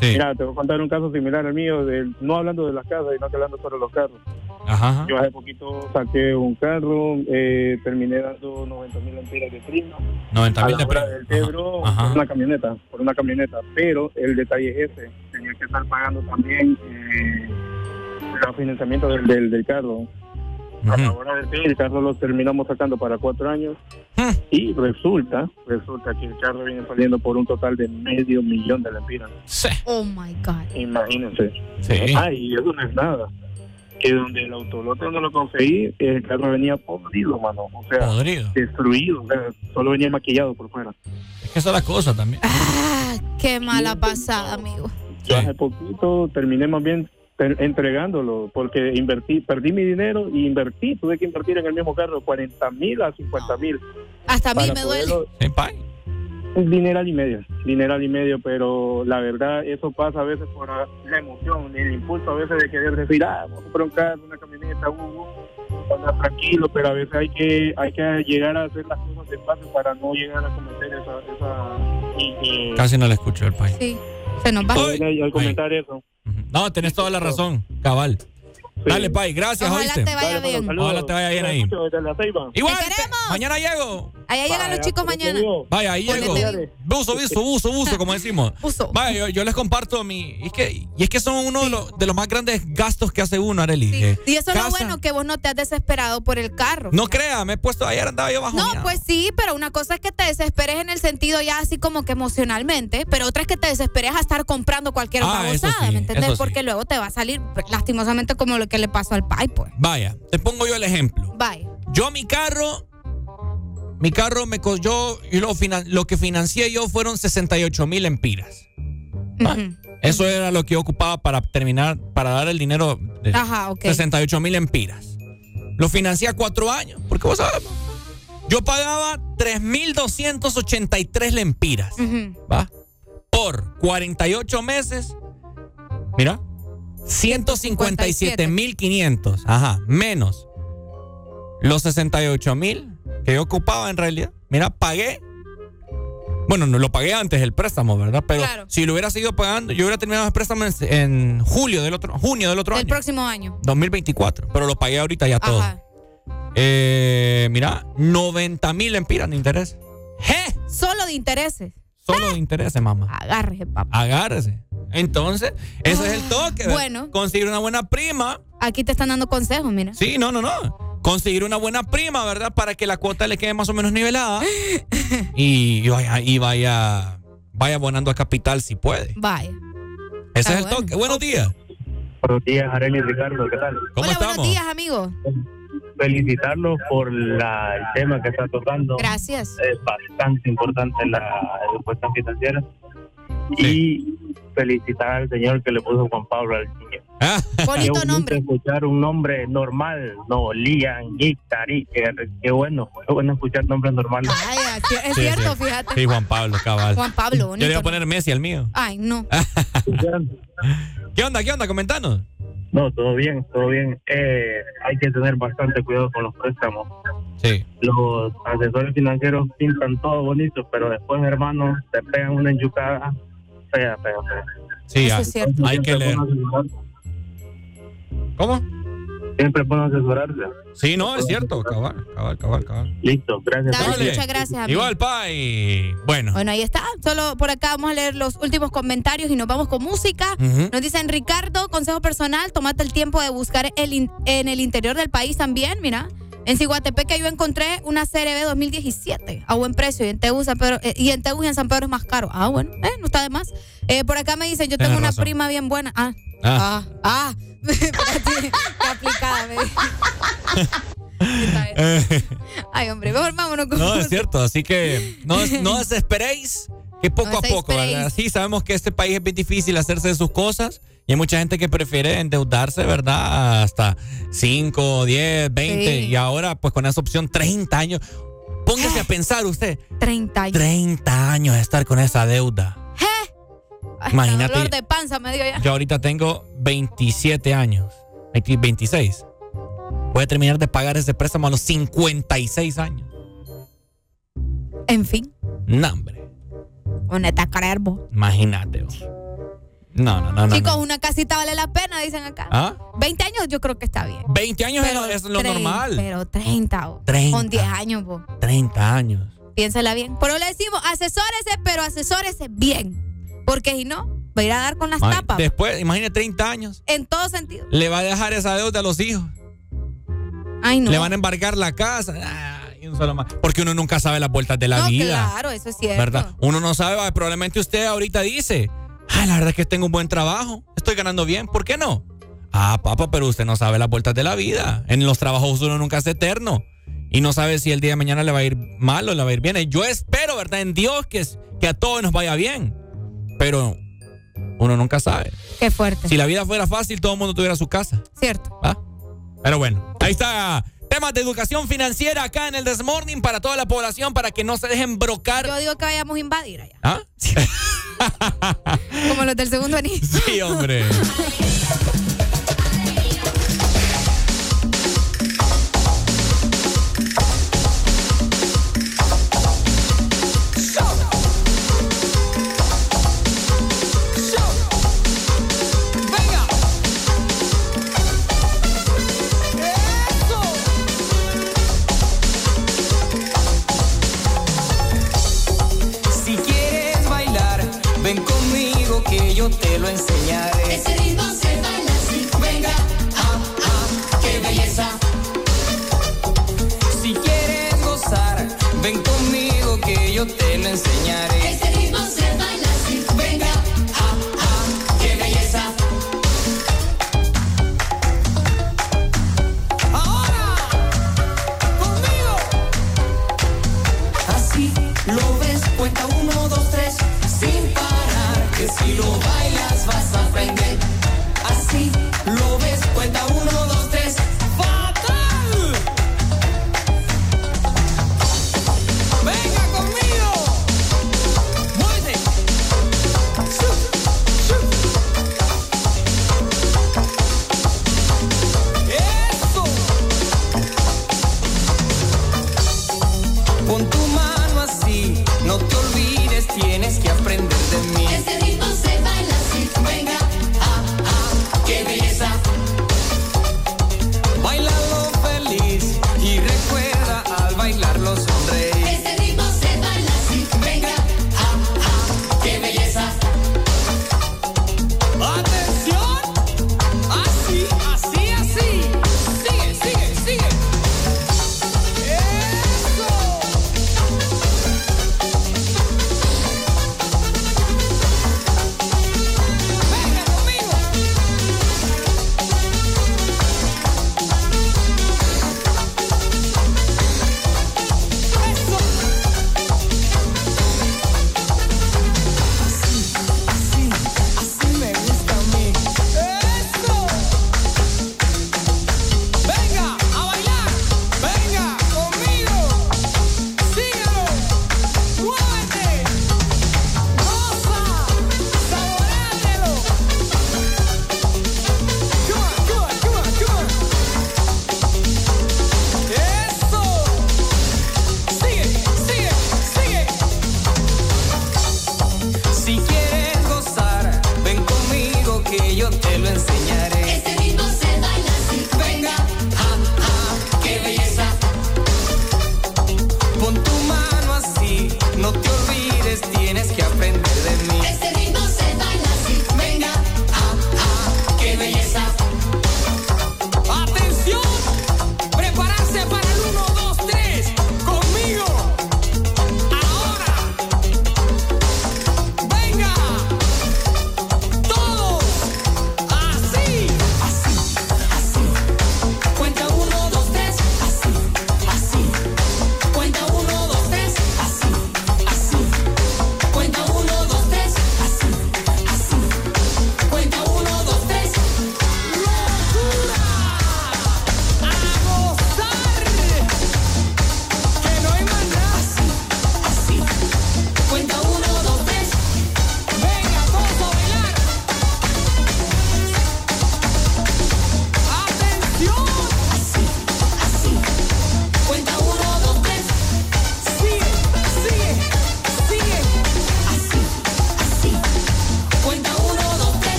Mira, te voy a contar un caso similar al mío, no hablando de las casas, sino que hablando sobre los carros. Ajá. Yo hace poquito saqué un carro, eh, terminé dando 90 mil de prima. 90 mil de prima. por una camioneta, por una camioneta. Pero el detalle es ese, tenía que estar pagando también eh, el financiamiento del, del, del carro. A la hora del el carro lo terminamos sacando para cuatro años Hmm. y resulta, resulta que el carro viene saliendo por un total de medio millón de lempiras. Sí. Oh my God. Imagínense. Sí. Ah, y eso no es nada. Que donde el autolote donde lo conseguí, el carro venía podrido, mano. O sea, destruido. O sea, solo venía maquillado por fuera. Es que esa es la cosa también. Ah, qué mala pasada, amigo. Yo hace poquito terminé más bien entregándolo, porque invertí, perdí mi dinero y invertí, tuve que invertir en el mismo carro 40 mil a 50 mil. Hasta a mí me duele. Un dineral y medio, dineral y medio, pero la verdad eso pasa a veces por la emoción, el impulso a veces de querer decir, ah, vamos a comprar un carro, una camioneta, uh, uh, tranquilo, pero a veces hay que hay que llegar a hacer las cosas despacio para no llegar a cometer esa... esa Casi no le escucho el país. Sí, se nos va. Al comentar eso. No, tenés toda la razón, cabal. Dale, Pai, gracias, Ojalá te vaya bien. Ojalá te vaya bien ahí. Igual, queremos. mañana llego. Allá llegan los chicos mañana. Vaya, ahí llego. Buzo, buzo, buzo, buzo, como decimos. Buzo. Vaya, yo, les comparto mi. Y es que, y es que son uno de, los, de los más grandes gastos que hace uno, Arely. Sí. y eso es lo bueno, que vos no te has desesperado por el carro. No crea, me he puesto. Ayer andaba yo bajo. No, pues sí, pero una cosa es que te desesperes en el sentido ya así como que emocionalmente, pero otra es que te desesperes a estar comprando cualquier ah, babosada, ¿me entiendes? Porque luego te va a salir lastimosamente como lo que le pasó al Pai, pues. Vaya, te pongo yo el ejemplo. Vaya. Yo mi carro mi carro me costó, lo, lo que financié yo fueron 68 mil empiras. Eso era lo que yo ocupaba para terminar, para dar el dinero de 68 mil empiras. Lo financié a cuatro años, porque vos sabes, Yo pagaba 3.283 lempiras. ¿Va? Por 48 meses. Mira. 157.500. Ajá. Menos los 68.000 que yo ocupaba en realidad. Mira, pagué. Bueno, no lo pagué antes el préstamo, ¿verdad? Pero si lo hubiera seguido pagando, yo hubiera terminado el préstamo en, julio del otro, junio del otro año. El próximo año. 2024. Pero lo pagué ahorita ya todo. Eh, mira, 90 mil empiras de interés. ¡Je! Solo de intereses. Solo de intereses, mamá. Agárrese, papá. Agárrese. Entonces, ese es el toque. ¿verdad? Bueno. Conseguir una buena prima. Aquí te están dando consejos, mira. Sí, no, no, no. Conseguir una buena prima, ¿verdad? Para que la cuota le quede más o menos nivelada. y, y vaya, y vaya, vaya abonando a capital si puede. Vaya. Ese es el toque. Buenos días. Buenos días, Arely y Ricardo, ¿qué tal? ¿Cómo Hola, estamos? buenos días, amigo. Felicitarlos por la, el tema que está tocando. Gracias. Es bastante importante la educación financiera. Y felicitar al señor que le puso Juan Pablo al niño. Qué bonito nombre. escuchar un nombre normal, no, Lian, Gitari, qué, qué bueno, qué bueno escuchar nombres normales. Ay, es cierto, sí. fíjate. Sí, Juan Pablo, cabal. Juan Pablo, Yo bonito. le iba a poner Messi al mío. Ay, no. ¿Qué onda? ¿Qué onda? Comentanos. No, todo bien, todo bien. Eh, hay que tener bastante cuidado con los préstamos. Sí. Los asesores financieros pintan todo bonito, pero después, hermano, te pegan una enchucada fea, fea, fea. Sí, hay, hay que leer. ¿Cómo? Siempre pueden asesorarse. Sí, no, es cierto. Cabal, cabal, cabal, cabal. Listo, gracias. Dale, muchas gracias, amigo. Igual, pa, y bueno. Bueno, ahí está. Solo por acá vamos a leer los últimos comentarios y nos vamos con música. Nos dicen, Ricardo, consejo personal, tómate el tiempo de buscar el in- en el interior del país también, mira. En Ciguatepeque yo encontré una CRB 2017 a buen precio y en Tegu, San Pedro, eh, y en Tegu y en San Pedro es más caro. Ah, bueno, eh, no está de más. Eh, por acá me dicen, yo tengo Tienes una razón. prima bien buena. Ah, Ah. ah, ah. Qué aplicada me Ay, hombre, mejor vámonos con No, es cierto. Así que no, no desesperéis, que poco No a poco. ¿verdad? Sí, sabemos que este país es bien difícil hacerse de sus cosas y hay mucha gente que prefiere endeudarse, ¿verdad? Hasta 5, 10, 20 Sí. y ahora pues con esa opción 30 años. Póngase a pensar usted. 30 años. 30 años de estar con esa deuda. Ay, Imagínate. Dolor de panza me dio ya. Yo ahorita tengo 27 años, 20 26. Voy a terminar de pagar ese préstamo a los 56 años. En fin, No, hombre. creer vos. Imagínate. vos. No, no, no. Chicos, no. una casita vale la pena, dicen acá. ¿Ah? 20 años yo creo que está bien. 20 años es Pero lo- es lo trein- normal. Pero 30, vos. 30. Con 10 años, vos. 30 años. Piénsala bien. Pero le decimos, asesórese, pero asesórese bien. Porque si no, va a ir a dar con las Ay, tapas. Después, imagínate 30 años. En todo sentido. Le va a dejar esa deuda a los hijos. Ay, no. Le van a embargar la casa. Ay, un solo más. Porque uno nunca sabe las vueltas de la no, vida. claro, eso es cierto. ¿Verdad? Uno no sabe, probablemente usted ahorita dice, ay, la verdad es que tengo un buen trabajo, estoy ganando bien, ¿por qué no? Ah, papá, pero usted no sabe las vueltas de la vida. En los trabajos uno nunca es eterno. Y no sabe si el día de mañana le va a ir mal o le va a ir bien. Y Yo espero, ¿verdad? En Dios que, que a todos nos vaya bien. Pero uno nunca sabe. Qué fuerte. Si la vida fuera fácil, todo el mundo tuviera su casa. Cierto. ¿va? Pero bueno, ahí está. Temas de educación financiera acá en el Desmorning para toda la población para que no se dejen brocar. Yo digo que vayamos a invadir allá. ¿Ah? Como los del segundo anillo. Sí, hombre.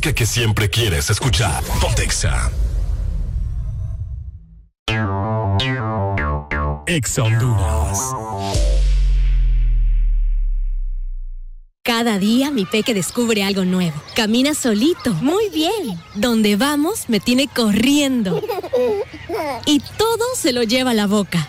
Que siempre quieres escuchar. Pontexa. Ex Honduras. Cada día mi peque descubre algo nuevo. Camina solito. Muy bien. Donde vamos me tiene corriendo. Y todo se lo lleva a la boca.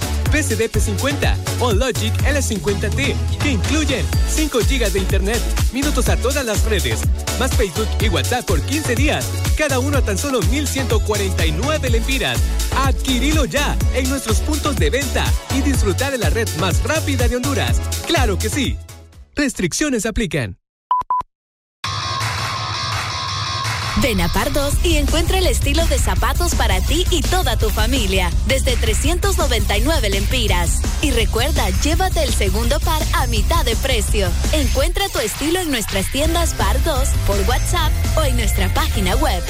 PCD P50 o Logic L50T, que incluyen 5 GB de internet, minutos a todas las redes, más Facebook y WhatsApp por 15 días, cada uno a tan solo 1,149 lempiras. Adquirilo ya en nuestros puntos de venta y disfrutar de la red más rápida de Honduras. ¡Claro que sí! Restricciones aplican. Ven a Pardos y encuentra el estilo de zapatos para ti y toda tu familia, desde 399 lempiras. Y recuerda, llévate el segundo par a mitad de precio. Encuentra tu estilo en nuestras tiendas Pardos, por WhatsApp o en nuestra página web.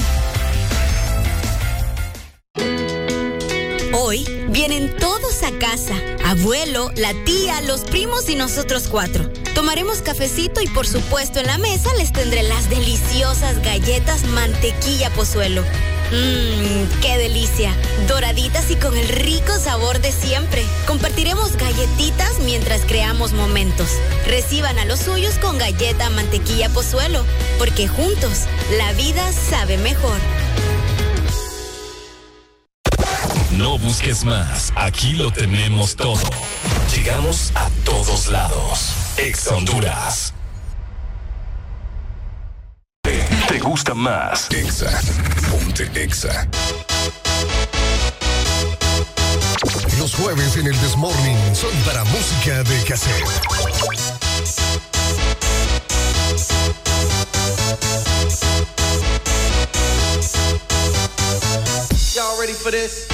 Hoy vienen todos a casa. Abuelo, la tía, los primos y nosotros cuatro. Tomaremos cafecito y por supuesto en la mesa les tendré las deliciosas galletas mantequilla pozuelo. Mmm, qué delicia. Doraditas y con el rico sabor de siempre. Compartiremos galletitas mientras creamos momentos. Reciban a los suyos con galleta mantequilla pozuelo, porque juntos la vida sabe mejor. No busques más, aquí lo tenemos todo. Llegamos a todos lados. Ex Honduras. ¿Te gusta más? Exa. Ponte Exa. Los jueves en el Desmorning son para música de cassette. Y'all ready for this?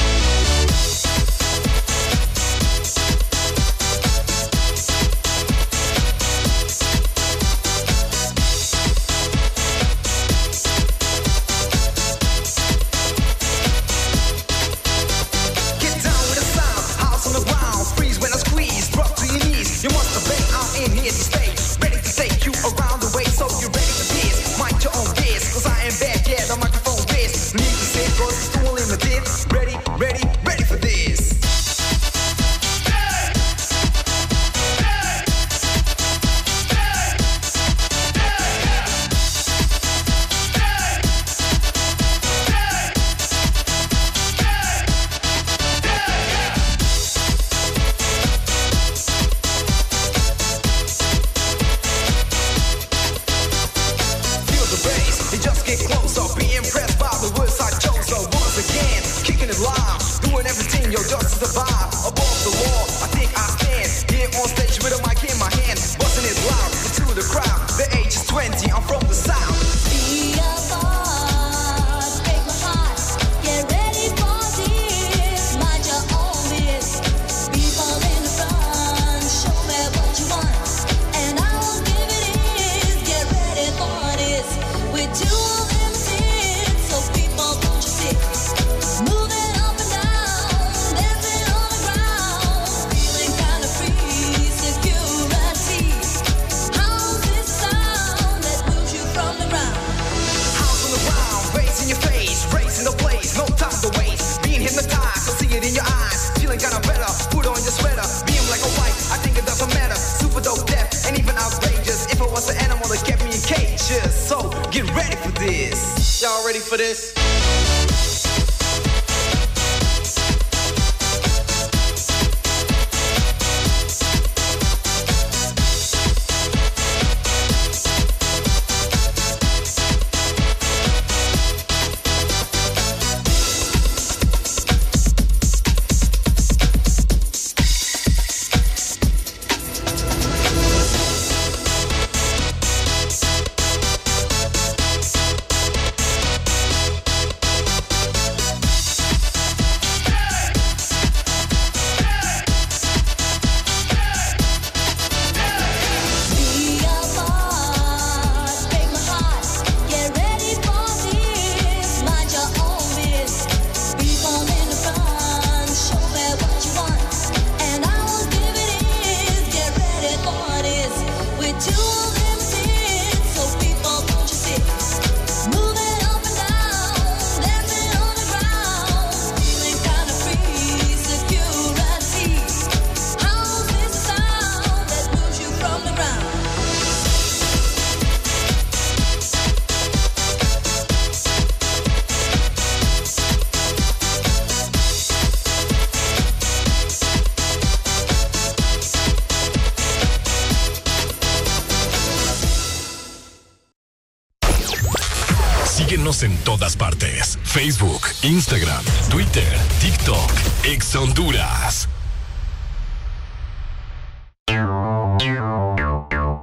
Facebook, Instagram, Twitter, TikTok, Ex Honduras.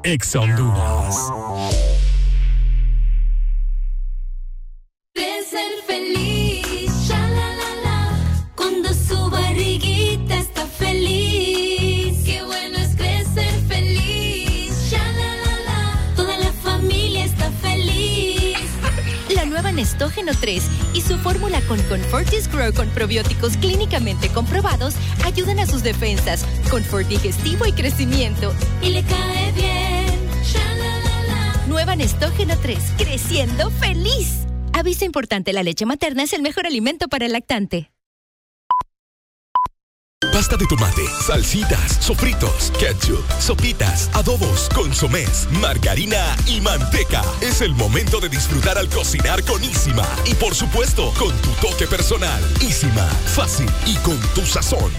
Ex Honduras. Probióticos clínicamente comprobados ayudan a sus defensas, confort digestivo y crecimiento. Y le cae bien. Nueva Nestógeno 3, creciendo feliz. Aviso importante, la leche materna es el mejor alimento para el lactante de tomate, salsitas, sofritos, ketchup, sopitas, adobos, consomés, margarina y manteca. Es el momento de disfrutar al cocinar con Isima. Y por supuesto, con tu toque personal. Isima, fácil y con tu sazón.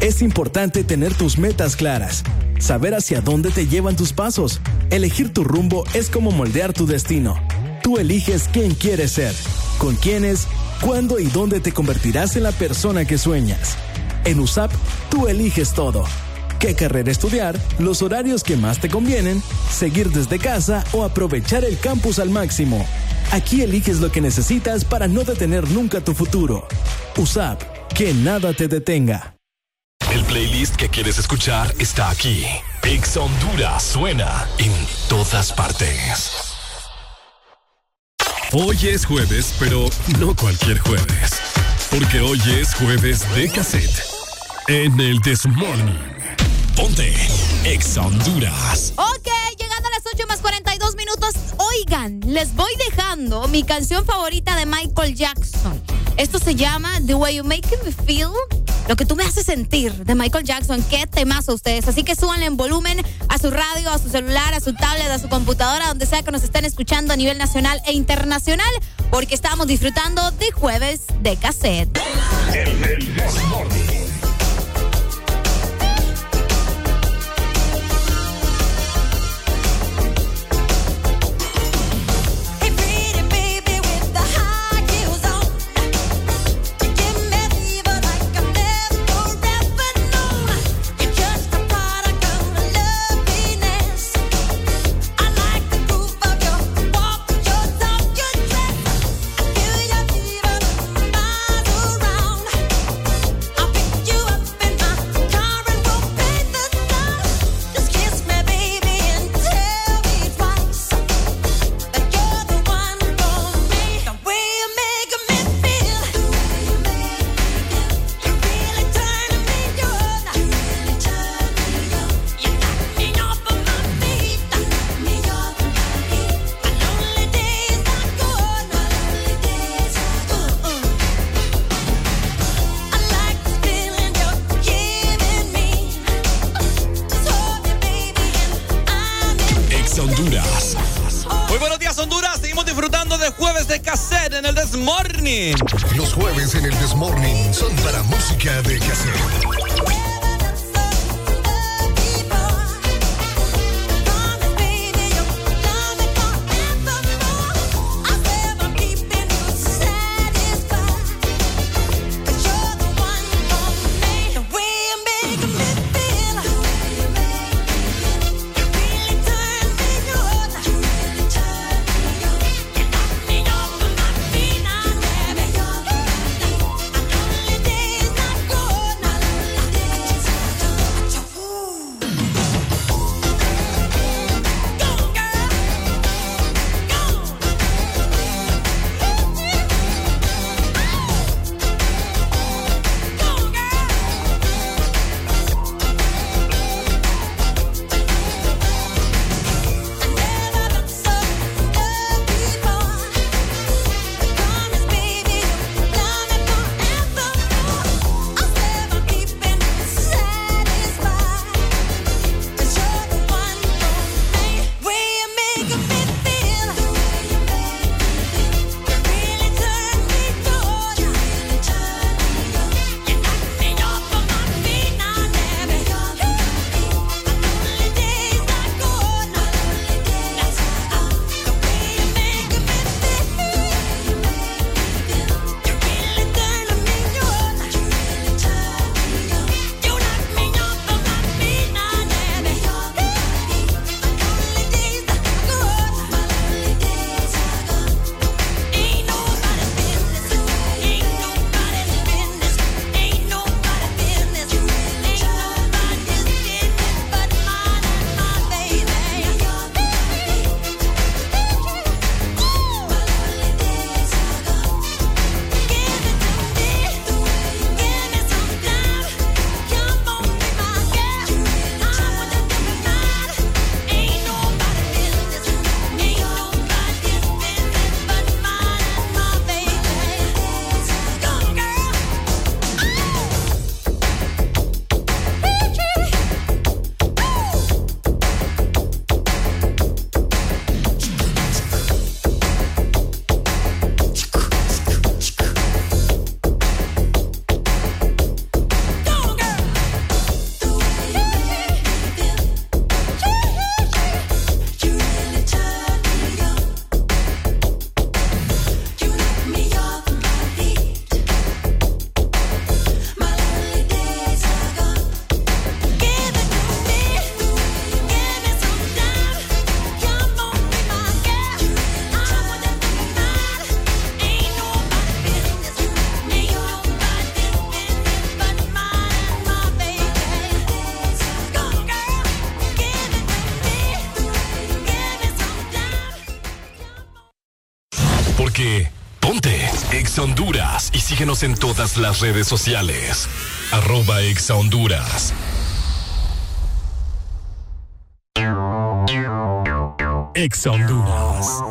Es importante tener tus metas claras, saber hacia dónde te llevan tus pasos. Elegir tu rumbo es como moldear tu destino. Tú eliges quién quieres ser, con quiénes, cuándo y dónde te convertirás en la persona que sueñas. En USAP, tú eliges todo. ¿Qué carrera estudiar? Los horarios que más te convienen, seguir desde casa o aprovechar el campus al máximo. Aquí eliges lo que necesitas para no detener nunca tu futuro. USAP, que nada te detenga. El playlist que quieres escuchar está aquí. Ex Honduras suena en todas partes. Hoy es jueves, pero no cualquier jueves. Porque hoy es jueves de cassette en el This Morning. Ponte Ex Honduras. Ok, llegando a las 8 más 42 minutos. Oigan, les voy dejando mi canción favorita de Michael Jackson. Esto se llama The Way You Make Me Feel. Lo que tú me haces sentir de Michael Jackson. Qué temazo ustedes. Así que súbanle en volumen a su radio, a su celular, a su tablet, a su computadora, donde sea que nos estén escuchando a nivel nacional e internacional, porque estamos disfrutando de jueves de cassette. el cassette en todas las redes sociales. Arroba Exa Honduras. Exa Honduras.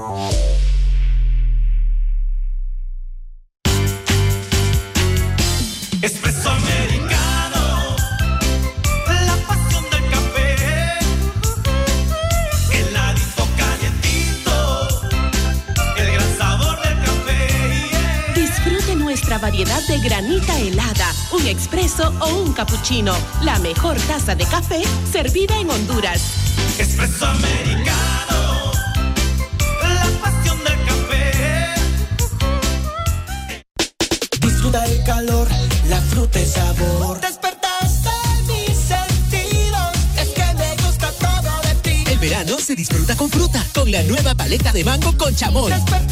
Cappuccino. La mejor taza de café servida en Honduras. Espresso americano. La pasión del café. Disfruta el calor, la fruta y sabor. Despertaste mis sentidos. Es que me gusta todo de ti. El verano se disfruta con fruta. Con la nueva paleta de mango con chamón. Despertaste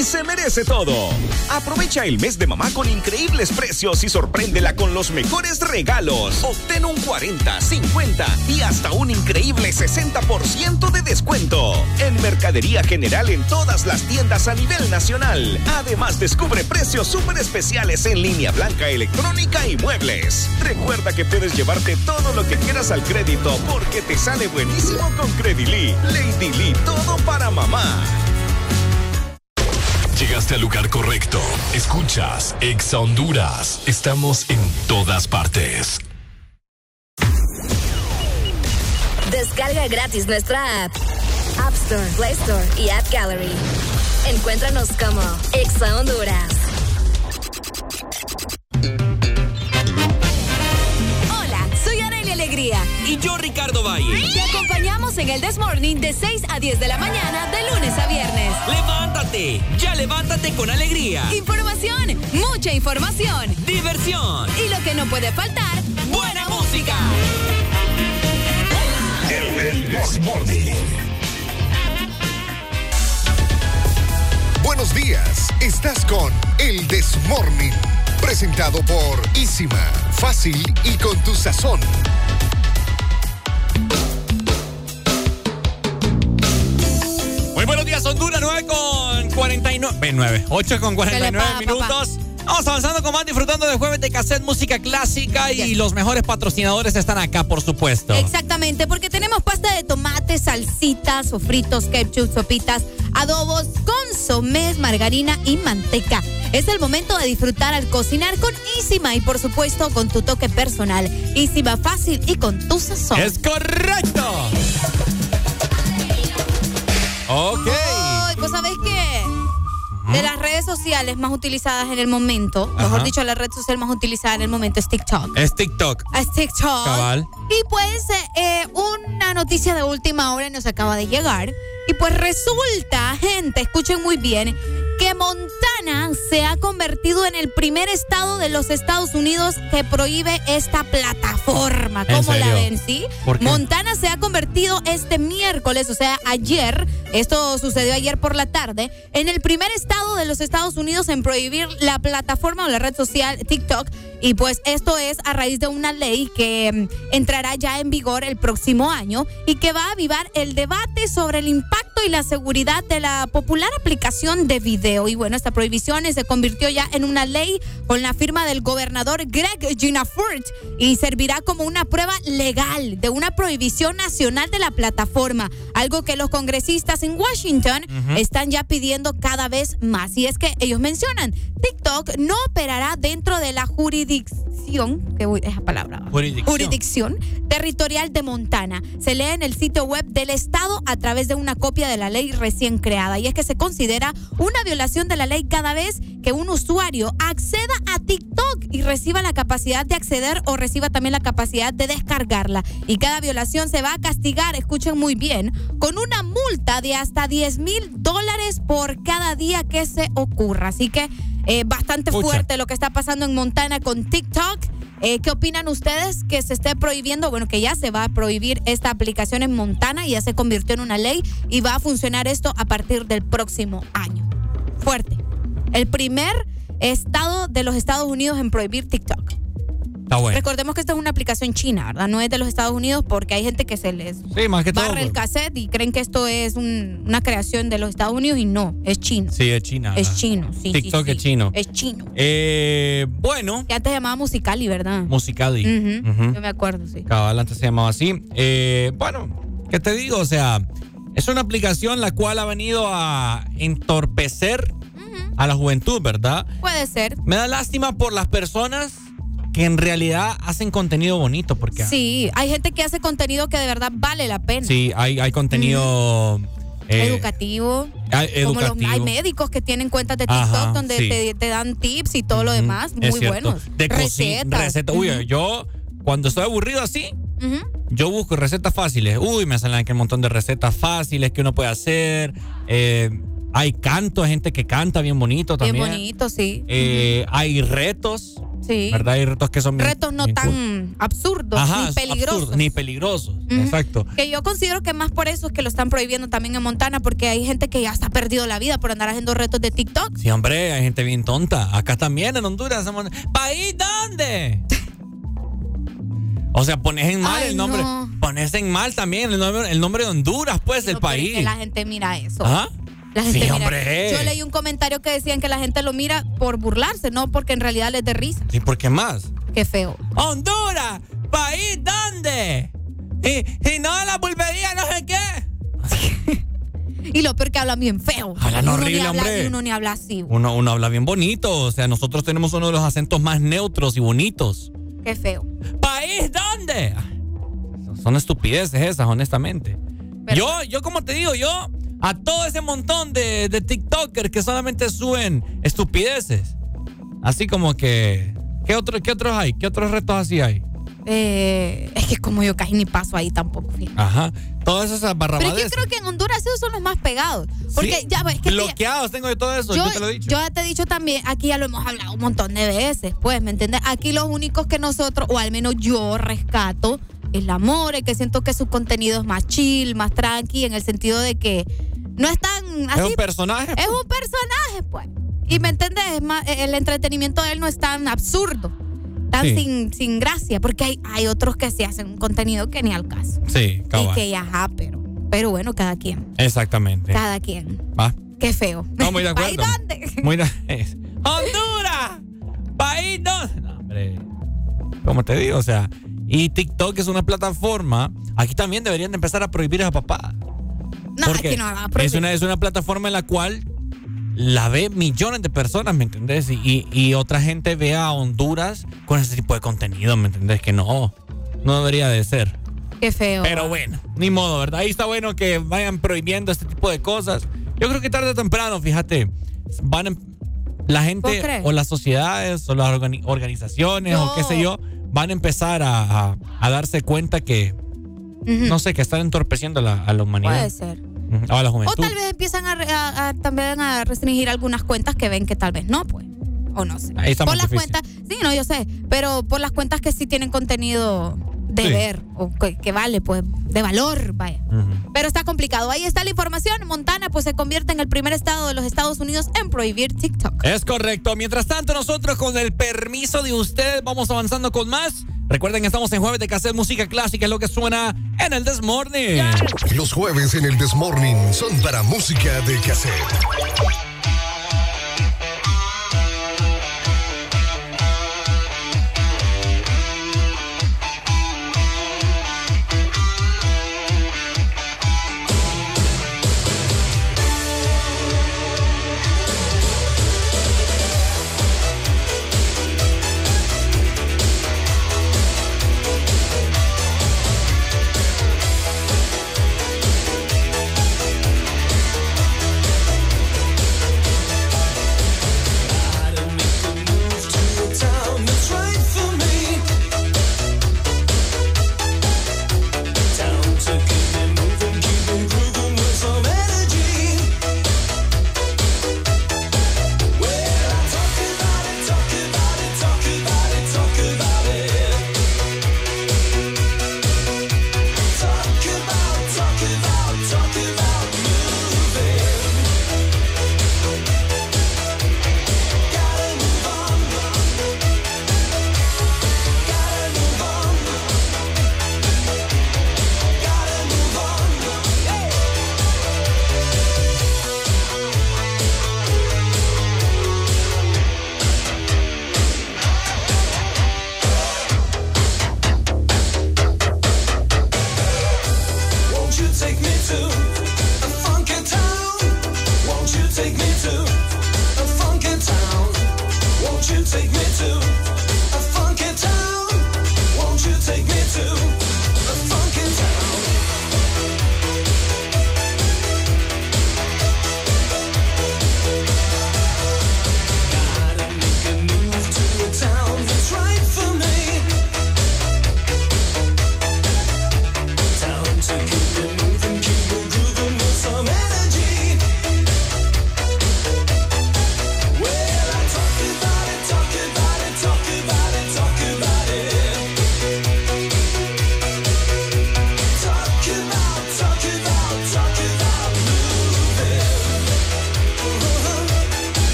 Mami se merece todo. Aprovecha el mes de mamá con increíbles precios y sorpréndela con los mejores regalos. Obtén un 40, 50 y hasta un increíble 60% de descuento. En Mercadería General en todas las tiendas a nivel nacional. Además, descubre precios súper especiales en línea blanca, electrónica y muebles. Recuerda que puedes llevarte todo lo que quieras al crédito porque te sale buenísimo con Credily. Lady Lee, todo para mamá. Llegaste al lugar correcto. Escuchas Exa Honduras. Estamos en todas partes. Descarga gratis nuestra app. App Store, Play Store y App Gallery. Encuéntranos como Exa Honduras. Hola, soy Arely Alegría. Y yo, Ricardo Valle. Te acompañamos en el This Morning de 6 a 10 de la mañana, de lunes a viernes. ¡Levántate! ¡Ya levántate con alegría! Información, mucha información. ¡Diversión! Y lo que no puede faltar, ¡buena música! El This Morning. Buenos días, estás con El This Morning, presentado por Isima, fácil y con tu sazón. 49. Ven, 9, 8 con 49 pasa, minutos. Vamos avanzando con más, disfrutando de jueves de cassette, música clásica y los mejores patrocinadores están acá, por supuesto. Exactamente, porque tenemos pasta de tomate, salsitas, sofritos, ketchup, sopitas, adobos, consomés, margarina y manteca. Es el momento de disfrutar al cocinar con Isima y por supuesto con tu toque personal. Isima fácil y con tu sazón. ¡Es correcto! Ok. Ay, ¿Vos sabés qué? De las redes sociales más utilizadas en el momento, mejor dicho, la red social más utilizada en el momento es TikTok. Es TikTok. Es TikTok. Cabal. Y pues eh, una noticia de última hora nos acaba de llegar. Y pues resulta, gente, escuchen muy bien, que Montana se ha convertido en el primer estado de los Estados Unidos que prohíbe esta plataforma. ¿En ¿Cómo la ven? ¿Sí? Montana se ha convertido este miércoles, o sea, ayer, esto sucedió ayer por la tarde, en el primer estado de los Estados Unidos en prohibir la plataforma o la red social TikTok. Y pues esto es a raíz de una ley que mm, entrará ya en vigor el próximo año y que va a avivar el debate sobre el impacto y la seguridad de la popular aplicación de video. Y bueno, esta prohibición se convirtió ya en una ley con la firma del gobernador Greg Ginafort y servirá como una prueba legal de una prohibición nacional de la plataforma, algo que los congresistas en Washington están ya pidiendo cada vez más. Y es que ellos mencionan, TikTok no operará dentro de la jurisdicción, que esa palabra, Jurisdicción. jurisdicción territorial de Montana. Se lee en el sitio web del Estado a través de una copia de la ley recién creada. Y es que se considera una violación de la ley cada vez que un usuario acceda a TikTok y reciba la capacidad de acceder o reciba también la capacidad de descargarla. Y cada violación se va a castigar, escuchen muy bien, con una multa de hasta 10 mil dólares por cada día que se ocurra. Así que eh, bastante fuerte lo que está pasando en Montana con TikTok. Eh, ¿Qué opinan ustedes que se esté prohibiendo? Bueno, que ya se va a prohibir esta aplicación en Montana y ya se convirtió en una ley y va a funcionar esto a partir del próximo año. Fuerte. El primer estado de los Estados Unidos en prohibir TikTok. Está bueno. Recordemos que esta es una aplicación china, ¿verdad? No es de los Estados Unidos porque hay gente que se les Sí, más que todo. barra el cassette y creen que esto es un- una creación de los Estados Unidos y no, es chino. Sí, es China. Es chino, sí. TikTok sí, es sí. chino. Es chino. Eh, bueno, Que antes se llamaba Musicali, ¿verdad? Musicali. Ujú. Yo me acuerdo, sí. Cabal, antes se llamaba así. Eh, bueno, ¿qué te digo? O sea, es una aplicación la cual ha venido a entorpecer a la juventud, ¿verdad? Puede ser. Me da lástima por las personas que en realidad hacen contenido bonito, porque Sí, hay gente que hace contenido que de verdad vale la pena. sí, hay, hay contenido eh, educativo. ah, Como los- educativo. hay médicos que tienen cuentas de TikTok Ajá, donde sí. te, te dan tips y todo lo demás. Muy buenos. De Recetas. receta. Uy, yo cuando estoy aburrido así, yo busco recetas fáciles. Uy, me salen aquí un montón de recetas fáciles que uno puede hacer. Eh, hay canto, hay gente que canta bien bonito Bien también. bonito, sí. Eh, Hay retos. Sí. ¿Verdad? Hay retos que son bien- Retos no bien cool. tan absurdos Ajá, ni peligrosos. absurdo, ni peligrosos. Exacto. Que yo considero que más por eso es que lo están prohibiendo también en Montana, porque hay gente que ya está perdido la vida por andar haciendo retos de TikTok. Sí, hombre, hay gente bien tonta. Acá también en Honduras. somos- ¿País dónde? O sea, pones en mal Ay, el nombre. no. Pones en mal también el nombre, el nombre de Honduras, pues, del No, pero es país. que la gente mira eso. ¿Ah? La gente Sí, hombre. Yo leí un comentario que decían que la gente lo mira por burlarse, no porque en realidad les dé risa. ¿Y por qué más? Qué feo. Honduras, país dónde? Y, y no la pulpería, no sé qué. Y lo peor que hablan bien feo. Hablan Uno horrible, habla- hombre. Uno ni habla así. Uno, uno habla bien bonito. O sea, nosotros tenemos uno de los acentos más neutros y bonitos. Qué feo. ¿País dónde? son estupideces esas, honestamente. Yo, yo como te digo, yo a todo ese montón de, de TikTokers que solamente suben estupideces. Así como que, ¿qué, otro, ¿qué otros hay? ¿Qué otros retos así hay? Eh, es que como yo casi ni paso ahí tampoco, Ajá. Todas esas barrabadeces. Pero yo creo que en Honduras esos son los más pegados. Porque ya ves que Bloqueados tengo de todo eso, yo, te lo he dicho. Yo ya te he dicho también, aquí ya lo hemos hablado un montón de veces, pues, ¿me entiendes? Aquí los únicos que nosotros, o al menos yo rescato, es la More, que siento que su contenido es más chill, más tranqui, en el sentido de que no es tan así. Es un personaje. Es un personaje, pues. Y me entiendes, el entretenimiento de él no es tan absurdo tan sin, sin gracia, porque hay, hay otros que se hacen un contenido que ni al caso. Sí, cabal. Y que ajá, pero, pero bueno, cada quien. Exactamente. Cada quien. ¿Va? Qué feo. No, muy de acuerdo. ¿País dónde? Muy de... ¡Honduras! ¿País dónde? No, hombre. Como te digo, o sea, y TikTok es una plataforma. Aquí también deberían de empezar a prohibir a papá. No, aquí no va a prohibir. Es una, es una plataforma en la cual la ve millones de personas, ¿me entendés? Y, y, otra gente ve a Honduras con ese tipo de contenido, ¿me entendés? Que no, no debería de ser. Qué feo. Pero bueno, ni modo, ¿verdad? Ahí está bueno que vayan prohibiendo este tipo de cosas. Yo creo que tarde o temprano, fíjate, van em, la gente o las sociedades o las organizaciones o qué sé yo, van a empezar a, darse cuenta que, no sé, que están entorpeciendo a la humanidad. Puede ser. O tal vez empiezan a, también a restringir algunas cuentas que ven que tal vez no, pues. O no sé. por las cuentas, sí, no, yo sé, pero por las cuentas que sí tienen contenido de ver o que, vale, pues, de valor, vaya. Pero está complicado. Ahí está la información. Montana, pues, se convierte en el primer estado de los Estados Unidos en prohibir TikTok. Es correcto. Mientras tanto, nosotros, con el permiso de ustedes, vamos avanzando con más. Recuerden que estamos en jueves de cassette música clásica, es lo que suena en el Desmorning. Los jueves en el Desmorning son para música de cassette.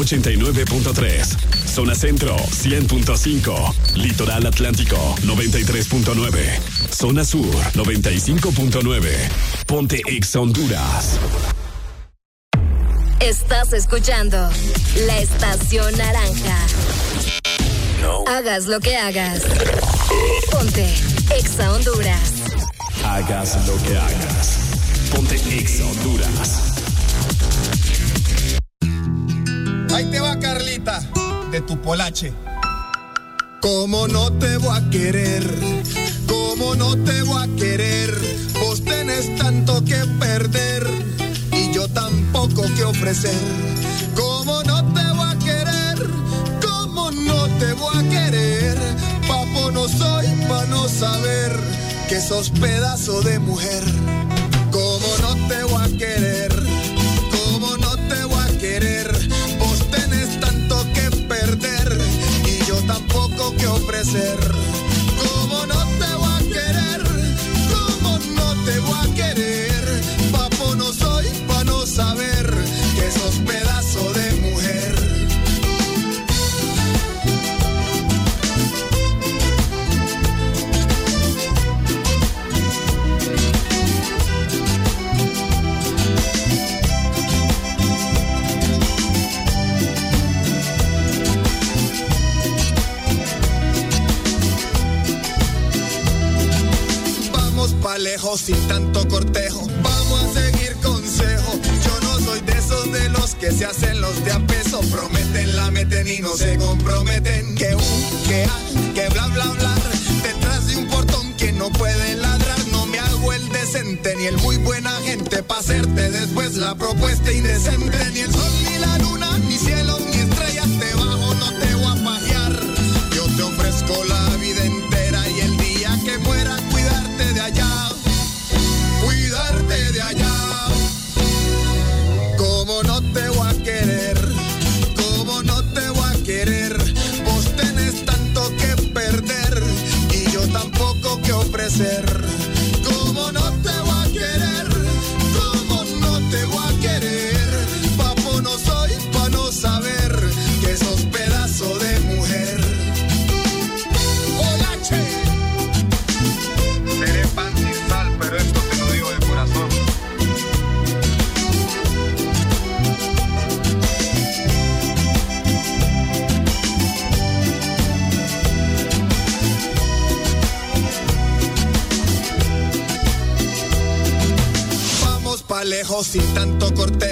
89.3. Zona Centro 100.5. Litoral Atlántico 93.9. Zona Sur 95.9. Ponte Ex Honduras. Estás escuchando la estación naranja. Hagas lo que hagas. Ponte Exa Honduras. Hagas lo que hagas. Ponte Exa Honduras. De tu polache. ¿Cómo no te voy a querer? ¿Cómo no te voy a querer? Vos tenés tanto que perder y yo tampoco que ofrecer. ¿Cómo no te voy a querer? ¿Cómo no te voy a querer? Papo no soy para no saber que sos pedazo de mujer. Tampoco sin tanto cortejo. Vamos a seguir consejo. Yo no soy de esos de los que se hacen los de a peso. Prometen, la meten y no se comprometen. Que un, que a, que bla bla bla. Detrás de un portón que no puede ladrar. No me hago el decente ni el muy buena gente. Pa' hacerte después la propuesta indecente. Ni el sol ni la sin tanto cortejo.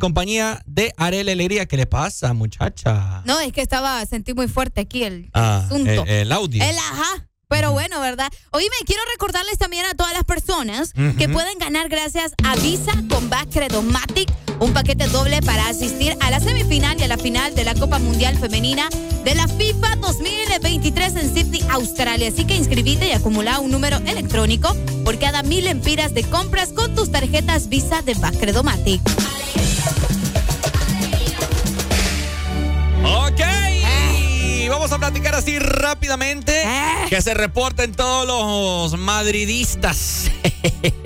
Compañía de Arel Alegría. ¿Qué le pasa, muchacha? No, es que estaba, sentí muy fuerte aquí el Ah, asunto. el, el audio. El ajá. Pero bueno, ¿verdad? Oíme, quiero recordarles también a todas las personas que pueden ganar gracias a Visa con Back Credomatic un paquete doble para asistir a la semifinal y a la final de la Copa Mundial Femenina de la FIFA 2023 en Sydney, Australia. Así que inscribite y acumula un número electrónico por cada mil empiras de compras con tus tarjetas Visa de Back Credomatic. Ok. Y vamos a platicar así rápidamente. Eh. Que se reporten todos los madridistas.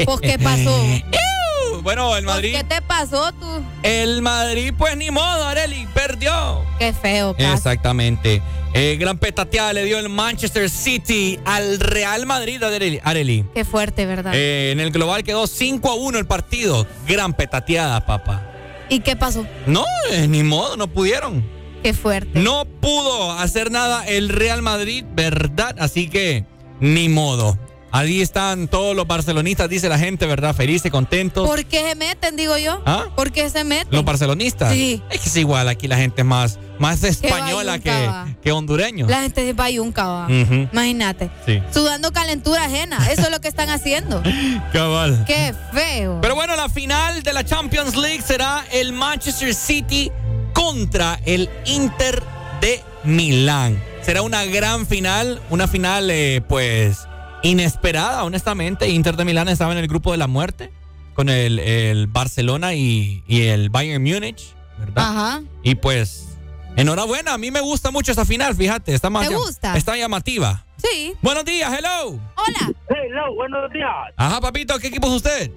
Pues, ¿qué pasó? Bueno, el Madrid. ¿Qué te pasó tú? El Madrid, pues ni modo, Areli, perdió. Qué feo, Cas. Exactamente. Eh, gran petateada le dio el Manchester City al Real Madrid, Areli. Areli. Qué fuerte, ¿verdad? Eh, en el global quedó 5 a 1 el partido. Gran petateada, papá. ¿Y qué pasó? No, eh, ni modo, no pudieron. Qué fuerte. No pudo hacer nada el Real Madrid, ¿verdad? Así que, ni modo. Ahí están todos los barcelonistas, dice la gente, ¿verdad? Felices, contentos. ¿Por qué se meten, digo yo? ¿Ah? ¿Por qué se meten? Los barcelonistas. Sí. Es que es igual, aquí la gente es más, más española que, que hondureño. La gente de Bayunca, va. Imagínate. Sí. Sudando calentura ajena. Eso es lo que están haciendo. Cabal. Qué feo. Pero bueno, la final de la Champions League será el Manchester City contra el Inter de Milán. Será una gran final, una final eh, pues inesperada, honestamente. Inter de Milán estaba en el grupo de la muerte con el, el Barcelona y, y el Bayern Múnich, ¿verdad? Ajá. Y pues, enhorabuena, a mí me gusta mucho esa final, fíjate, está más ¿Te gusta? Está llamativa. Sí. Buenos días, hello. Hola. Hello, buenos días. Ajá, papito, ¿qué equipo es usted?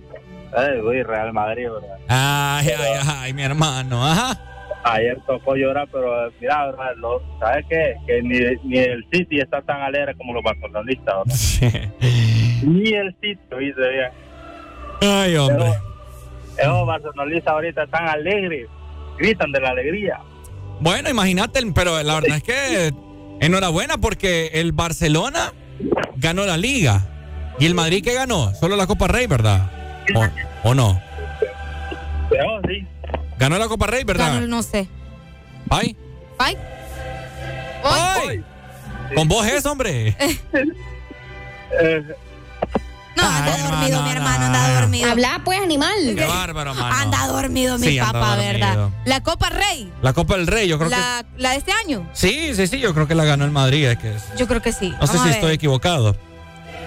Ay, güey, Real Madrid, ¿verdad? Ay, ay, ay, mi hermano, ajá. Ayer tocó llorar, pero mira, ¿verdad? Lo- ¿sabes qué? Que ni, ni el City está tan alegre como los barcelonistas, ¿verdad? Ni el City, ¿viste? bien? Ay, hombre. Esos barcelonistas ahorita están alegres, gritan de la alegría. Bueno, imagínate, pero la verdad es que enhorabuena porque el Barcelona ganó la liga. ¿Y el Madrid qué ganó? Solo la Copa Rey, ¿verdad? ¿O, o no? Pero sí. Ganó la Copa Rey, ¿verdad? Ganó, no sé. Ay. Ay. Ay. Con vos es, hombre. No, anda dormido, mi hermano, anda dormido. Habla, pues, animal. Qué bárbaro, mano. Anda dormido, mi Sí, papá, dormido. ¿verdad? La Copa Rey. La Copa del Rey, yo creo La, la de este año. que. Sí, sí, sí, yo creo que la ganó el Madrid. Es que es- Yo creo que sí. No sé si estoy equivocado.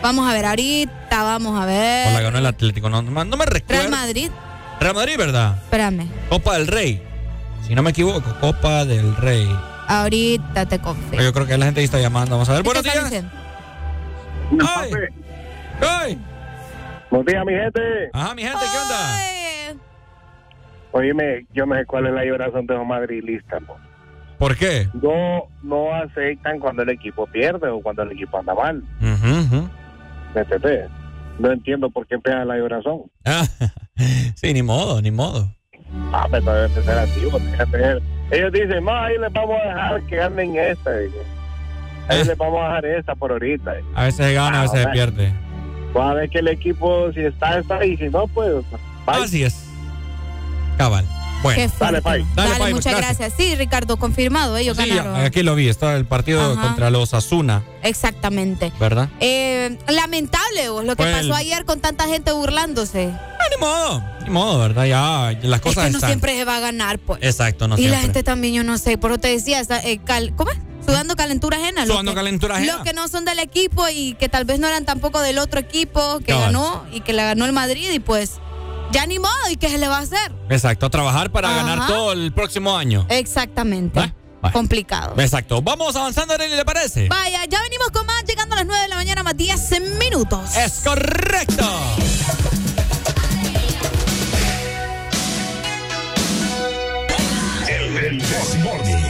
Vamos a ver ahorita, vamos a ver. O la ganó el Atlético. No, no, no me recuerdo. Real Madrid. Real Madrid, ¿verdad? Espérame. Copa del Rey. Si no me equivoco, Copa del Rey. Ahorita te confirmo. Yo creo que la gente ahí está llamando. Vamos a ver. ¿Qué Buenos días. ¡Ay! ¡Ay! Buenos días, mi gente. Ajá, mi gente, ¿qué onda? Oíme, yo no sé cuál es la llorazón de los madrilistas. po. ¿Por qué? No, no aceptan cuando el equipo pierde o cuando el equipo anda mal. Ujú, ujú. ¿Me entendés? No entiendo por qué empieza la llorazón. Ah, sí, ni modo, ni modo. Ah, pero deben de ser así. fíjate, Ellos dicen, no, ahí les vamos a dejar que ganen esta. Ahí les vamos a dejar esta por ahorita. A veces se gana, a veces se Ah, pierde. Va a ver que el equipo, si está, está. Y si no, pues. bye. Así es. Cabal. Bueno, dale, Dale, Dale, muchas gracias. Sí, Ricardo, confirmado, ellos Sí, ganaron. aquí lo vi, está el partido Ajá. contra los Asuna, Exactamente. ¿verdad? Eh, lamentable vos, lo que Pues- pasó ayer con tanta gente burlándose. Ah, ni modo, ni modo, ¿verdad? Ya las Es cosas que no están. siempre se va a ganar, pues. Exacto, no y siempre. la gente también, yo no sé, por eso te decía, eh, cal- ¿cómo es? Sudando calentura ajena. Sudando que- calentura ajena. Los que no son del equipo y que tal vez no eran tampoco del otro equipo que ganó y que la ganó el Madrid y pues ya ni modo, ¿y qué se le va a hacer? Exacto, a trabajar para Ajá. ganar todo el próximo año. Exactamente. Complicado. Exacto. Vamos avanzando, Arely, ¿le parece? Vaya, ya venimos con más, llegando a las 9 de la mañana, más 10 minutos. Es correcto. El Desmorning. Born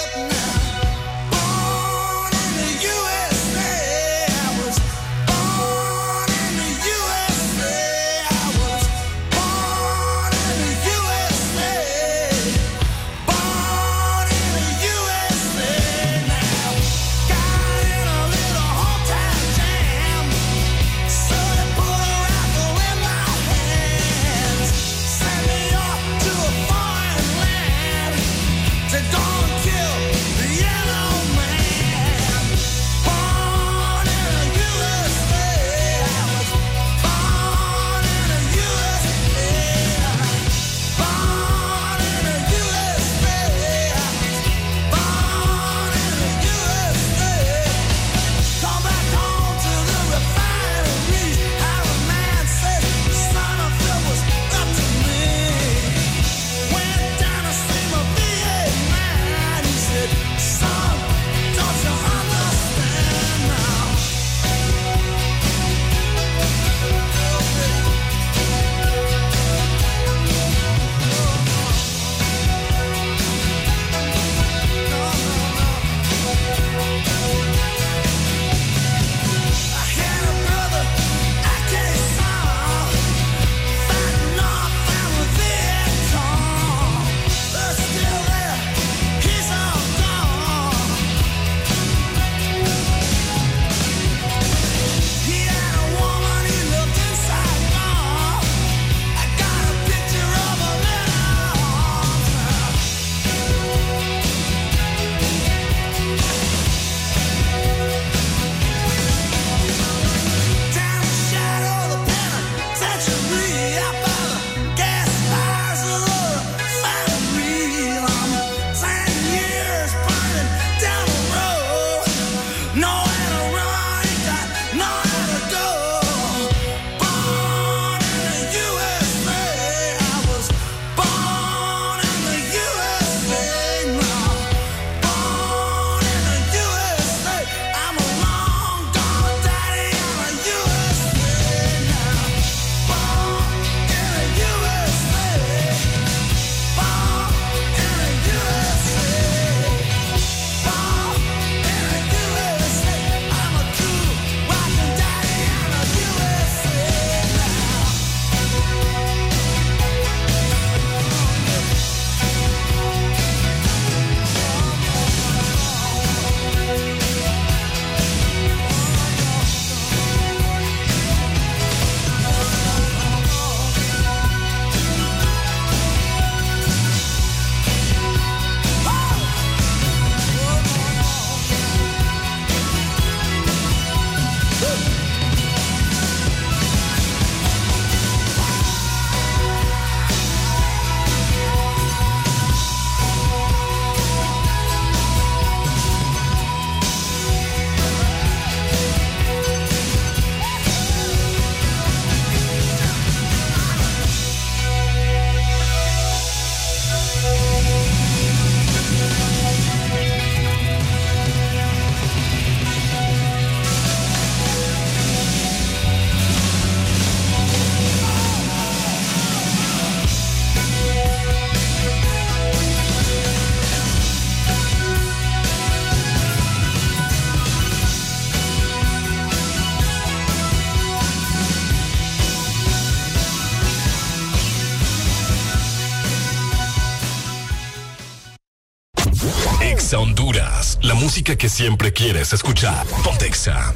Que siempre quieres escuchar. Pontexa.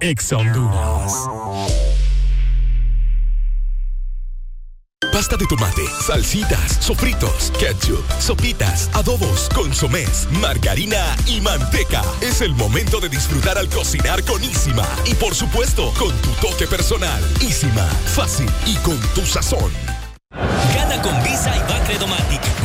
Ex Honduras. Pasta de tomate, salsitas, sofritos, ketchup, sopitas, adobos, consomés, margarina y manteca. Es el momento de disfrutar al cocinar con Isima. Y por supuesto, con tu toque personal. Isima, fácil y con tu sazón. Gana con Visa y Bacredomatic.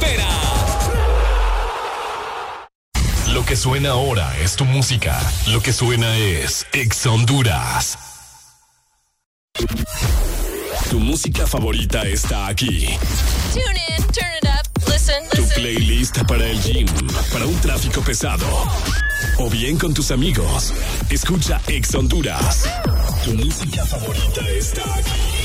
espera. Lo que suena ahora es tu música. Lo que suena es Ex Honduras. Tu música favorita está aquí. Tune in, turn it up, listen, Tu listen. playlist para el gym, para un tráfico pesado. O bien con tus amigos. Escucha Ex Honduras. Tu música favorita está aquí.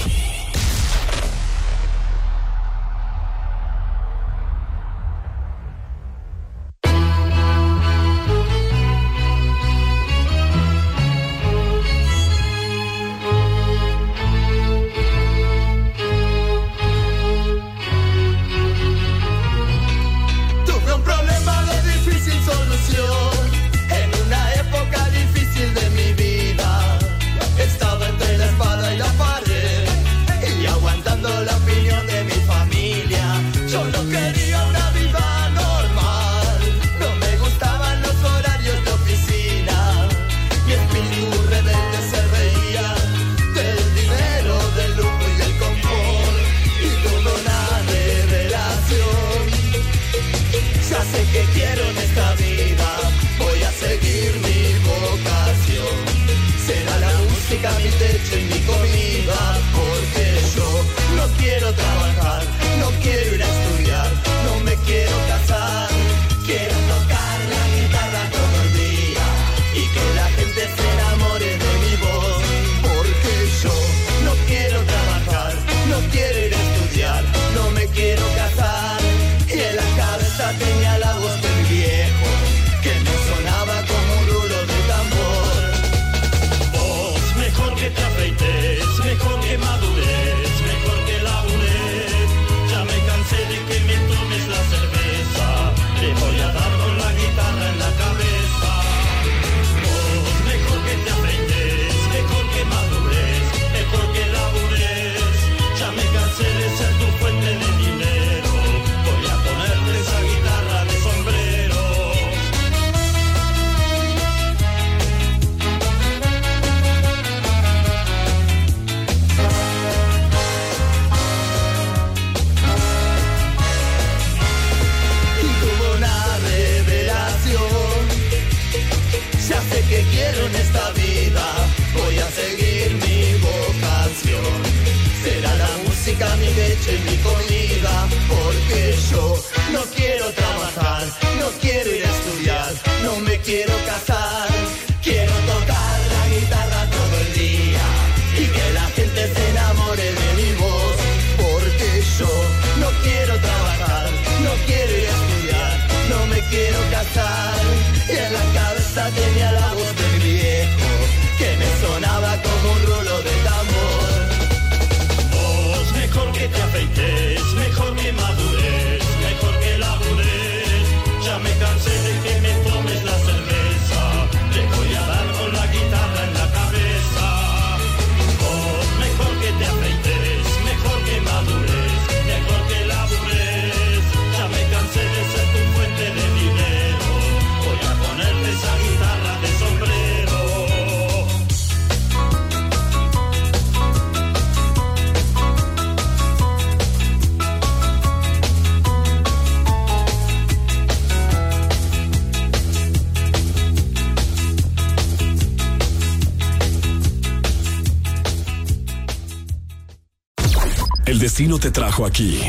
Te trajo aquí.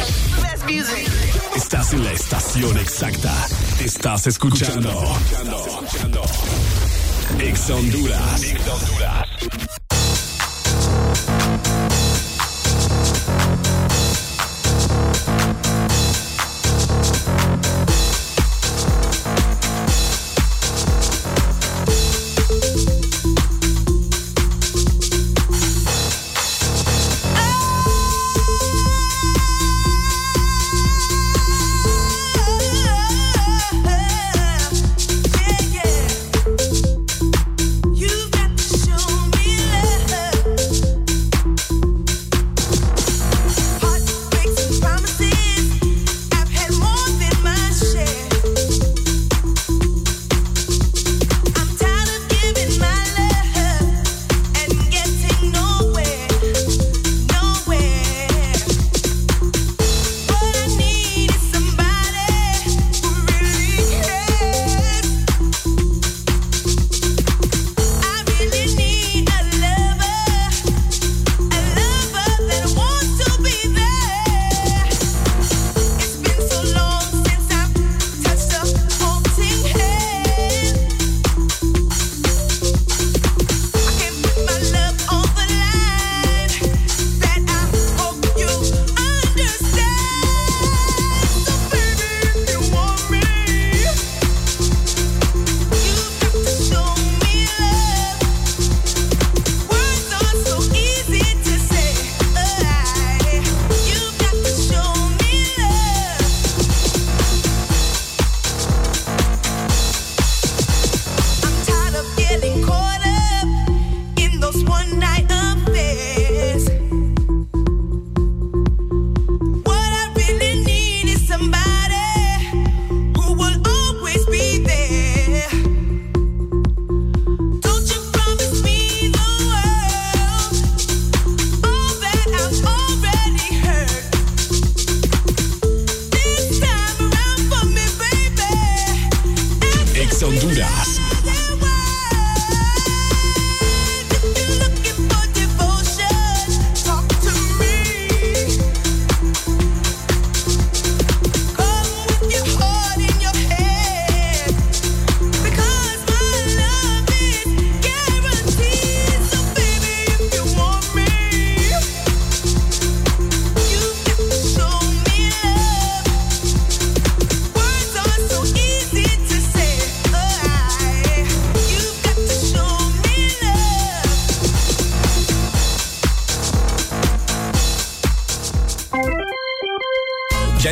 Estás en la estación exacta. Estás escuchando. Ex Honduras.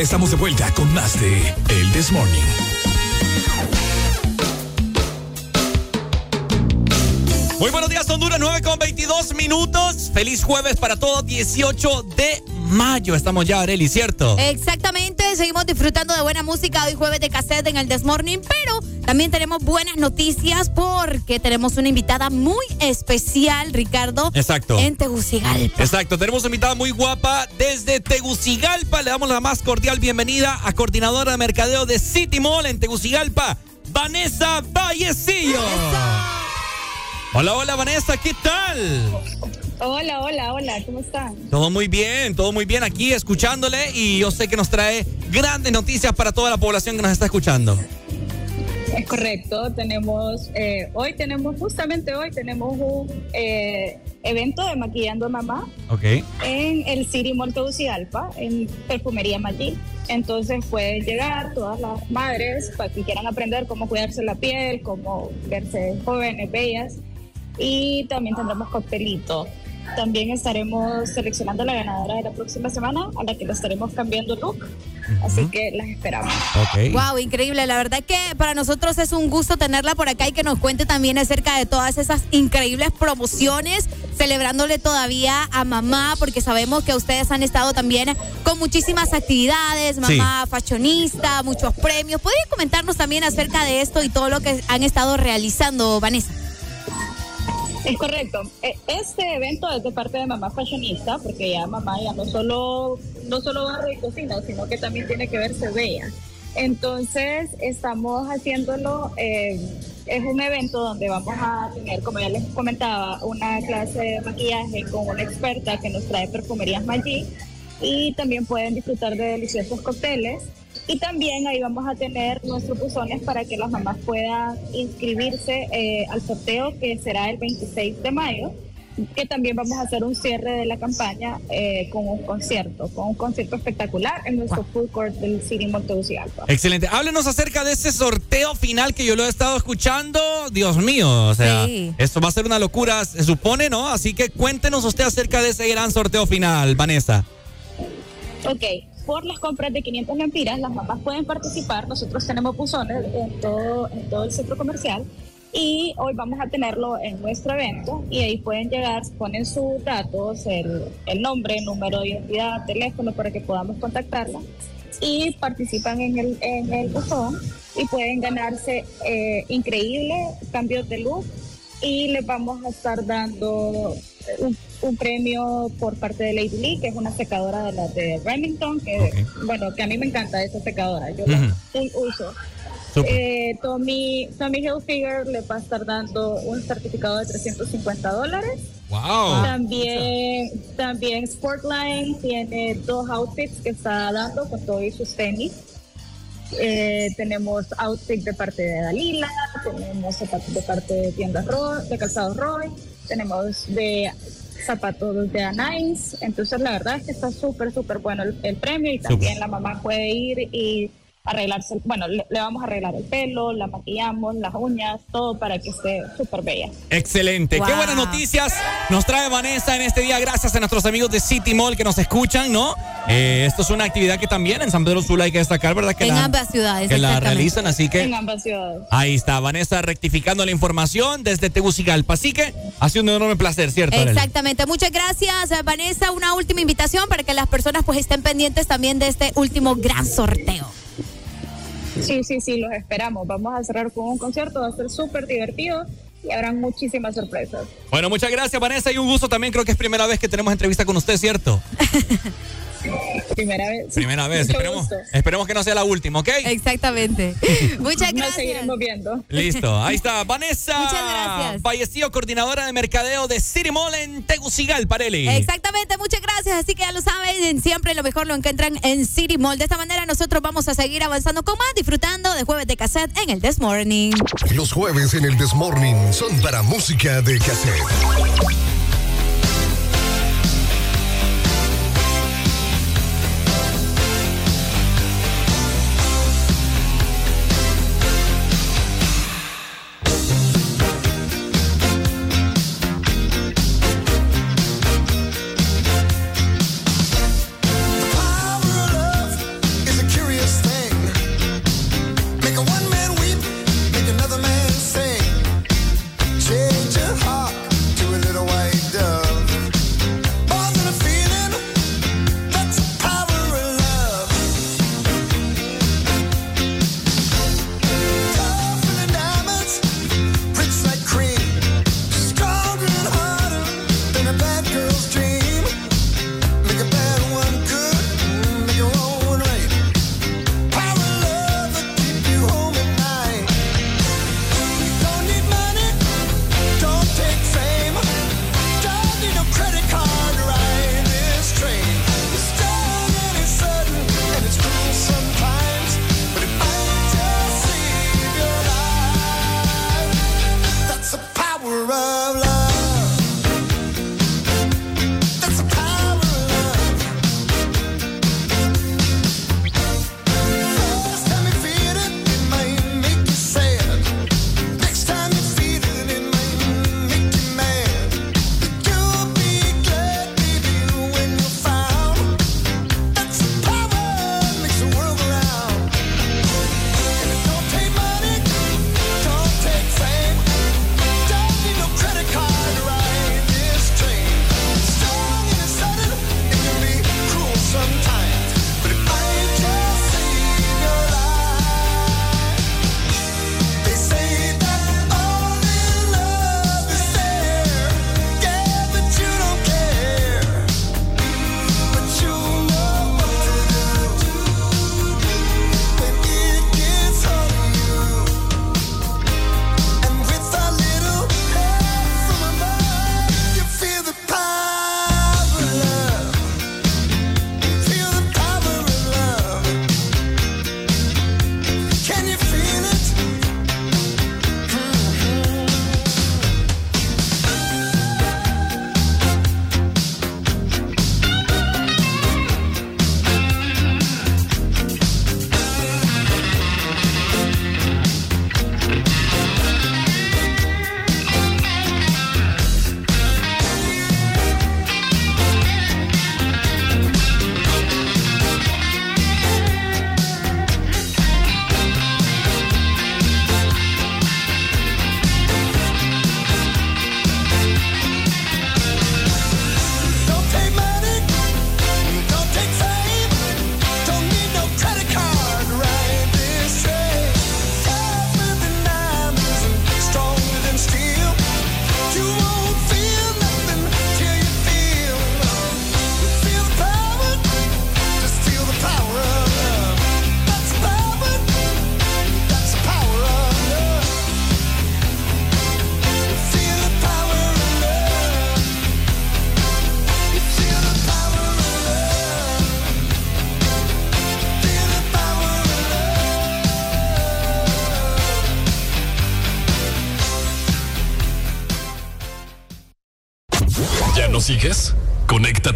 Estamos de vuelta con más de El This Morning. Muy buenos días, Honduras, 9 con 22 minutos. Feliz jueves para todos, 18 de mayo. Estamos ya, Areli, ¿cierto? Exactamente, seguimos disfrutando de buena música hoy jueves de cassette en el This Morning, pero también tenemos buenas noticias porque tenemos una invitada muy especial, Ricardo. Exacto. En Tegucigalpa. Exacto, tenemos una invitada muy guapa desde Tegucigalpa. Le damos la más cordial bienvenida a coordinadora de mercadeo de City Mall en Tegucigalpa, Vanessa Vallecillo. Hola, hola Vanessa, ¿qué tal? Hola, hola, hola, ¿cómo están? Todo muy bien, todo muy bien aquí escuchándole y yo sé que nos trae grandes noticias para toda la población que nos está escuchando. Es correcto, tenemos, eh, hoy tenemos, justamente hoy tenemos un eh, evento de Maquillando a Mamá Ok. en el City Mall Tegucigalpa, en Perfumería Maggi. Entonces pueden llegar todas las madres para que quieran aprender cómo cuidarse la piel, cómo verse jóvenes, bellas. Y también tendremos coctelito. También estaremos seleccionando a la ganadora de la próxima semana, a la que le estaremos cambiando look. Así que las esperamos. Wow, increíble. La verdad que para nosotros es un gusto tenerla por acá y que nos cuente también acerca de todas esas increíbles promociones, celebrándole todavía a mamá, porque sabemos que ustedes han estado también con muchísimas actividades, mamá fashionista, muchos premios. ¿Podrían comentarnos también acerca de esto y todo lo que han estado realizando, Vanessa? Es correcto. E- Este evento es de parte de Mamá Fashionista, porque ya mamá ya no solo, no solo barre y cocina, sino que también tiene que verse bella. Entonces, estamos haciéndolo, eh, es un evento donde vamos a tener, como ya les comentaba, una clase de maquillaje con una experta que nos trae perfumerías Maggi y también pueden disfrutar de deliciosos cócteles Y también ahí vamos a tener nuestros buzones para que las mamás puedan inscribirse eh, al sorteo que será el 26 de mayo que también vamos a hacer un cierre de la campaña eh, con un concierto, con un concierto espectacular en nuestro food court del City Montegucigalpa. Excelente. Háblenos acerca de ese sorteo final que yo lo he estado escuchando. Dios mío, o sea, esto va a ser una locura, se supone, ¿no? Así que cuéntenos usted acerca de ese gran sorteo final, Vanessa. Ok, por las compras de 500 lempiras, las mamás pueden participar. Nosotros tenemos buzones en todo, en todo el centro comercial y hoy vamos a tenerlo en nuestro evento y ahí pueden llegar, ponen sus datos, el, el nombre, número de identidad, teléfono para que podamos contactarla y participan en el, en el buzón y pueden ganarse eh, increíbles cambios de luz y les vamos a estar dando un, premio por parte de Lady Lee, que es una secadora de la de Remington, que bueno, que a mí me encanta esa secadora, yo la uso. Eh, Tommy, Tommy Hilfiger le va a estar dando un certificado de 350 dólares. Wow. También, también Sportline tiene dos outfits que está dando con todos sus tenis. Eh, tenemos outfits de parte de Dalila, tenemos zapatos de parte de tiendas Roy, de calzados Roy, tenemos de zapatos de Anais. Entonces, la verdad es que está súper, súper bueno el, premio y también la mamá puede ir y arreglarse, bueno, le, vamos a arreglar el pelo, la maquillamos, las uñas, todo para que esté súper bella. Excelente, qué buenas noticias nos trae Vanessa en este día, gracias a nuestros amigos de City Mall que nos escuchan, ¿no? Eh, esto es una actividad que también en San Pedro Sula hay que destacar, ¿verdad? Que en ambas ciudades. Que la realizan, así que... En ambas ciudades. Ahí está, Vanessa rectificando la información desde Tegucigalpa, así que ha sido un enorme placer, ¿cierto? Exactamente, muchas gracias Vanessa, una última invitación para que las personas pues estén pendientes también de este último gran sorteo. Sí, sí, sí, los esperamos. Vamos a cerrar con un concierto, va a ser súper divertido y habrán muchísimas sorpresas. Bueno, muchas gracias Vanessa y un gusto también. Creo que es primera vez que tenemos entrevista con usted, ¿cierto? Primera vez. Primera vez. Esperemos, esperemos, que no sea la última, ¿ok? Exactamente. Muchas gracias. Nos seguiremos viendo. Listo. Ahí está. Vanessa. Muchas gracias. Fallecido coordinadora de mercadeo de City Mall en Tegucigalpa, Parelli. Exactamente. Muchas gracias. Así que ya lo saben. Siempre lo mejor lo encuentran en City Mall. De esta manera nosotros vamos a seguir avanzando con más, disfrutando de jueves de cassette en el This Morning. Los jueves en el This Morning son para música de cassette.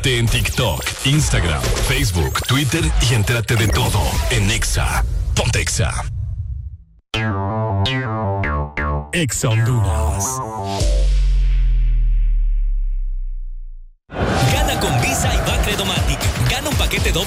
En TikTok, Instagram, Facebook, Twitter y entrate de todo en Exa. Ponte Exa. Exa Honduras.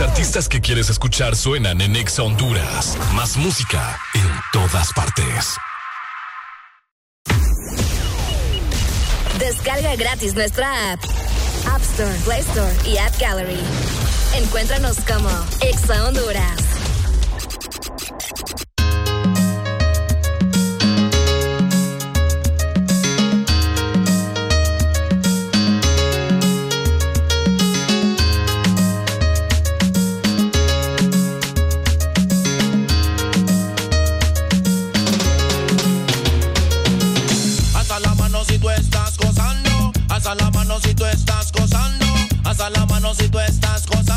Artistas que quieres escuchar suenan en Exa Honduras. Más música en todas partes. Descarga gratis nuestra app. App Store, Play Store y App Gallery. Encuéntranos como Exa Honduras. si tú estás gozando.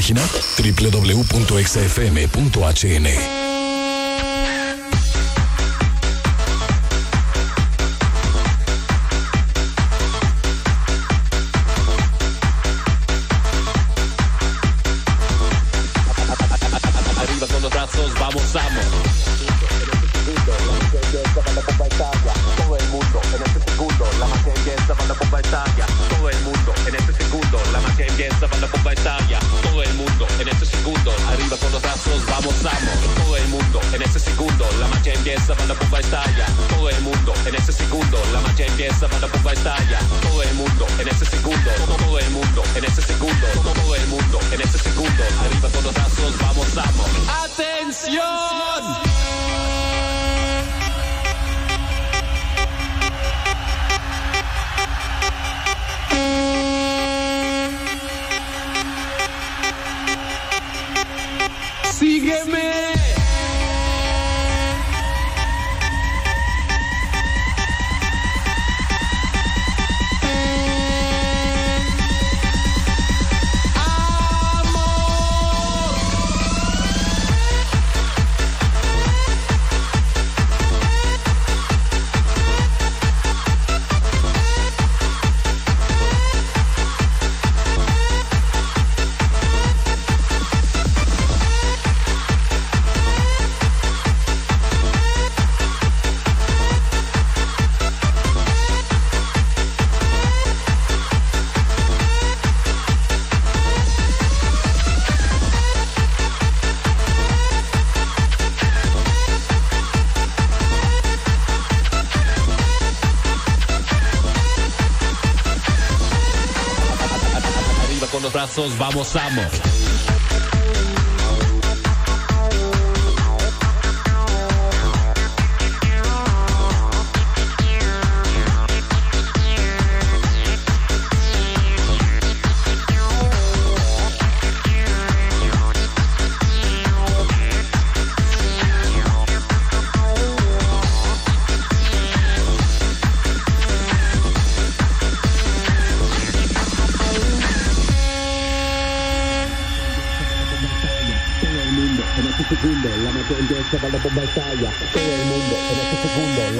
Página? www.xfm.hn. Vamos, vamos.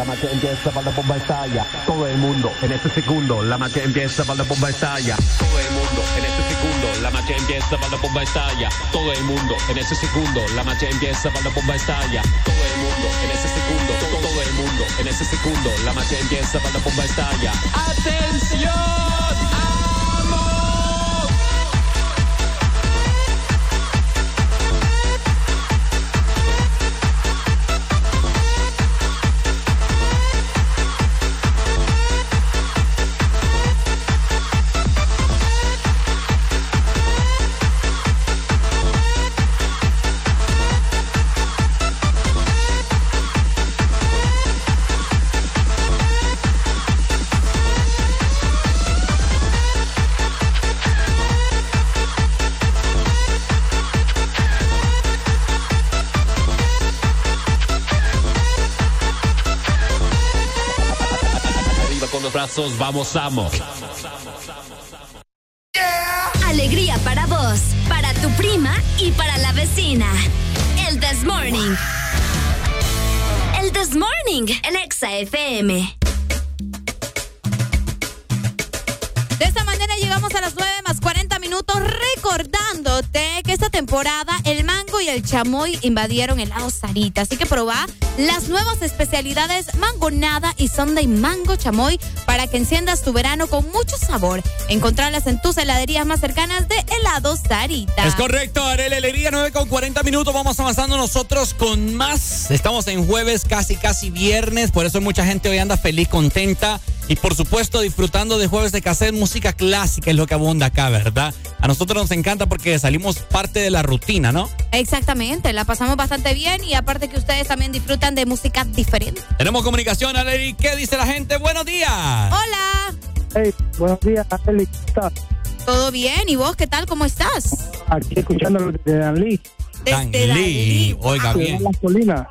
La magia empieza cuando la bomba estalla. Todo el mundo en este segundo, la magia empieza cuando la bomba estalla. Todo el mundo en este segundo, la magia empieza cuando la bomba estalla. Todo el mundo en ese segundo, la magia empieza cuando la bomba estalla. Todo el mundo en ese segundo, todo, el mundo en ese segundo, la magia empieza cuando la bomba estalla. ¡Atención! Brazos, vamos, vamos. Alegría para vos, para tu prima y para la vecina. El This Morning. El This Morning, el Exa FM. De esta manera llegamos a las 9 más 40 minutos recordándote que esta temporada el mango y el chamoy invadieron el lado Sarita. Así que probá las nuevas especialidades mangonada y sonda y mango chamoy para que enciendas tu verano con mucho sabor. Encontrarlas en tus heladerías más cercanas de helado Sarita. Es correcto, Arele Alegría, 9 con 40 minutos. Vamos avanzando nosotros con más. Estamos en jueves, casi, casi viernes. Por eso mucha gente hoy anda feliz, contenta. Y por supuesto, disfrutando de jueves de cassette, música clásica es lo que abunda acá, ¿verdad? A nosotros nos encanta porque salimos parte de la rutina, ¿no? Exactamente, la pasamos bastante bien y aparte que ustedes también disfrutan de música diferente. Tenemos comunicación, Areli. ¿Qué dice la gente? Buenos días. Hola. Hey, buenos días, Arely. ¿Cómo estás? ¿Todo bien? ¿Y vos qué tal? ¿Cómo estás? Aquí escuchando de Danlí. Desde Danlí. Oiga bien. Las colinas.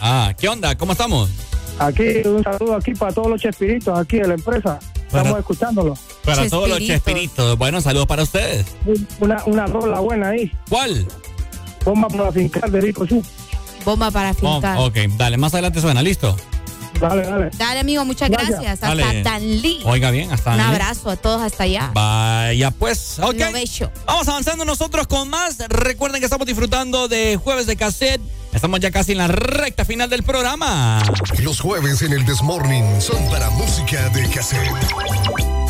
Ah, ¿qué onda? ¿Cómo estamos? Aquí, un saludo aquí para todos los chespiritos aquí de la empresa. Estamos escuchándolo. Para todos los chespiritos. Bueno, saludos para ustedes. Una, una rola buena ahí. ¿Cuál? Bomba para fincar de Rico Chu. Bomba para Oh, fincar. ok, dale, más adelante suena, ¿listo? Dale, dale. Dale, amigo, muchas Gracias. gracias. Hasta Dale. Danlí. Oiga bien, hasta Un abrazo a todos hasta allá. Vaya pues, ok. Vamos avanzando nosotros con más. Recuerden que estamos disfrutando de Jueves de Cassette. Estamos ya casi en la recta final del programa. Los jueves en el Desmorning son para música de cassette.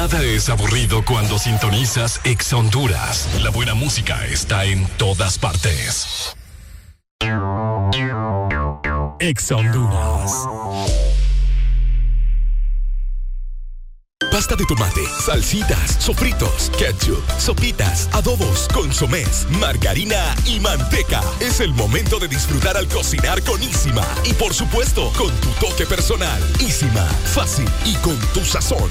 Nada es aburrido cuando sintonizas Ex Honduras. La buena música está en todas partes. Ex Honduras. Pasta de tomate, salsitas, sofritos, ketchup, sopitas, adobos, consomés, margarina y manteca. Es el momento de disfrutar al cocinar con Isima. Y por supuesto, con tu toque personal. Isima, fácil y con tu sazón.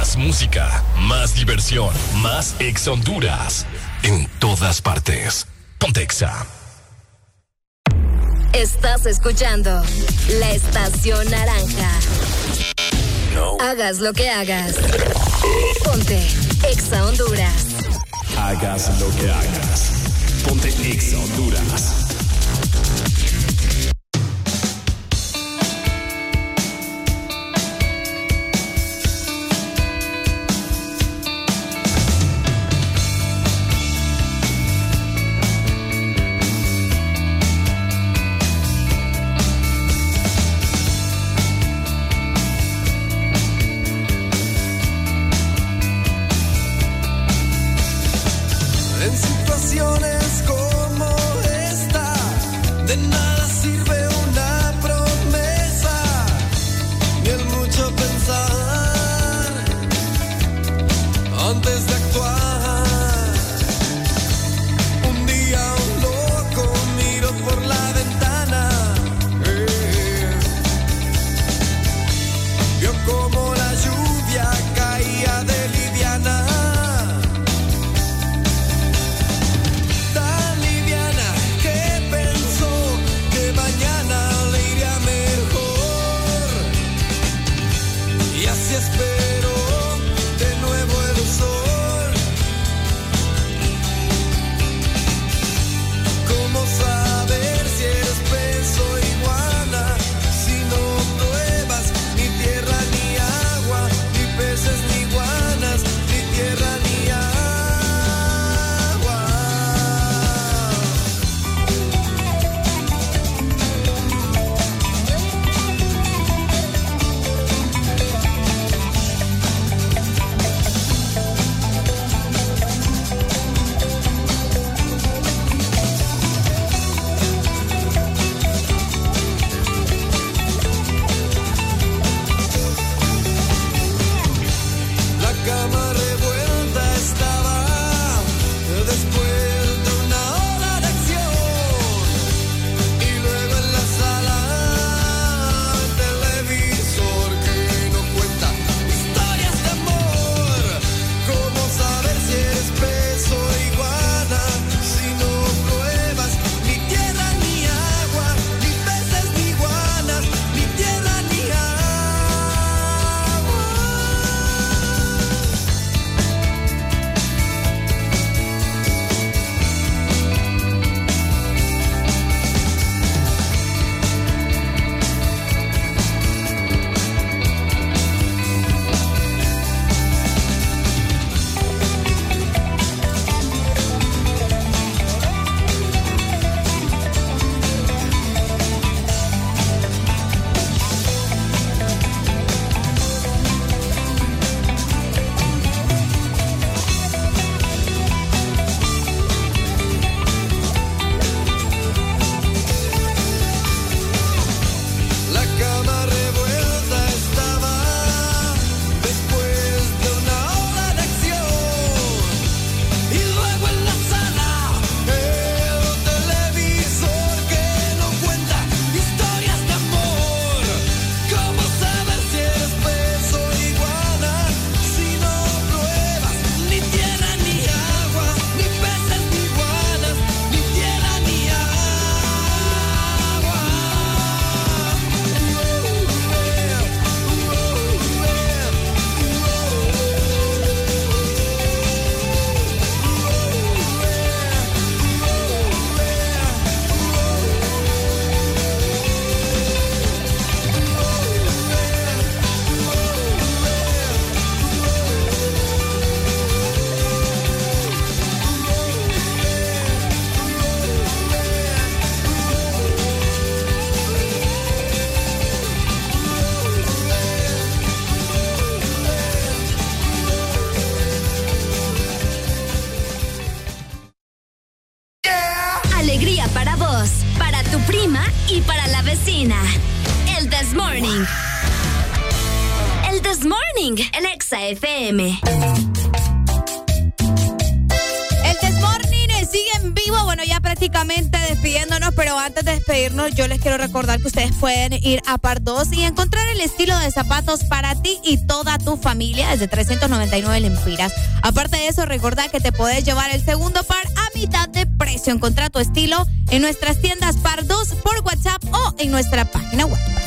Más música, más diversión, más Ex Honduras. En todas partes. Pontexa. Estás escuchando la estación naranja. Hagas lo que hagas. Ponte Exa Honduras. Hagas lo que hagas. Ponte Ex Honduras. Yo les quiero recordar que ustedes pueden ir a Par 2 y encontrar el estilo de zapatos para ti y toda tu familia desde 399 lempiras. Aparte de eso, recordad que te puedes llevar el segundo par a mitad de precio. Encontrá tu estilo en nuestras tiendas Par 2 por WhatsApp o en nuestra página web.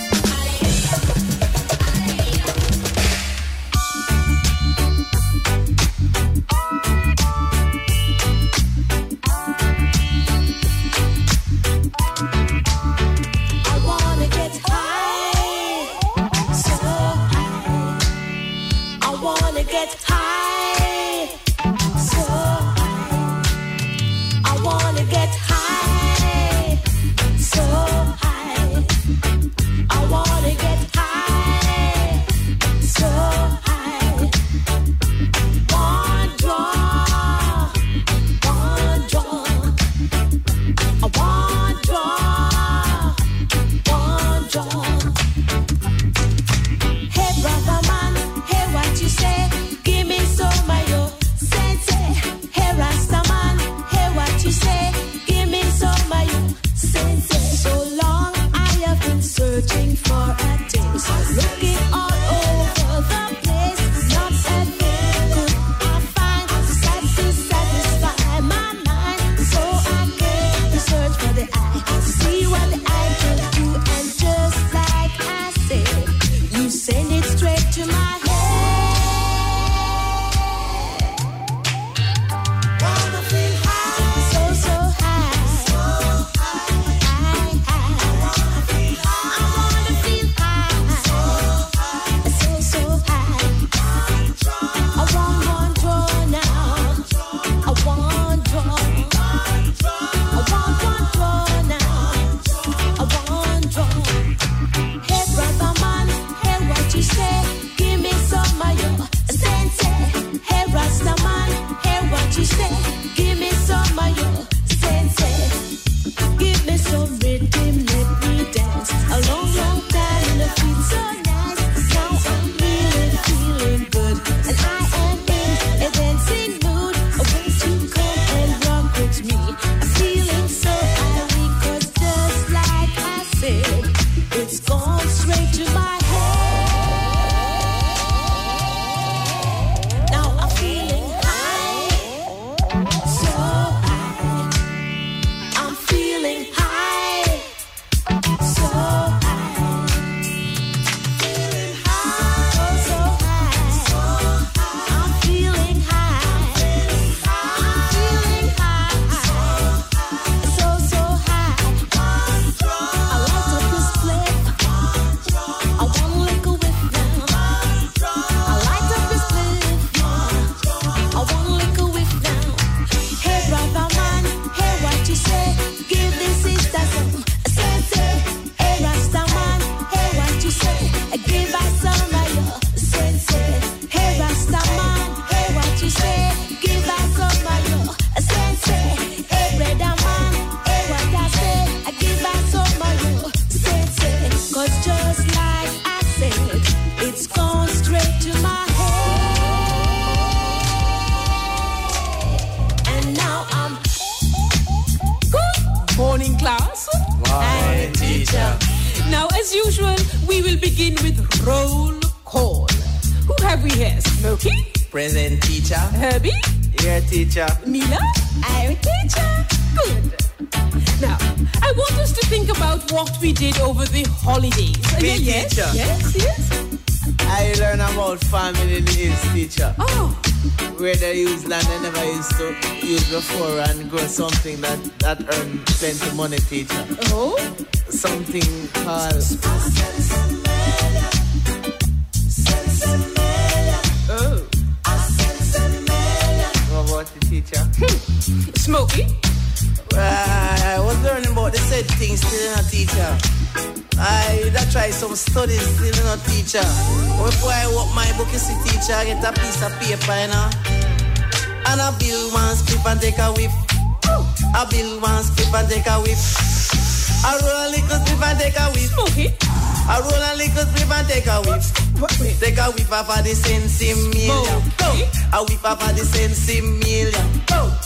Teacher. Take a whiff. Take a whiff off of the sensi million. A whiff off of the sensi million.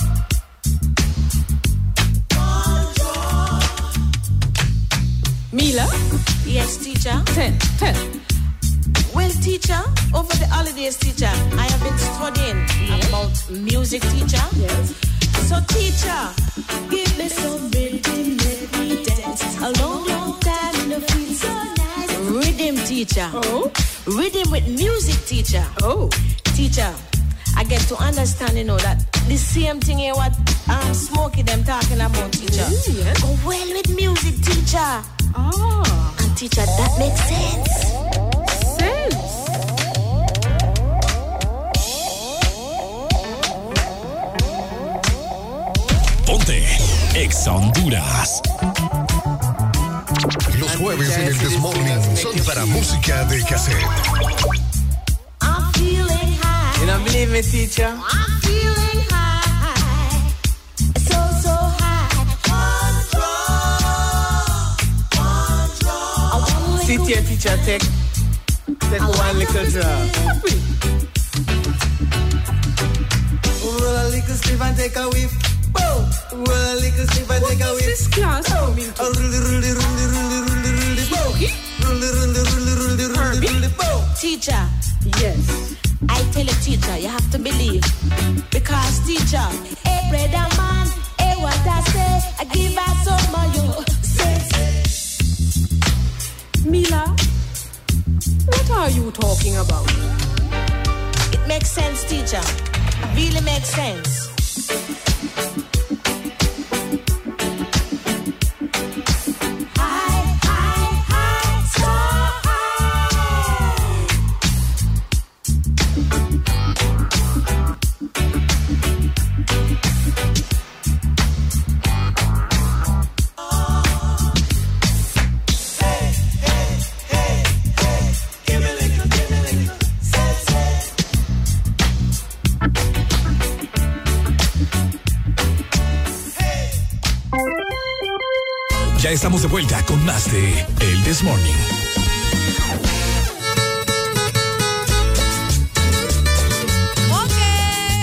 Estamos de vuelta con más de El This Morning.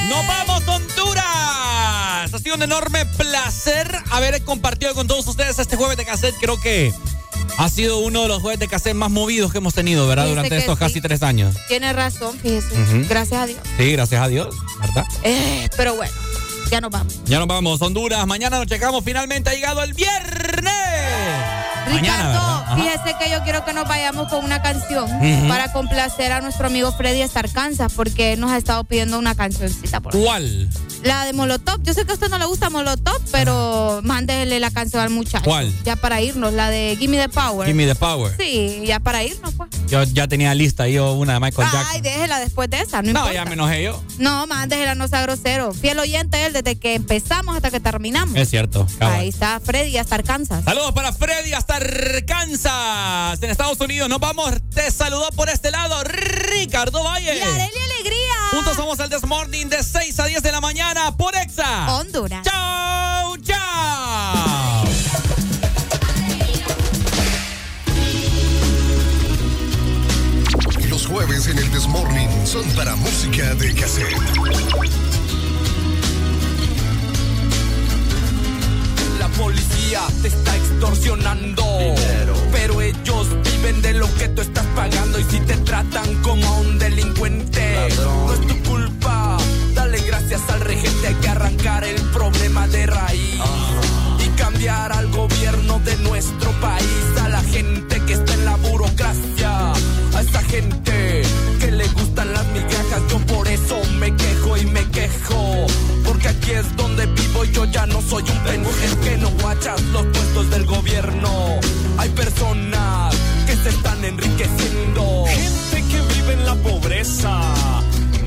¡Nos vamos, Honduras! Ha sido un enorme placer haber compartido con todos ustedes este jueves de cassette. Creo que ha sido uno de los jueves de cassette más movidos que hemos tenido, ¿verdad? Fíjese Durante estos sí. casi tres años. Tiene razón, fíjese. Gracias a Dios. Sí, gracias a Dios, ¿verdad? Eh, pero bueno, ya nos vamos. Ya nos vamos, Honduras. Mañana nos checamos. Finalmente ha llegado el viernes. Ajá. Fíjese que yo quiero que nos vayamos con una canción para complacer a nuestro amigo Freddy hasta Arkansas, porque él nos ha estado pidiendo una cancioncita por. ¿Cuál? La de Molotov. Yo sé que a usted no le gusta Molotov, pero mándele la canción al muchacho. ¿Cuál? Ya para irnos, la de Gimme the Power. Give me the power. Sí, ya para irnos, pues. Yo ya tenía lista yo una de Michael Ay, Jackson. déjela después de esa, no, No, importa. ya me enojé yo. No, mándela, no sea grosero. Fiel oyente él desde que empezamos hasta que terminamos. Es cierto. cabal. Ahí está Freddy hasta Arkansas. Saludos para Freddy hasta Arkansas, en Estados Unidos. Nos vamos. Te saludó por este lado Ricardo Valle. Y Arely Alegría. Juntos somos el Desmorning de 6 a 10 de la mañana por Exa. Honduras. Chao. Desmorning son para música de cassette. La policía te está extorsionando. Pero ellos viven de lo que tú estás pagando y si te tratan como a un delincuente, no es tu culpa. Dale gracias al regente, hay que arrancar el problema de raíz y cambiar al gobierno de nuestro país, a la gente yo ya no soy un penú. Es que no guachas los puestos del gobierno. Hay personas que se están enriqueciendo. Gente que vive en la pobreza.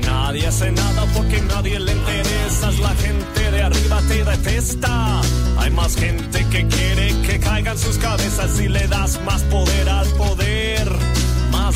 Nadie hace nada porque nadie le interesa. La gente de arriba te detesta. Hay más gente que quiere que caigan sus cabezas y le das más poder al poder. Más